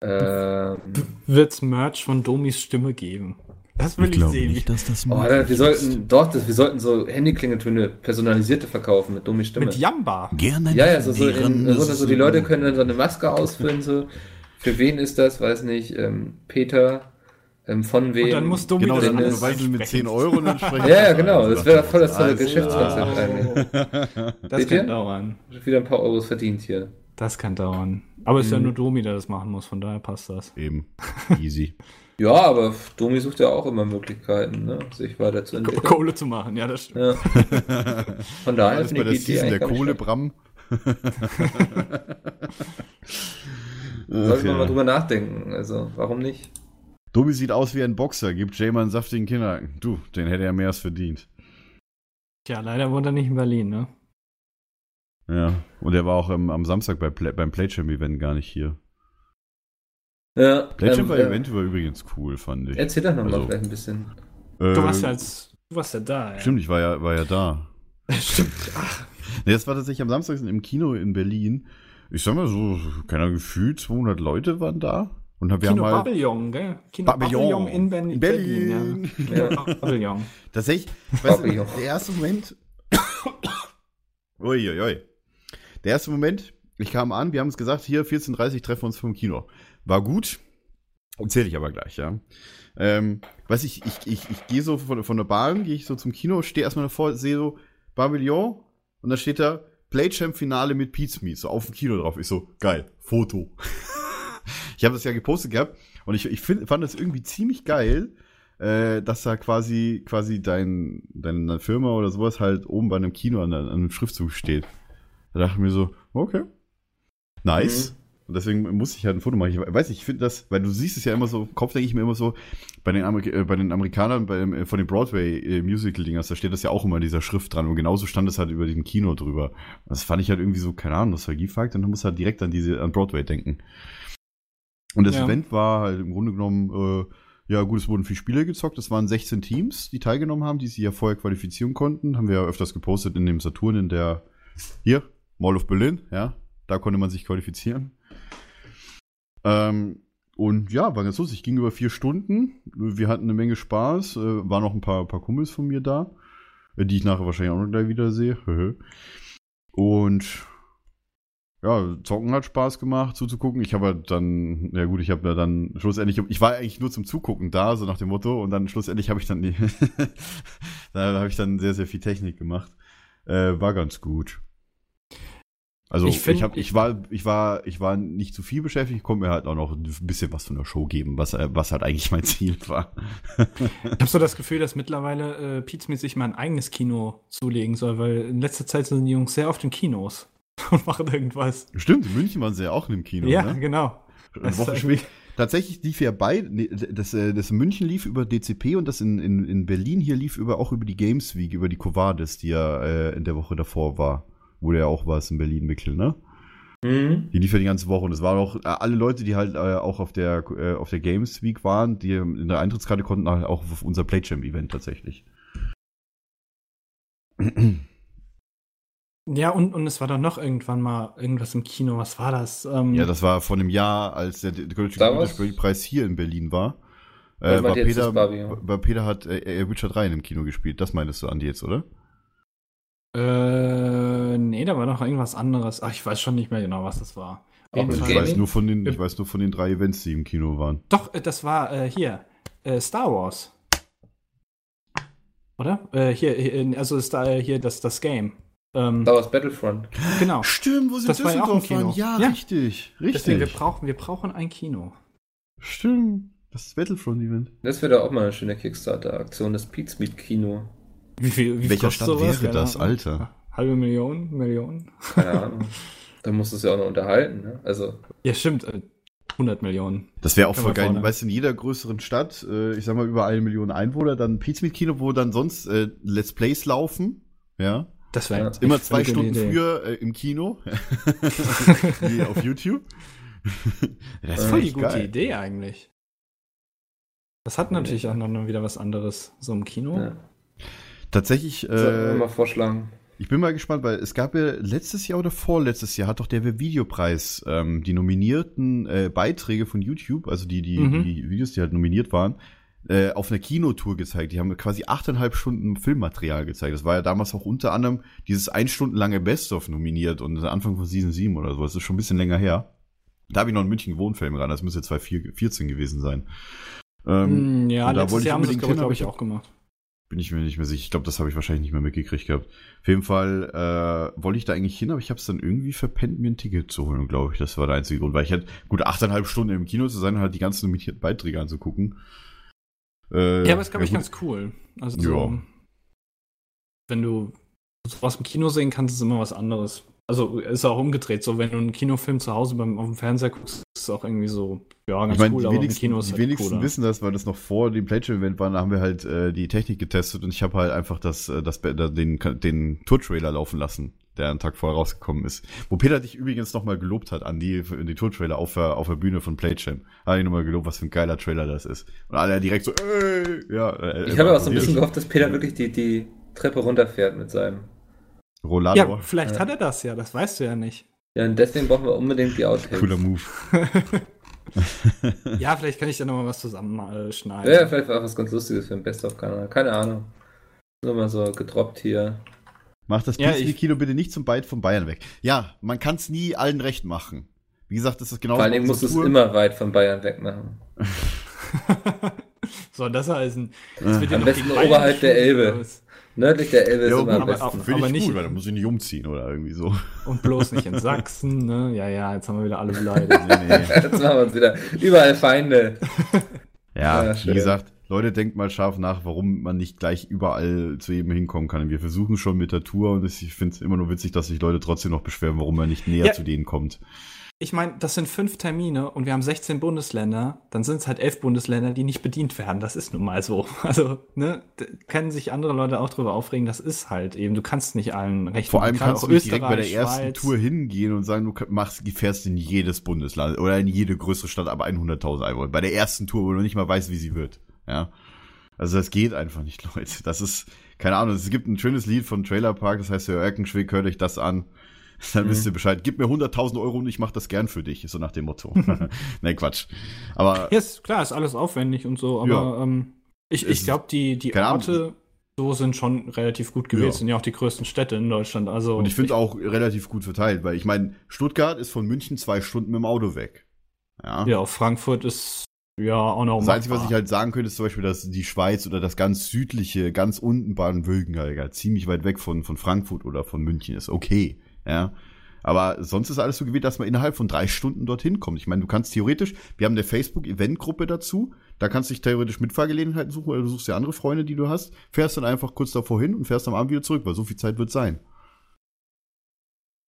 Ähm, wird's Merch von Domis Stimme geben. Das will ich, sehen. wie- dass das oh, Alter, wir sollten doch, das, wir sollten so Handyklingeltöne personalisierte verkaufen mit dummi Stimme. Mit Jamba. Gerne. Ja, ja, so, so, in, so, so die Leute können dann so eine Maske ausfüllen, so. Für wen ist das? Weiß nicht, ähm, Peter, ähm, von wem? Und dann muss Domi Genau, das dann überweisen mit einsprechen. 10 Euro und dann <laughs> sprechen Ja, ja, genau, das wäre voll das tolle Geschäftskonzept eigentlich. Das Seht ihr? kann dauern. Wieder ein paar Euros verdient hier. Das kann dauern. Aber es ist ja Mhm. nur Domi, der das machen muss, von daher passt das. Eben. <laughs> Easy. Ja, aber Domi sucht ja auch immer Möglichkeiten, ne? sich weiter zu entwickeln. Kohle zu machen, ja, das stimmt. Ja. <laughs> Von daher der die Idee Season der Kohle. Bram. Sollte man mal drüber nachdenken. Also, warum nicht? Domi sieht aus wie ein Boxer, gibt Jay mal einen saftigen Kinderhaken. Du, den hätte er mehr als verdient. Tja, leider wohnt er nicht in Berlin, ne? Ja, und er war auch ähm, am Samstag bei Play, beim Playchamp-Event gar nicht hier. Ja, Legend ähm, war äh, übrigens cool, fand ich. Erzähl doch nochmal Also, vielleicht ein bisschen. Äh, Du warst ja als, du warst ja da. Ja. Stimmt, ich war ja, war ja da. <laughs> Stimmt. Ach, Nee, das war tatsächlich am Samstag im Kino in Berlin. Ich sag mal so, keine Ahnung, gefühlt 200 Leute waren da. Und wir Kino haben halt Babylon, gell? Kino Babylon. Babylon in, ben In Berlin. Berlin. Ja. Kino Babylon. tatsächlich, <laughs> weißt du, der erste Moment. <coughs> Uiuiui. Der erste Moment, ich kam an, wir haben es gesagt, hier 14.30 treffen wir uns vom Kino. War gut, erzähle ich aber gleich, ja. Ähm, weiß ich, ich, ich, ich gehe so von, von der Bahn, gehe ich so zum Kino, stehe erstmal davor, sehe so Babylon und da steht da Playchamp-Finale mit Pizza Me, so auf dem Kino drauf. Ich so, geil, Foto. <laughs> ich habe das ja gepostet gehabt und ich, ich find, fand das irgendwie ziemlich geil, äh, dass da quasi, quasi dein, deine Firma oder sowas halt oben bei einem Kino an, an einem Schriftzug steht. Da dachte ich mir so, okay, nice. Und deswegen muss ich halt ein Foto machen. Ich weiß nicht, ich finde das, weil du siehst es ja immer so, im Kopf denke ich mir immer so, bei den, Amerik äh, bei den Amerikanern, bei, dem, äh, von den Broadway-Musical-Dingers, da steht das ja auch immer dieser Schrift dran. Und genauso stand es halt über dem Kino drüber. Das fand ich halt irgendwie so, keine Ahnung, Nostalgiefakt. Und dann muss halt direkt an diese, an Broadway denken. Und das Ja. Event war halt im Grunde genommen, äh, ja gut, es wurden vier Spiele gezockt. Es waren 16 Teams, die teilgenommen haben, die sich ja vorher qualifizieren konnten. Haben wir ja öfters gepostet in dem Saturn, in der, hier, Mall of Berlin, ja. Da konnte man sich qualifizieren. Ähm, und ja, war ganz lustig. Ging über vier Stunden. Wir hatten eine Menge Spaß. Äh, waren noch ein paar, paar Kumpels von mir da, äh, die ich nachher wahrscheinlich auch noch gleich wieder sehe. Und ja, Zocken hat Spaß gemacht, zuzugucken. Ich habe halt dann, ja gut, ich habe ja dann schlussendlich, ich war eigentlich nur zum Zugucken da, so nach dem Motto, und dann schlussendlich habe ich dann die, <laughs> da habe ich dann sehr, sehr viel Technik gemacht. Äh, war ganz gut. Also Ich ich, find- hab, ich war, ich war, ich war nicht zu viel beschäftigt, ich konnte mir halt auch noch ein bisschen was von der Show geben, was, was halt eigentlich mein <laughs> Ziel war. Ich habe so das Gefühl, dass mittlerweile äh, Pizza sich mal ein eigenes Kino zulegen soll, weil in letzter Zeit sind die Jungs sehr oft in Kinos <laughs> und machen irgendwas. Stimmt, in München waren sie ja auch in dem Kino, ja, ne? genau. Eine Woche später. Tatsächlich lief ja beide, nee, das, äh, das in München lief über DCP und das in, in, in Berlin hier lief über, auch über die Games Week, über die Covades, die ja äh, in der Woche davor war. Wo der ja auch war, in Berlin, Mickel, ne? Mhm. Die lief ja die ganze Woche und es waren auch äh, alle Leute, die halt äh, auch auf der, äh, auf der Games Week waren, die in der Eintrittskarte konnten, halt auch auf unser Playjam-Event tatsächlich. Ja, und, und es war dann noch irgendwann mal irgendwas im Kino. Was war das? Ähm, Ja, das war vor einem Jahr, als der Deutsche? Computerspielpreis hier in Berlin war. Äh, meint war Peter, das Barbie, ja? war Peter hat äh, äh, Witcher 3 in dem Kino gespielt. Das meinst du, Andi, jetzt, oder? Äh, nee, da war noch irgendwas anderes. Ach, ich weiß schon nicht mehr genau, was das war. Mit Ich weiß, nur von den, ich weiß nur von den drei Events, die im Kino waren. Doch, äh, das war äh, hier. Äh, Star Wars. Oder? Äh, hier, äh, also Star, äh, hier das, das Game. Ähm, Star Wars Battlefront. genau. Stimmt, wo sie Das war ja auch im Kino. Ja, Ja. richtig. Richtig. Deswegen, wir brauchen, wir brauchen ein Kino. Stimmt. Das ist Battlefront-Event. Das wäre doch auch mal eine schöne Kickstarter-Aktion, das Pizza Meet Kino. Wie viel, wie Welcher sowas? wäre das. Alter? Halbe Million? Million? Keine Ahnung. <laughs> da musst du es ja auch noch unterhalten, ne? Also, Ja, stimmt. Äh, 100 Millionen. Das wäre auch voll geil. vorne. Weißt du, in jeder größeren Stadt, äh, ich sag mal über eine Million Einwohner, dann ein Pizmeet-Kino, wo dann sonst äh, Let's Plays laufen. Ja. Das wäre Ja. Immer zwei Stunden Idee. früher äh, im Kino. <laughs> <laughs> Wie auf YouTube. <laughs> das ist voll die gute geil. Idee eigentlich. Das hat natürlich auch noch wieder was anderes. So im Kino. ja. Tatsächlich, Sollten wir äh, mal vorschlagen. ich bin mal gespannt, weil es gab ja letztes Jahr oder vorletztes Jahr hat doch der Videopreis ähm, die nominierten äh, Beiträge von YouTube, also die, die, Mhm. die Videos, die halt nominiert waren, äh, auf einer Kinotour gezeigt. Die haben quasi achteinhalb Stunden Filmmaterial gezeigt. Das war ja damals auch unter anderem dieses ein Stunden lange Best-of nominiert und Anfang von Season 7 oder so. Das ist schon ein bisschen länger her. Da habe ich noch in München gewohnt, mir ran. Das müsste 2014 gewesen sein. Ähm, Mm, ja, letztes wollte ich Jahr haben sie das, glaube ich, auch gemacht. bin ich mir nicht mehr sicher. Ich glaube, das habe ich wahrscheinlich nicht mehr mitgekriegt gehabt. Auf jeden Fall äh, wollte ich da eigentlich hin, aber ich habe es dann irgendwie verpennt, mir ein Ticket zu holen, glaube ich. Das war der einzige Grund, weil ich halt gut achteinhalb Stunden im Kino zu sein und halt die ganzen nominierten Beiträge anzugucken. Äh, Ja, aber ist, glaube ich, ganz cool. Also, so, wenn du was im Kino sehen kannst, ist immer was anderes. Also, ist auch umgedreht. So, wenn du einen Kinofilm zu Hause beim, auf dem Fernseher guckst, ist es auch irgendwie so, ja, ganz Ich meine, cool, die aber im wenigsten, Kino ist die halt wenigsten cooler. wissen das, weil das noch vor dem Playtime-Event war, da haben wir halt äh, die Technik getestet und ich habe halt einfach das, äh, das, den, den Tour-Trailer laufen lassen. Der einen Tag vorher rausgekommen ist. Wo Peter dich übrigens nochmal gelobt hat an die, in die Tour-Trailer auf der, auf der Bühne von Playchamp. Hat ihn nochmal gelobt, was für ein geiler Trailer das ist. Und alle direkt so, ey, ja. Äh, Ich habe auch so ein bisschen gehofft, dass Peter wirklich die, die Treppe runterfährt mit seinem. Rolando. Ja, vielleicht hat er das ja, das weißt du ja nicht. Ja, und deswegen brauchen wir unbedingt die Outtakes. Cooler Move. <laughs> Ja, vielleicht kann ich da nochmal was zusammenschneiden. Ja, vielleicht war auch was ganz Lustiges für den Best-of-Kanal. Keine Ahnung. Nur mal so gedroppt hier. Mach das Ja, Kino bitte nicht zum Byte von Bayern weg. Ja, man kann es nie allen recht machen. Wie gesagt, das ist genau Vor Dingen musst du es immer weit von Bayern weg machen. <laughs> So, das heißen. Das wird ja Am besten oberhalb der Elbe. Nördlich der Elbe ist Ja, immer am aber besten. auch- Finde aber ich nicht- gut, weil dann muss ich nicht umziehen oder irgendwie so. Und bloß nicht in Sachsen, ne? Ja, ja, jetzt haben wir wieder alle <laughs> beleidigt. Nee, nee. Jetzt machen wir uns wieder. Überall Feinde. Ja, Ja, wie schön. gesagt, Leute, denkt mal scharf nach, warum man nicht gleich überall zu jedem hinkommen kann. Wir versuchen schon mit der Tour und ich finde es immer nur witzig, dass sich Leute trotzdem noch beschweren, warum man nicht näher Ja. zu denen kommt. Ich meine, das sind fünf Termine und wir haben 16 Bundesländer. Dann sind es halt elf Bundesländer, die nicht bedient werden. Das ist nun mal so. <laughs> Also, ne, können sich andere Leute auch drüber aufregen. Das ist halt eben. Du kannst nicht allen recht Vor allem Gerade kannst du auch nicht direkt bei der Österreich, ersten Schweiz. Tour hingehen und sagen, du machst, fährst in jedes Bundesland oder in jede größere Stadt, aber 100.000 Einwohner. Bei der ersten Tour, wo du nicht mal weißt, wie sie wird. Ja. Also das geht einfach nicht, <laughs> Leute. Das ist, keine Ahnung, es gibt ein schönes Lied von Trailer Park, das heißt, Herr Erkenschwick, hört euch das an. <laughs> Dann Mhm. wisst ihr Bescheid. Gib mir 100.000 Euro und ich mach das gern für dich, so nach dem Motto. <laughs> nee, Quatsch. Aber Ja, ist, klar, ist alles aufwendig und so, aber Ja. ähm, ich, ich glaube, die, die. Orte so sind schon relativ gut gewählt. Ja. Sind ja auch die größten Städte in Deutschland. Also Und ich finde auch relativ gut verteilt, weil ich meine, Stuttgart ist von München zwei Stunden mit dem Auto weg. Ja. Ja, auch Frankfurt ist ja auch noch Das Einzige, was ich halt sagen könnte, ist zum Beispiel, dass die Schweiz oder das ganz südliche, ganz unten Baden-Württemberg ziemlich weit weg von, von Frankfurt oder von München ist. Okay, ja. Aber sonst ist alles so gewählt, dass man innerhalb von drei Stunden dorthin kommt. Ich meine, du kannst theoretisch, wir haben eine Facebook-Event-Gruppe dazu, da kannst du dich theoretisch Mitfahrgelegenheiten suchen oder du suchst dir andere Freunde, die du hast, fährst dann einfach kurz davor hin und fährst am Abend wieder zurück, weil so viel Zeit wird sein.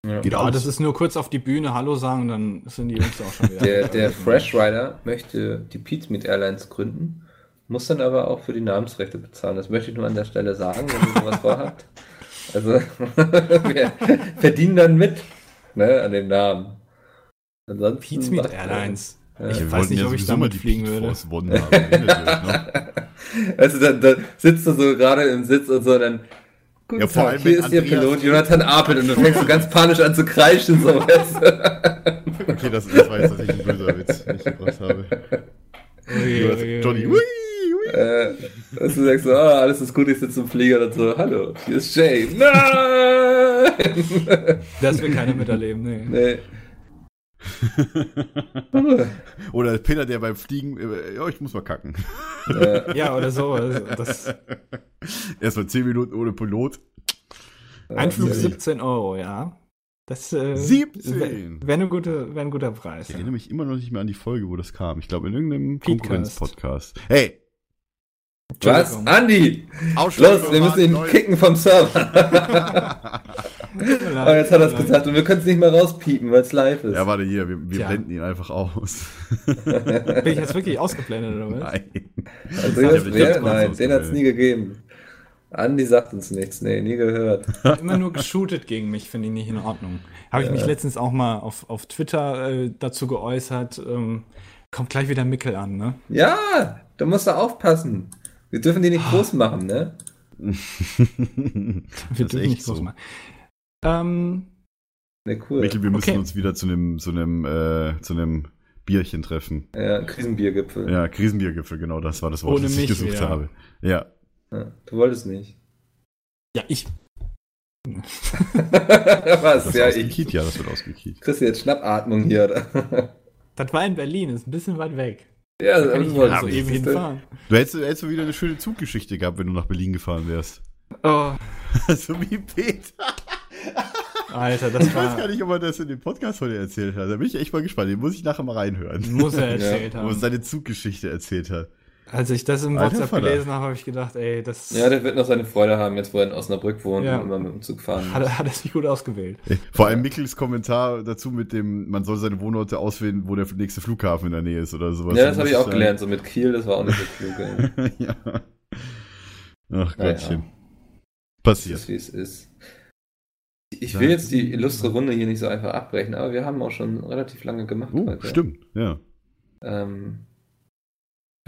Ja. Geht Ja, das ist nur kurz auf die Bühne Hallo sagen, dann sind die Jungs auch schon wieder. Der, der Fresh Rider möchte die Pizmeet Airlines gründen, muss dann aber auch für die Namensrechte bezahlen. Das möchte ich nur an der Stelle sagen, wenn ihr sowas vorhabt. Also, <laughs> wir verdienen dann mit, ne, an dem Namen. Ansonsten. Pizmeet macht- Airlines. Ja. Ich weiß nicht, ja ob ich damit mal die fliegen würde. Force One haben. Noch? <laughs> Also, dann, dann sitzt du so gerade im Sitz und so, dann. Guten Ja, vor Tag, allem, hier ist Ihr Pilot Jonathan Apel und du fängst so ganz panisch an zu kreischen, so? <laughs> Okay, das, das war jetzt tatsächlich ein böser Witz, den ich gebracht habe. Ui, ui. Johnny, ui, ui. Äh, dass du sagst so, ah, alles ist gut, ich sitze im Flieger und so, hallo, hier ist Jay. Nein! Das will keiner miterleben, nee. nee. <laughs> Oder Peter, der beim Fliegen, äh, ja, ich muss mal kacken. Äh, Ja, oder so. Das, <laughs> Erstmal 10 Minuten ohne Pilot. Einflug äh, 17 Euro, ja. Das äh, 17? wäre gute, wär ein guter Preis. Ich Ja. erinnere mich immer noch nicht mehr an die Folge, wo das kam. Ich glaube, in irgendeinem Podcast. Konkurrenz-Podcast. Hey! Was? Andi! Los, wir müssen ihn kicken vom Server. <laughs> <laughs> Aber jetzt hat er es gesagt und wir können es nicht mehr rauspiepen, weil es live ist. Ja, warte hier, wir, wir Tja. blenden ihn einfach aus. <laughs> Bin ich jetzt wirklich ausgeblendet, oder was? Nein. also, Ja, das Nein, den hat es nie gegeben. Andi sagt uns nichts, nee, nie gehört. Immer nur geshootet gegen mich, finde ich nicht in Ordnung. Habe ich mich letztens auch mal auf, auf Twitter äh, dazu geäußert. Ähm, kommt gleich wieder Mickel an, ne? Ja, da musst du aufpassen. Wir dürfen die nicht groß machen, ne? <laughs> Wir dürfen echt nicht so. groß machen. Ähm, Ne, cool. Michael, wir müssen Okay. uns wieder zu einem, zu einem, äh, zu einem Bierchen treffen. Ja, Krisenbiergipfel. Ja, Krisenbiergipfel, genau, das war das Wort, Ohne das ich mich gesucht wieder. habe. Ja. Ja, du wolltest nicht. ja, ich. <laughs> Was? Das Ja, ich. ja, das wird ausgekiet. Kriegst du jetzt Schnappatmung hier, oder? Das war in Berlin, ist ein bisschen weit weg. Ja, Da kann ich wolltest nicht so du. eben hinfahren. Du hättest, hättest du wieder eine schöne Zuggeschichte gehabt, wenn du nach Berlin gefahren wärst. Oh, <laughs> so wie Peter. Alter, das Ich weiß gar war. nicht, ob er das in dem Podcast heute erzählt hat. Da bin ich echt mal gespannt. Den muss ich nachher mal reinhören. Muss er <laughs> erzählt Wo er haben. seine Zuggeschichte erzählt hat. Als ich das im Alter WhatsApp Vater. gelesen habe, habe ich gedacht, ey, das Ja, der wird noch seine Freude haben, jetzt wo er in Osnabrück wohnt Ja. und immer mit dem Zug fahren hat, er- hat er sich gut ausgewählt. Vor allem Mickels Kommentar dazu mit dem, man soll seine Wohnorte auswählen, wo der nächste Flughafen in der Nähe ist oder sowas. Ja, das Da habe ich auch sagen- gelernt, so mit Kiel, das war auch nicht so klug. <laughs> Ja. Ach. Gottchen. Das Passiert. ist, wie es ist. Ich will jetzt die illustre Runde hier nicht so einfach abbrechen, aber wir haben auch schon relativ lange gemacht Oh, heute. stimmt, ja. Ähm,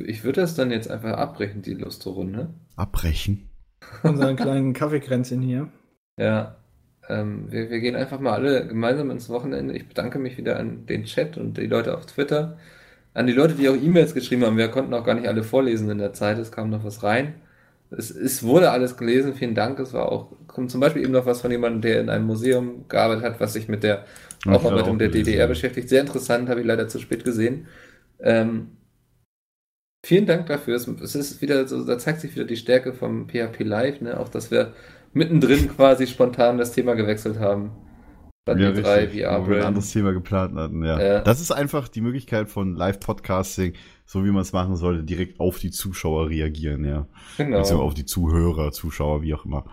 ich würde das dann jetzt einfach abbrechen, die illustre Runde. Abbrechen. <laughs> Unseren kleinen Kaffeekränzchen hier. Ja, ähm, wir, wir gehen einfach mal alle gemeinsam ins Wochenende. Ich bedanke mich wieder an den Chat und die Leute auf Twitter. An die Leute, die auch E-Mails geschrieben haben. Wir konnten auch gar nicht alle vorlesen in der Zeit. Es kam noch was rein. Es, es wurde alles gelesen. Vielen Dank. Es war auch, kommt zum Beispiel eben noch was von jemandem, der in einem Museum gearbeitet hat, was sich mit der Aufarbeitung auch der DDR beschäftigt. Sehr interessant, habe ich leider zu spät gesehen. Ähm, vielen Dank dafür. Es, ist wieder so, da zeigt sich wieder die Stärke vom PHP Live, ne? Auch dass wir mittendrin quasi spontan das Thema gewechselt haben. Dann Ja, die drei richtig, VR wo wir ein anderes Thema geplant hatten, ja. Ja. Das ist einfach die Möglichkeit von Live-Podcasting, so wie man es machen sollte, direkt auf die Zuschauer reagieren, ja. Genau. Beziehungsweise auf die Zuhörer, Zuschauer, wie auch immer.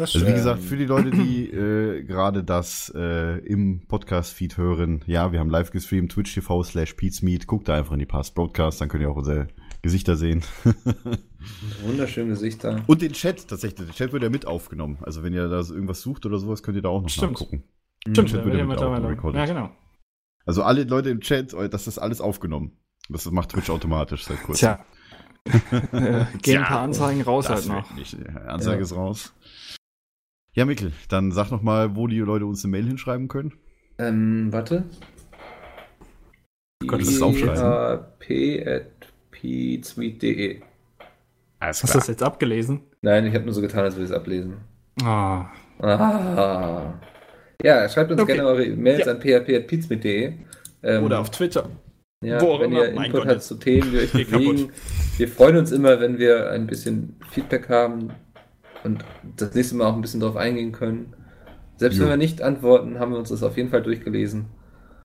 Das Also wie Ähm. gesagt, für die Leute, die <clears throat> äh, gerade das äh, im Podcast-Feed hören, ja, wir haben live gestreamt, twitch TV slash Meet. Guckt da einfach in die Past Broadcast, dann könnt ihr auch unsere Gesichter sehen. <laughs> Wunderschöne Gesichter. Und den Chat tatsächlich, der Chat wird ja mit aufgenommen. Also wenn ihr da so irgendwas sucht oder sowas, könnt ihr da auch noch Stimmt. nachgucken. Stimmt, Chat wird ja mit auch. Ja, genau. Also alle Leute im Chat, das ist alles aufgenommen. Das macht Twitch automatisch seit kurzem. Tja. <laughs> äh, gehen ein paar Anzeigen raus das halt noch. Nicht. Ansage Ja. ist raus. Ja, Mikkel, dann sag noch mal, wo die Leute uns eine Mail hinschreiben können. Ähm, warte. Gott, das ist aufschreiben. php.psuite.de Alles Hast du das jetzt abgelesen? Nein, ich habe nur so getan, als würde ich es ablesen. Ah. Ah. Ja, schreibt uns Okay. gerne eure Mails Ja. an php.pizmeet.de. Ähm, Oder auf Twitter. ja, wo auch wenn immer. ihr Mein Input Gott, habt zu Themen, die euch <laughs> bewegen. Wir freuen uns immer, wenn wir ein bisschen Feedback haben und das nächste Mal auch ein bisschen drauf eingehen können. Selbst Jo. wenn wir nicht antworten, haben wir uns das auf jeden Fall durchgelesen.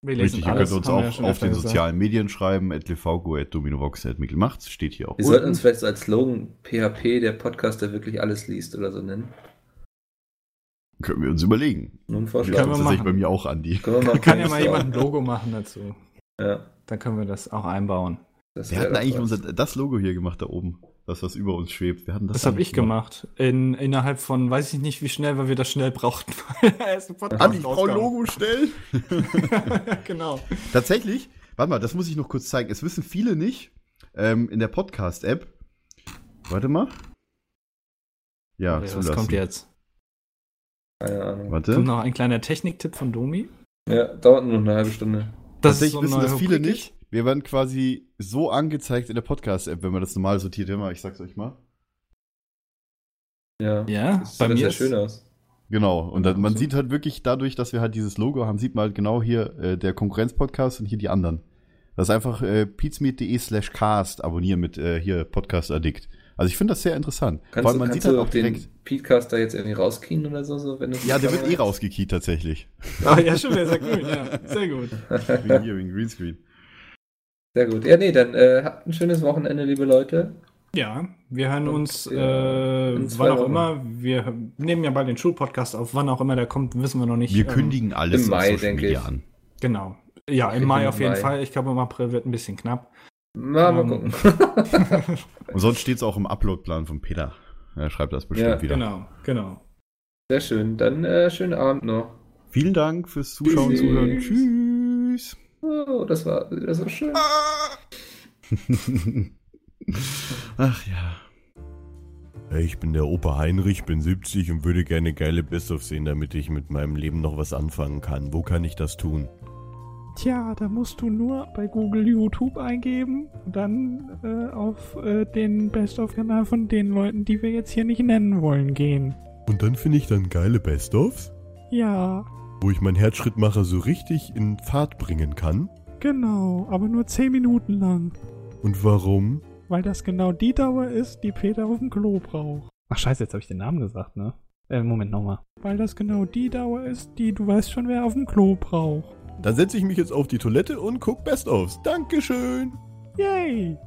Wir Richtig, ihr alles, könnt uns ja auch schon auf den gesagt. sozialen Medien schreiben, at lvgo, at dominovox, at macht's, steht hier auch. Wir sollten uns vielleicht so als Slogan PHP, der Podcast, der wirklich alles liest oder so nennen. Können wir uns überlegen. Das Vorschlag. Können wir tatsächlich machen. bei mir auch, wir mal <laughs> Kann ja mal jemand ein Logo machen dazu. Ja, Dann können wir das auch einbauen. das hatten doch eigentlich unser, das Logo hier gemacht da oben. Das, was über uns schwebt. Wir hatten das Das, habe ich gemacht. In, innerhalb von, weiß ich nicht wie schnell, weil wir das schnell brauchten. ich brauche ein rauskam. Logo schnell. <laughs> genau. Tatsächlich, warte mal, das muss ich noch kurz zeigen. Es wissen viele nicht, ähm, in der Podcast-App. Warte mal. Ja, Was zulassen. kommt jetzt? Keine Ahnung. Warte. Kommt noch ein kleiner Techniktipp von Domi. Ja, dauert nur eine halbe Stunde. Das Tatsächlich eine wissen das viele Rubrik nicht. Wir werden quasi so angezeigt in der Podcast-App, wenn man das normal sortiert. Mal, ich sag's euch mal. Ja, Ja, das sieht bei mir sehr ist- schön aus. Genau. Und dann, man so. sieht halt wirklich dadurch, dass wir halt dieses Logo haben, sieht man halt genau hier äh, der Konkurrenz-Podcast und hier die anderen. Das ist einfach äh, pizmeet.de slash cast abonnieren mit äh, hier Podcast Addict. Also ich finde das sehr interessant. Kannst du, man kannst sieht halt auch den direkt. Podcast da jetzt irgendwie rauskien oder so? so wenn du Ja, der wird eh rausgekiet tatsächlich. Ah, ja, stimmt, der sagt grün, ja. Sehr gut. <laughs> Wegen hier, wegen Greenscreen. Sehr gut. Ja, nee, dann äh, habt ein schönes Wochenende, liebe Leute. Ja, wir hören Und, uns, ja, äh, wann auch Wochen. immer. Wir nehmen ja bald den Schulpodcast auf. Wann auch immer der kommt, wissen wir noch nicht. Wir Ähm, kündigen alles im Mai, denke Media ich. an. Genau. Ja, im Mai auf jeden Mai. Fall. Ich glaube, im April wird ein bisschen knapp. Mal, mal Ähm, gucken. <laughs> Und sonst steht es auch im Uploadplan von Peter. Er schreibt das bestimmt Ja, wieder. Genau, genau. Sehr schön. Dann äh, schönen Abend noch. Vielen Dank fürs Zuschauen und. Zuhören. Tschüss. Oh, das war wieder so schön. <laughs> Ach ja. Hey, ich bin der Opa Heinrich, bin 70 und würde gerne geile Best-of sehen, damit ich mit meinem Leben noch was anfangen kann. Wo kann ich das tun? Tja, da musst du nur bei Google YouTube eingeben und dann äh, auf äh, den Best-of-Kanal von den Leuten, die wir jetzt hier nicht nennen wollen, gehen. Und dann finde ich dann geile Best-ofs, Ja, wo ich meinen Herzschrittmacher so richtig in Fahrt bringen kann. genau, aber nur 10 Minuten lang. Und warum? Weil das genau die Dauer ist, die Peter auf dem Klo braucht. Ach scheiße, jetzt habe ich den Namen gesagt, ne? Äh, Moment nochmal. Weil das genau die Dauer ist, die du weißt schon, wer auf dem Klo braucht. Dann setze ich mich jetzt auf die Toilette und guck Best-ofs. Dankeschön! Yay!